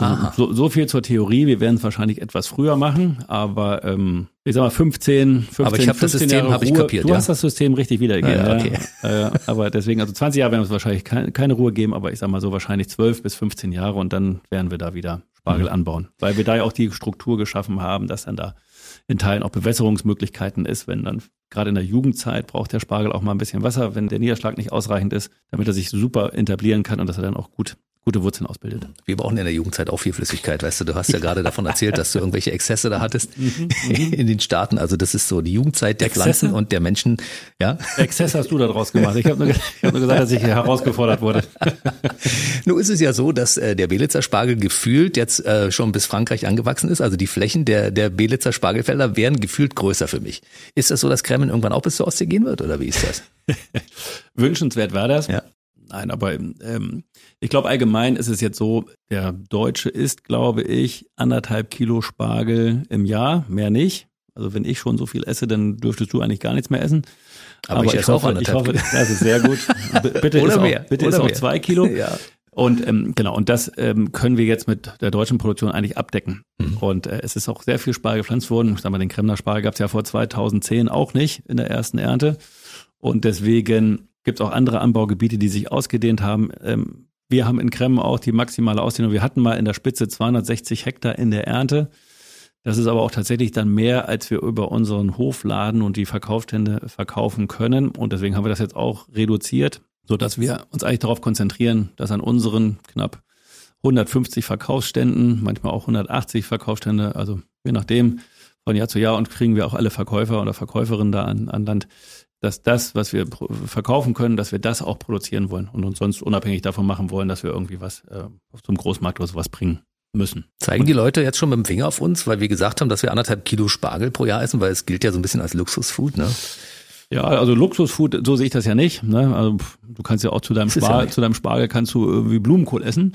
Wir, so, so viel zur Theorie. Wir werden es wahrscheinlich etwas früher machen, aber ähm, ich sag mal 15, 15 Aber ich habe das System habe ich kapiert. Du ja. hast das System richtig wiedergegeben. Ja, okay. ja. Äh, aber deswegen, also 20 Jahre werden wir uns wahrscheinlich keine, keine Ruhe geben, aber ich sag mal so wahrscheinlich 12 bis 15 Jahre und dann werden wir da wieder Spargel mhm. anbauen, weil wir da ja auch die Struktur geschaffen haben, dass dann da in Teilen auch Bewässerungsmöglichkeiten ist, wenn dann gerade in der Jugendzeit braucht der Spargel auch mal ein bisschen Wasser, wenn der Niederschlag nicht ausreichend ist, damit er sich super etablieren kann und dass er dann auch gut gute Wurzeln ausbildet. Wir brauchen in der Jugendzeit auch viel Flüssigkeit, weißt du, du hast ja gerade davon erzählt, dass du irgendwelche Exzesse da hattest mhm, mhm. in den Staaten. Also das ist so die Jugendzeit der Exzesse? Pflanzen und der Menschen. Ja. Exzess hast du da draus gemacht. Ich habe nur, hab nur gesagt, dass ich herausgefordert wurde. Nun ist es ja so, dass äh, der Belitzer Spargel gefühlt jetzt äh, schon bis Frankreich angewachsen ist. Also die Flächen der, der Belitzer Spargelfelder werden gefühlt größer für mich. Ist das so, dass Kremmen irgendwann auch bis zur Ostsee gehen wird oder wie ist das? Wünschenswert war das. Ja. Nein, aber ähm, ich glaube allgemein ist es jetzt so, der Deutsche isst, glaube ich, anderthalb Kilo Spargel im Jahr, mehr nicht. Also wenn ich schon so viel esse, dann dürftest du eigentlich gar nichts mehr essen. Aber, aber ich, ich, hoffe, ich hoffe, das ist sehr gut. bitte Oder ist mehr. auch, bitte ist auch zwei Kilo. ja. Und ähm, genau, und das ähm, können wir jetzt mit der deutschen Produktion eigentlich abdecken. Mhm. Und äh, es ist auch sehr viel Spargel gepflanzt worden. Ich sag mal, den Kremner Spargel gab es ja vor 2010 auch nicht in der ersten Ernte. Und deswegen gibt es auch andere Anbaugebiete, die sich ausgedehnt haben. Ähm, wir haben in Kremmen auch die maximale Ausdehnung. Wir hatten mal in der Spitze 260 Hektar in der Ernte. Das ist aber auch tatsächlich dann mehr, als wir über unseren Hofladen und die Verkaufstände verkaufen können. Und deswegen haben wir das jetzt auch reduziert, so dass wir uns eigentlich darauf konzentrieren, dass an unseren knapp 150 Verkaufsständen, manchmal auch 180 Verkaufsstände, also je nachdem, von Jahr zu Jahr und kriegen wir auch alle Verkäufer oder Verkäuferinnen da an, an Land, dass das, was wir verkaufen können, dass wir das auch produzieren wollen und uns sonst unabhängig davon machen wollen, dass wir irgendwie was äh, zum Großmarkt oder sowas bringen müssen. Zeigen die Leute jetzt schon mit dem Finger auf uns, weil wir gesagt haben, dass wir anderthalb Kilo Spargel pro Jahr essen, weil es gilt ja so ein bisschen als Luxusfood, ne? Ja, also Luxusfood, so sehe ich das ja nicht. Ne? Also du kannst ja auch zu deinem, Spargel, ja zu deinem Spargel kannst du irgendwie Blumenkohl essen.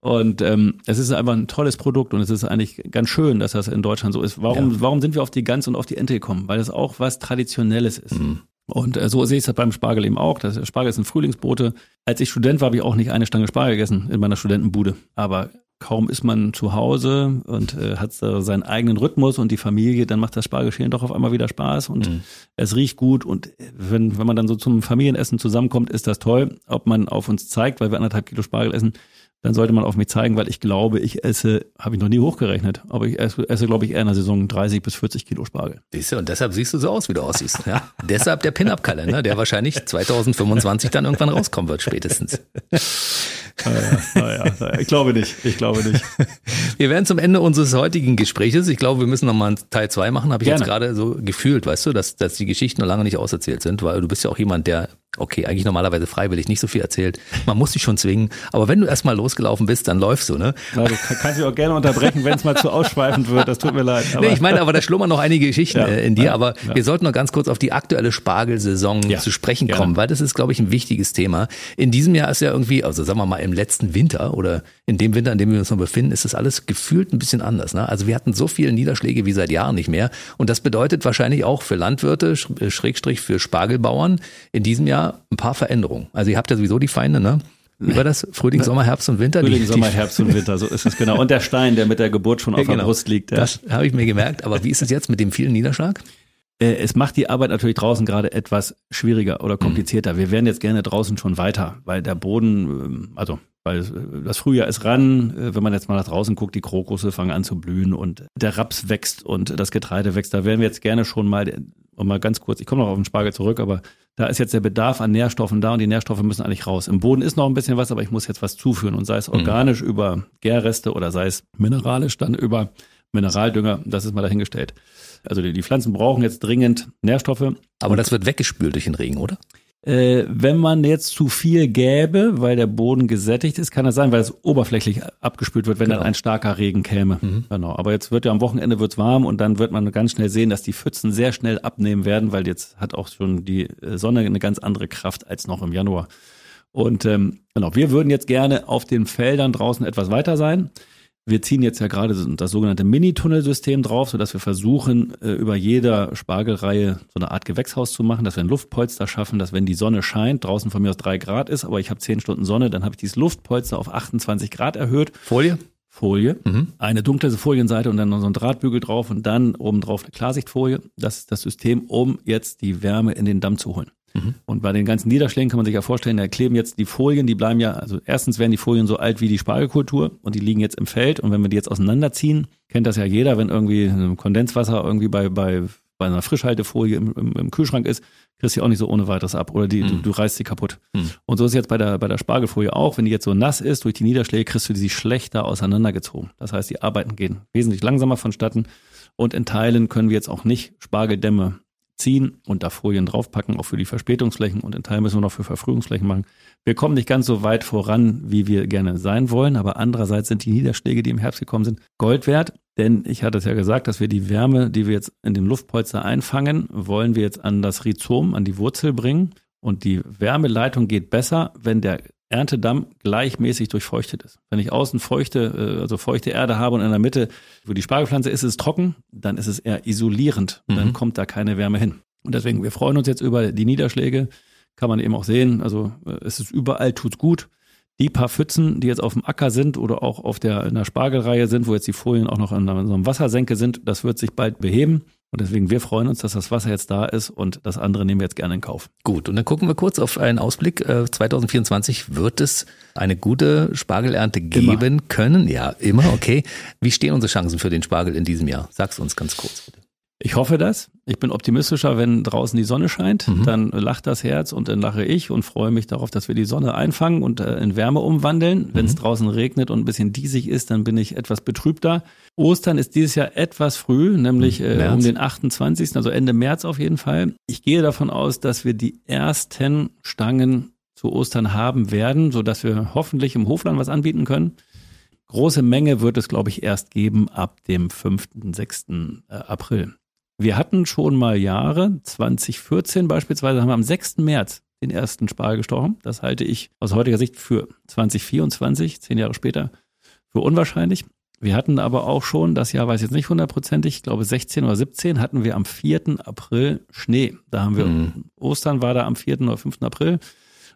Und ähm, es ist einfach ein tolles Produkt und es ist eigentlich ganz schön, dass das in Deutschland so ist. Warum, ja. warum sind wir auf die Gans und auf die Ente gekommen? Weil das auch was Traditionelles ist. Mhm. Und äh, so sehe ich es beim Spargel eben auch. Das Spargel ist ein Frühlingsbrote. Als ich Student war, habe ich auch nicht eine Stange Spargel gegessen in meiner Studentenbude. Aber kaum ist man zu Hause und äh, hat seinen eigenen Rhythmus und die Familie, dann macht das Spargelschälen doch auf einmal wieder Spaß und mhm. es riecht gut und wenn, wenn man dann so zum Familienessen zusammenkommt, ist das toll. Ob man auf uns zeigt, weil wir anderthalb Kilo Spargel essen, dann sollte man auf mich zeigen, weil ich glaube, ich esse, habe ich noch nie hochgerechnet, aber ich esse, esse glaube ich, eher in der Saison 30 bis 40 Kilo Spargel. Siehst du, und deshalb siehst du so aus, wie du aussiehst. Ja? deshalb der Pin-Up-Kalender, der wahrscheinlich 2025 dann irgendwann rauskommen wird, spätestens. Naja, naja, ich glaube nicht. Ich glaube nicht. Wir werden zum Ende unseres heutigen Gespräches. Ich glaube, wir müssen noch mal einen Teil zwei machen. Habe ich Gerne. jetzt gerade so gefühlt, weißt du, dass, dass die Geschichten noch lange nicht auserzählt sind, weil du bist ja auch jemand, der okay, eigentlich normalerweise freiwillig nicht so viel erzählt. Man muss dich schon zwingen. Aber wenn du erstmal losgelaufen bist, dann läufst du, ne? Ja, du kannst mich auch gerne unterbrechen, wenn es mal zu ausschweifend wird. Das tut mir leid. Nee, ich meine, aber da schlummern noch einige Geschichten ja, äh, in dir. Aber ja. wir sollten noch ganz kurz auf die aktuelle Spargelsaison zu sprechen kommen, weil das ist, glaube ich, ein wichtiges Thema. In diesem Jahr ist ja irgendwie, also sagen wir mal im letzten Winter oder in dem Winter, in dem wir uns noch befinden, ist das alles gefühlt ein bisschen anders. Ne? Also wir hatten so viele Niederschläge wie seit Jahren nicht mehr. Und das bedeutet wahrscheinlich auch für Landwirte, äh, Schrägstrich für Spargelbauern in diesem Jahr ein paar Veränderungen. Veränderung. Also ihr habt ja sowieso die Feinde, ne? War das? Frühling, Sommer, Herbst und Winter? Frühling, die, Sommer, Herbst und Winter, so ist es genau. Und der Stein, der mit der Geburt schon auf genau. der Brust liegt. Ja. Das habe ich mir gemerkt. Aber wie ist es jetzt mit dem vielen Niederschlag? Äh, es macht die Arbeit natürlich draußen gerade etwas schwieriger oder komplizierter. Mhm. Wir wären jetzt gerne draußen schon weiter, weil der Boden, ähm, also weil äh, das Frühjahr ist ran, äh, wenn man jetzt mal nach draußen guckt, die Krokusse fangen an zu blühen und der Raps wächst und das Getreide wächst. Da wären wir jetzt gerne schon mal, um mal ganz kurz, ich komme noch auf den Spargel zurück, aber da ist jetzt der Bedarf an Nährstoffen da und die Nährstoffe müssen eigentlich raus. Im Boden ist noch ein bisschen was, aber ich muss jetzt was zuführen und sei es mhm. organisch mhm. über Gärreste oder sei es mineralisch dann über Mineraldünger, das ist mal dahingestellt. Also die, die Pflanzen brauchen jetzt dringend Nährstoffe. Aber das wird weggespült durch den Regen, oder? Äh, wenn man jetzt zu viel gäbe, weil der Boden gesättigt ist, kann das sein, weil es oberflächlich abgespült wird, wenn genau. dann ein starker Regen käme. Mhm. Genau. Aber jetzt wird ja am Wochenende wird's warm und dann wird man ganz schnell sehen, dass die Pfützen sehr schnell abnehmen werden, weil jetzt hat auch schon die äh, Sonne eine ganz andere Kraft als noch im Januar. Und ähm, genau, wir würden jetzt gerne auf den Feldern draußen etwas weiter sein. Wir ziehen jetzt ja gerade das sogenannte Mini-Tunnelsystem drauf, sodass wir versuchen, äh, über jeder Spargelreihe so eine Art Gewächshaus zu machen, dass wir ein Luftpolster schaffen, dass wenn die Sonne scheint, draußen von mir aus drei Grad ist, aber ich habe zehn Stunden Sonne, dann habe ich dieses Luftpolster auf 28 Grad erhöht. Folie? Folie, mhm. eine dunkle Folienseite und dann noch so ein Drahtbügel drauf und dann oben drauf eine Klarsichtfolie. Das ist das System, um jetzt die Wärme in den Damm zu holen. Mhm. Und bei den ganzen Niederschlägen kann man sich ja vorstellen, da kleben jetzt die Folien, die bleiben ja, also erstens werden die Folien so alt wie die Spargelkultur und die liegen jetzt im Feld. Und wenn wir die jetzt auseinanderziehen, kennt das ja jeder, wenn irgendwie Kondenswasser irgendwie bei, bei, bei einer Frischhaltefolie im, im, im Kühlschrank ist, kriegst du die auch nicht so ohne weiteres ab oder die, mhm. du, du reißt sie kaputt. Mhm. Und so ist jetzt bei der, bei der Spargelfolie auch, wenn die jetzt so nass ist durch die Niederschläge, kriegst du sie schlechter auseinandergezogen. Das heißt, die Arbeiten gehen wesentlich langsamer vonstatten und in Teilen können wir jetzt auch nicht Spargeldämme ziehen und da Folien draufpacken, auch für die Verspätungsflächen und in Teilen müssen wir noch für Verfrühungsflächen machen. Wir kommen nicht ganz so weit voran, wie wir gerne sein wollen, aber andererseits sind die Niederschläge, die im Herbst gekommen sind, Gold wert. Denn ich hatte es ja gesagt, dass wir die Wärme, die wir jetzt in dem Luftpolster einfangen, wollen wir jetzt an das Rhizom, an die Wurzel bringen. Und die Wärmeleitung geht besser, wenn der Erntedamm gleichmäßig durchfeuchtet ist. Wenn ich außen feuchte, äh, also feuchte Erde habe und in der Mitte, wo die Spargelpflanze ist, ist es trocken, dann ist es eher isolierend. Mhm. Dann kommt da keine Wärme hin. Und deswegen, wir freuen uns jetzt über die Niederschläge. Kann man eben auch sehen. Also äh, es ist überall, tut's gut. Die paar Pfützen, die jetzt auf dem Acker sind oder auch auf der, in der Spargelreihe sind, wo jetzt die Folien auch noch in so einem Wassersenke sind, das wird sich bald beheben. Und deswegen, wir freuen uns, dass das Wasser jetzt da ist und das andere nehmen wir jetzt gerne in Kauf. Gut, und dann gucken wir kurz auf einen Ausblick. 2024 äh, wird es eine gute Spargelernte geben immer. können. Ja, immer, okay. Wie stehen unsere Chancen für den Spargel in diesem Jahr? Sag's uns ganz kurz, bitte. Ich hoffe das. Ich bin optimistischer, wenn draußen die Sonne scheint. Mhm. Dann lacht das Herz und dann lache ich und freue mich darauf, dass wir die Sonne einfangen und äh, in Wärme umwandeln. Wenn es mhm. draußen regnet und ein bisschen diesig ist, dann bin ich etwas betrübter. Ostern ist dieses Jahr etwas früh, nämlich äh, um den 28., also Ende März auf jeden Fall. Ich gehe davon aus, dass wir die ersten Stangen zu Ostern haben werden, so dass wir hoffentlich im Hofland was anbieten können. Große Menge wird es, glaube ich, erst geben ab dem 5., 6. Äh, April. Wir hatten schon mal Jahre, 2014 beispielsweise, haben wir am 6. März den ersten Spargel gestochen. Das halte ich aus heutiger Sicht für 2024, zehn Jahre später, für unwahrscheinlich. Wir hatten aber auch schon, das Jahr weiß ich jetzt nicht hundertprozentig, ich glaube 16 oder 17, hatten wir am 4. April Schnee. Da haben wir, mhm. Ostern war da am 4. oder 5. April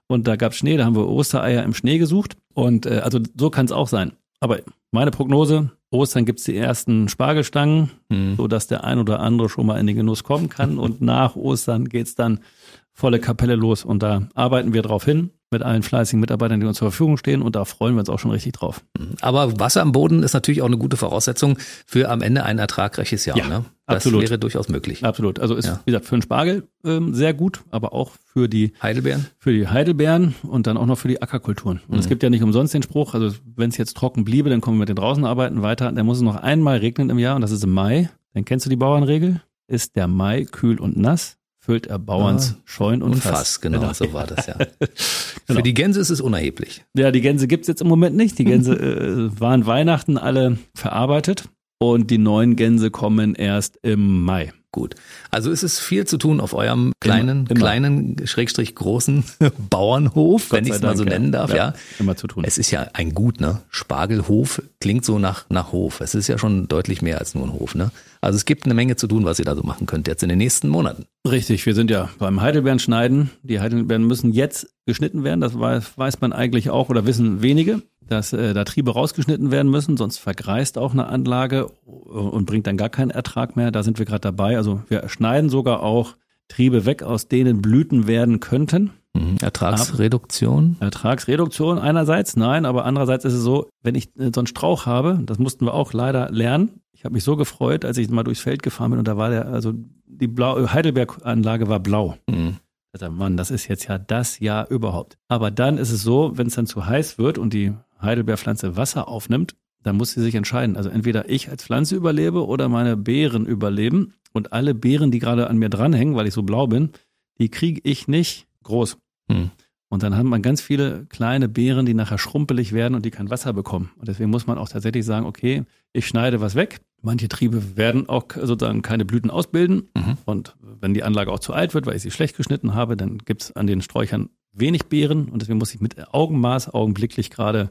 und da gab es Schnee, da haben wir Ostereier im Schnee gesucht. Und äh, also so kann es auch sein. Aber meine Prognose, Ostern gibt's die ersten Spargelstangen, Mhm. so dass der ein oder andere schon mal in den Genuss kommen kann. Und nach Ostern geht's dann volle Kapelle los. Und da arbeiten wir drauf hin mit allen fleißigen Mitarbeitern, die uns zur Verfügung stehen. Und da freuen wir uns auch schon richtig drauf. Aber Wasser am Boden ist natürlich auch eine gute Voraussetzung für am Ende ein ertragreiches Jahr. Ja, ne? Das absolut. wäre durchaus möglich. Absolut. Also ist, Ja. wie gesagt, für den Spargel ähm, sehr gut, aber auch für die Heidelbeeren? für die Heidelbeeren und dann auch noch für die Ackerkulturen. Und es gibt ja nicht umsonst den Spruch, also wenn es jetzt trocken bliebe, dann kommen wir mit den draußen arbeiten weiter. Dann muss es noch einmal regnen im Jahr und das ist im Mai. Dann kennst du die Bauernregel? Ist der Mai kühl und nass, füllt er Bauerns Ah, Scheun und, Und Fass. Fass, genau, so war das ja. Genau. Für die Gänse ist es unerheblich. Ja, die Gänse gibt's jetzt im Moment nicht. Die Gänse äh, waren Weihnachten alle verarbeitet und die neuen Gänse kommen erst im Mai. Gut. Also ist es viel zu tun auf eurem kleinen, immer. kleinen, schrägstrich großen Bauernhof, wenn ich Gott es mal so nennen darf, ja. Ja, immer zu tun. Es ist ja ein Gut, ne? Spargelhof klingt so nach, nach Hof. Es ist ja schon deutlich mehr als nur ein Hof, ne? Also es gibt eine Menge zu tun, was ihr da so machen könnt jetzt in den nächsten Monaten. Richtig, wir sind ja beim Heidelbeeren schneiden. Die Heidelbeeren müssen jetzt geschnitten werden. Das weiß, weiß man eigentlich auch oder wissen wenige, dass äh, da Triebe rausgeschnitten werden müssen, sonst vergreist auch eine Anlage und bringt dann gar keinen Ertrag mehr. Da sind wir gerade dabei. Also wir schneiden sogar auch Triebe weg, aus denen Blüten werden könnten. Mhm. Ertragsreduktion. Ertragsreduktion einerseits, nein, aber andererseits ist es so, wenn ich äh, so einen Strauch habe, das mussten wir auch leider lernen. Ich habe mich so gefreut, als ich mal durchs Feld gefahren bin und da war der, also die Blau Heidelberg-Anlage war blau. Mhm. Dachte, Mann, das ist jetzt ja das Jahr überhaupt. Aber dann ist es so, wenn es dann zu heiß wird und die Heidelbeerpflanze Wasser aufnimmt, dann muss sie sich entscheiden. Also entweder ich als Pflanze überlebe oder meine Beeren überleben. Und alle Beeren, die gerade an mir dranhängen, weil ich so blau bin, die kriege ich nicht groß. Hm. Und dann hat man ganz viele kleine Beeren, die nachher schrumpelig werden und die kein Wasser bekommen. Und deswegen muss man auch tatsächlich sagen, okay, ich schneide was weg. Manche Triebe werden auch sozusagen keine Blüten ausbilden. Mhm. Und wenn die Anlage auch zu alt wird, weil ich sie schlecht geschnitten habe, dann gibt's an den Sträuchern wenig Beeren. Und deswegen muss ich mit Augenmaß augenblicklich gerade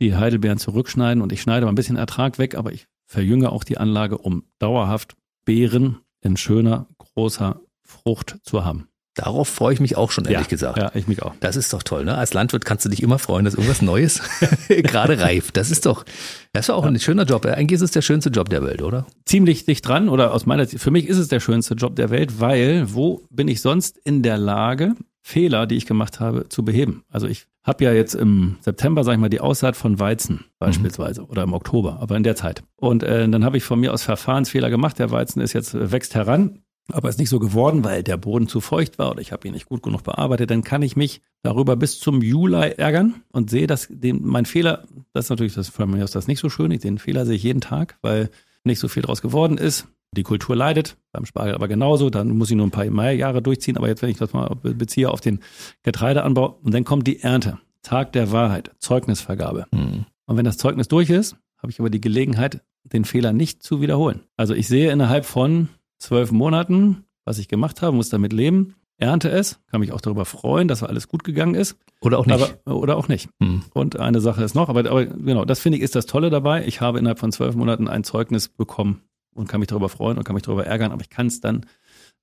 die Heidelbeeren zurückschneiden. Und ich schneide mal ein bisschen Ertrag weg, aber ich verjünge auch die Anlage, um dauerhaft Beeren in schöner, großer Frucht zu haben. Darauf freue ich mich auch schon, ehrlich gesagt. Ja, ich mich auch. Das ist doch toll, ne? Als Landwirt kannst du dich immer freuen, dass irgendwas Neues gerade reift. Das ist doch, das ist auch ein schöner Job. Eigentlich ist es der schönste Job der Welt, oder? ziemlich dicht dran oder aus meiner Sicht, für mich ist es der schönste Job der Welt, weil wo bin ich sonst in der Lage, Fehler, die ich gemacht habe, zu beheben? Also ich habe ja jetzt im September, sag ich mal, die Aussaat von Weizen beispielsweise oder im Oktober, aber in der Zeit. Und äh, dann habe ich von mir aus Verfahrensfehler gemacht. Der Weizen ist jetzt äh, wächst heran, aber ist nicht so geworden, weil der Boden zu feucht war oder ich habe ihn nicht gut genug bearbeitet. Dann kann ich mich darüber bis zum Juli ärgern und sehe, dass den, mein Fehler, das ist natürlich das von mir aus das nicht so schön. Ich, den Fehler sehe ich jeden Tag, weil nicht so viel draus geworden ist. Die Kultur leidet, beim Spargel aber genauso. Dann muss ich nur ein paar mehr Jahre durchziehen. Aber jetzt, wenn ich das mal beziehe auf den Getreideanbau, und dann kommt die Ernte. Tag der Wahrheit, Zeugnisvergabe. Hm. Und wenn das Zeugnis durch ist, habe ich aber die Gelegenheit, den Fehler nicht zu wiederholen. Also ich sehe innerhalb von zwölf Monaten, was ich gemacht habe, muss damit leben, ernte es, kann mich auch darüber freuen, dass alles gut gegangen ist. Oder auch nicht. Aber, oder auch nicht. Hm. Und eine Sache ist noch, aber, aber genau, das finde ich ist das Tolle dabei. Ich habe innerhalb von zwölf Monaten ein Zeugnis bekommen und kann mich darüber freuen und kann mich darüber ärgern, aber ich kann es dann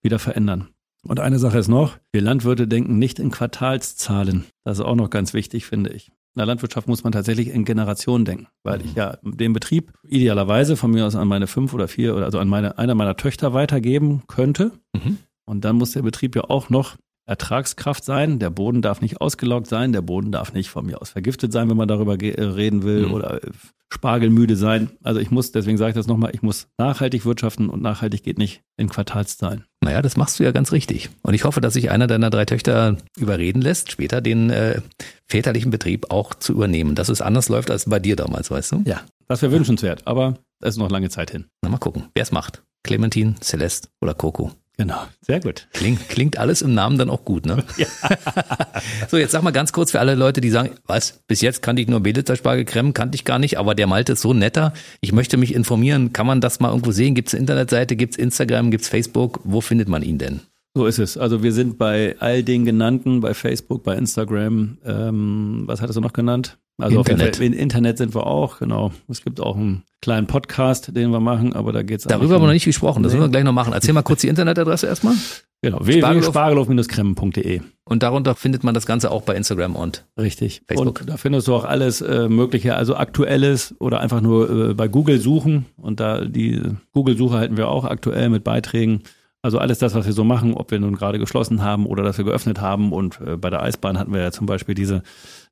wieder verändern. Und eine Sache ist noch, wir Landwirte denken nicht in Quartalszahlen. Das ist auch noch ganz wichtig, finde ich. In der Landwirtschaft muss man tatsächlich in Generationen denken, weil ich ja den Betrieb idealerweise von mir aus an meine fünf oder vier oder also an meine, einer meiner Töchter weitergeben könnte. Mhm. Und dann muss der Betrieb ja auch noch Ertragskraft sein. Der Boden darf nicht ausgelaugt sein. Der Boden darf nicht von mir aus vergiftet sein, wenn man darüber äh, reden will Mhm. oder äh, spargelmüde sein. Also ich muss, deswegen sage ich das nochmal, ich muss nachhaltig wirtschaften und nachhaltig geht nicht in Quartalszahlen. Naja, das machst du ja ganz richtig. Und ich hoffe, dass sich einer deiner drei Töchter überreden lässt, später den äh, väterlichen Betrieb auch zu übernehmen. Dass es anders läuft als bei dir damals, weißt du? Ja. Das wäre wünschenswert, aber es ist noch lange Zeit hin. Na, mal gucken, wer es macht. Clementine, Celeste oder Coco. Genau. Sehr gut. Klingt, klingt alles im Namen dann auch gut, ne? so, jetzt sag mal ganz kurz für alle Leute, die sagen, was, bis jetzt kannte ich nur Belitzer-Spargel, Creme kannte ich gar nicht, aber der Malte ist so netter. Ich möchte mich informieren. Kann man das mal irgendwo sehen? Gibt es Internetseite, gibt es Instagram, gibt es Facebook? Wo findet man ihn denn? So ist es. Also wir sind bei all den genannten, bei Facebook, bei Instagram, ähm, was hattest du noch genannt? Also Internet. im Internet sind wir auch, genau. Es gibt auch einen kleinen Podcast, den wir machen, aber da geht's Darüber haben wir noch nicht gesprochen, das Nee. müssen wir gleich noch machen. Erzähl mal kurz die Internetadresse erstmal. Genau, www.spargelhof-kremmen.de. Und darunter findet man das Ganze auch bei Instagram und Richtig. Facebook. Und da findest du auch alles äh, Mögliche, also Aktuelles oder einfach nur äh, bei Google suchen. Und da die Google-Suche halten wir auch aktuell mit Beiträgen. Also alles das, was wir so machen, ob wir nun gerade geschlossen haben oder dass wir geöffnet haben. Und äh, bei der Eisbahn hatten wir ja zum Beispiel diese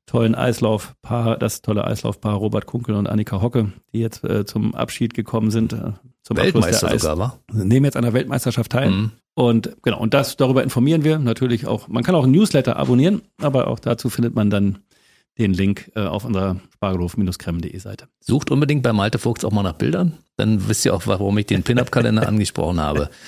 tollen Eislaufpaar, das tolle Eislaufpaar Robert Kunkel und Annika Hocke, die jetzt äh, zum Abschied gekommen sind. Äh, zum Weltmeister Abschluss der sogar, war? nehmen jetzt an der Weltmeisterschaft teil. Mhm. Und genau, und das darüber informieren wir natürlich auch. Man kann auch ein Newsletter abonnieren, aber auch dazu findet man dann den Link äh, auf unserer spargelhof-kremmen.de Seite. Sucht unbedingt bei Malte Fuchs auch mal nach Bildern. Dann wisst ihr auch, warum ich den Pin-Up-Kalender angesprochen habe.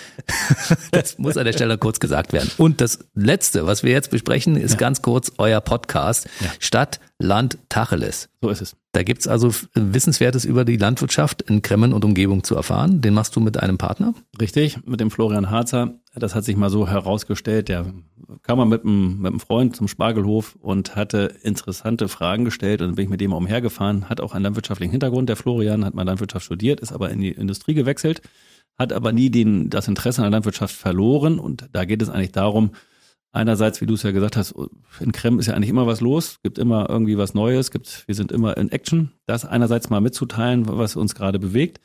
Das muss an der Stelle kurz gesagt werden. Und das Letzte, was wir jetzt besprechen, ist Ja. ganz kurz euer Podcast Ja. Stadt, Land, Tacheles. So ist es. Da gibt's also Wissenswertes über die Landwirtschaft in Kremmen und Umgebung zu erfahren. Den machst du mit einem Partner. Richtig, mit dem Florian Harzer. Das hat sich mal so herausgestellt. Der kam mal mit einem, mit einem Freund zum Spargelhof und hatte interessante Fragen gestellt. Und bin ich mit dem umhergefahren. Hat auch einen landwirtschaftlichen Hintergrund. Der Florian hat mal Landwirtschaft studiert, ist aber in die Industrie gewechselt, hat aber nie den, das Interesse an der Landwirtschaft verloren. Und da geht es eigentlich darum, einerseits, wie du es ja gesagt hast, in Krem ist ja eigentlich immer was los, gibt immer irgendwie was Neues, gibt, wir sind immer in Action. Das einerseits mal mitzuteilen, was uns gerade bewegt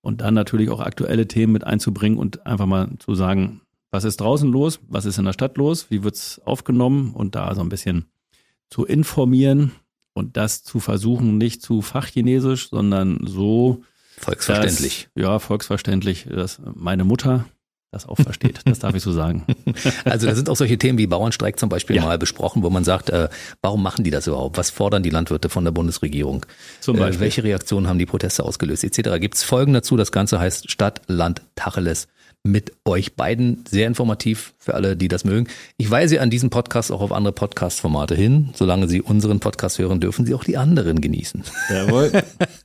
und dann natürlich auch aktuelle Themen mit einzubringen und einfach mal zu sagen, was ist draußen los, was ist in der Stadt los, wie wird's aufgenommen und da so ein bisschen zu informieren und das zu versuchen, nicht zu fachchinesisch, sondern so Volksverständlich. Dass, ja, volksverständlich, dass meine Mutter das auch versteht. Das darf ich so sagen. Also da sind auch solche Themen wie Bauernstreik zum Beispiel Ja. mal besprochen, wo man sagt, äh, warum machen die das überhaupt? Was fordern die Landwirte von der Bundesregierung? Zum Äh, Beispiel. welche Reaktionen haben die Proteste ausgelöst, etc. Gibt es Folgen dazu? Das Ganze heißt Stadt, Land, Tacheles mit euch beiden. Sehr informativ für alle, die das mögen. Ich weise an diesem Podcast auch auf andere Podcast-Formate hin. Solange Sie unseren Podcast hören, dürfen Sie auch die anderen genießen. Jawohl.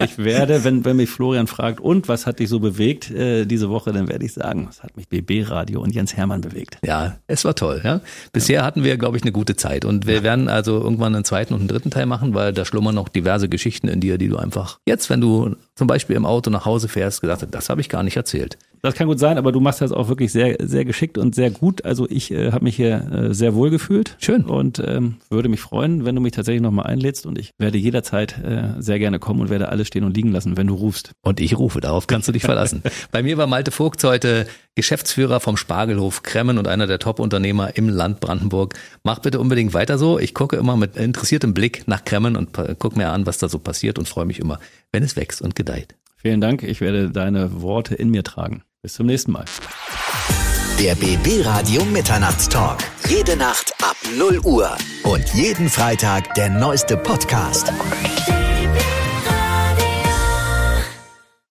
Ich werde, wenn, wenn mich Florian fragt, und was hat dich so bewegt äh, diese Woche, dann werde ich sagen, es hat mich BB Radio und Jens Hermann bewegt. Ja, es war toll. Ja? Bisher hatten wir, glaube ich, eine gute Zeit. Und wir werden also irgendwann einen zweiten und einen dritten Teil machen, weil da schlummern noch diverse Geschichten in dir, die du einfach jetzt, wenn du zum Beispiel im Auto nach Hause fährst, gesagt hast, das habe ich gar nicht erzählt. Das kann gut sein, aber du machst das auch wirklich sehr, sehr geschickt und sehr gut. Also ich äh, habe mich hier äh, sehr wohl gefühlt. Schön. Und ähm, würde mich freuen, wenn du mich tatsächlich nochmal einlädst. Und ich werde jederzeit äh, sehr gerne kommen und werde alles stehen und liegen lassen, wenn du rufst. Und ich rufe, darauf kannst du dich verlassen. Bei mir war Malte Vogt heute Geschäftsführer vom Spargelhof Kremmen und einer der Top-Unternehmer im Land Brandenburg. Mach bitte unbedingt weiter so. Ich gucke immer mit interessiertem Blick nach Kremmen und pa- guck mir an, was da so passiert und freue mich immer, wenn es wächst und gedeiht. Vielen Dank. Ich werde deine Worte in mir tragen. Bis zum nächsten Mal. Der BB Radio Mitternachtstalk. Jede Nacht ab 0 Uhr. Und jeden Freitag der neueste Podcast.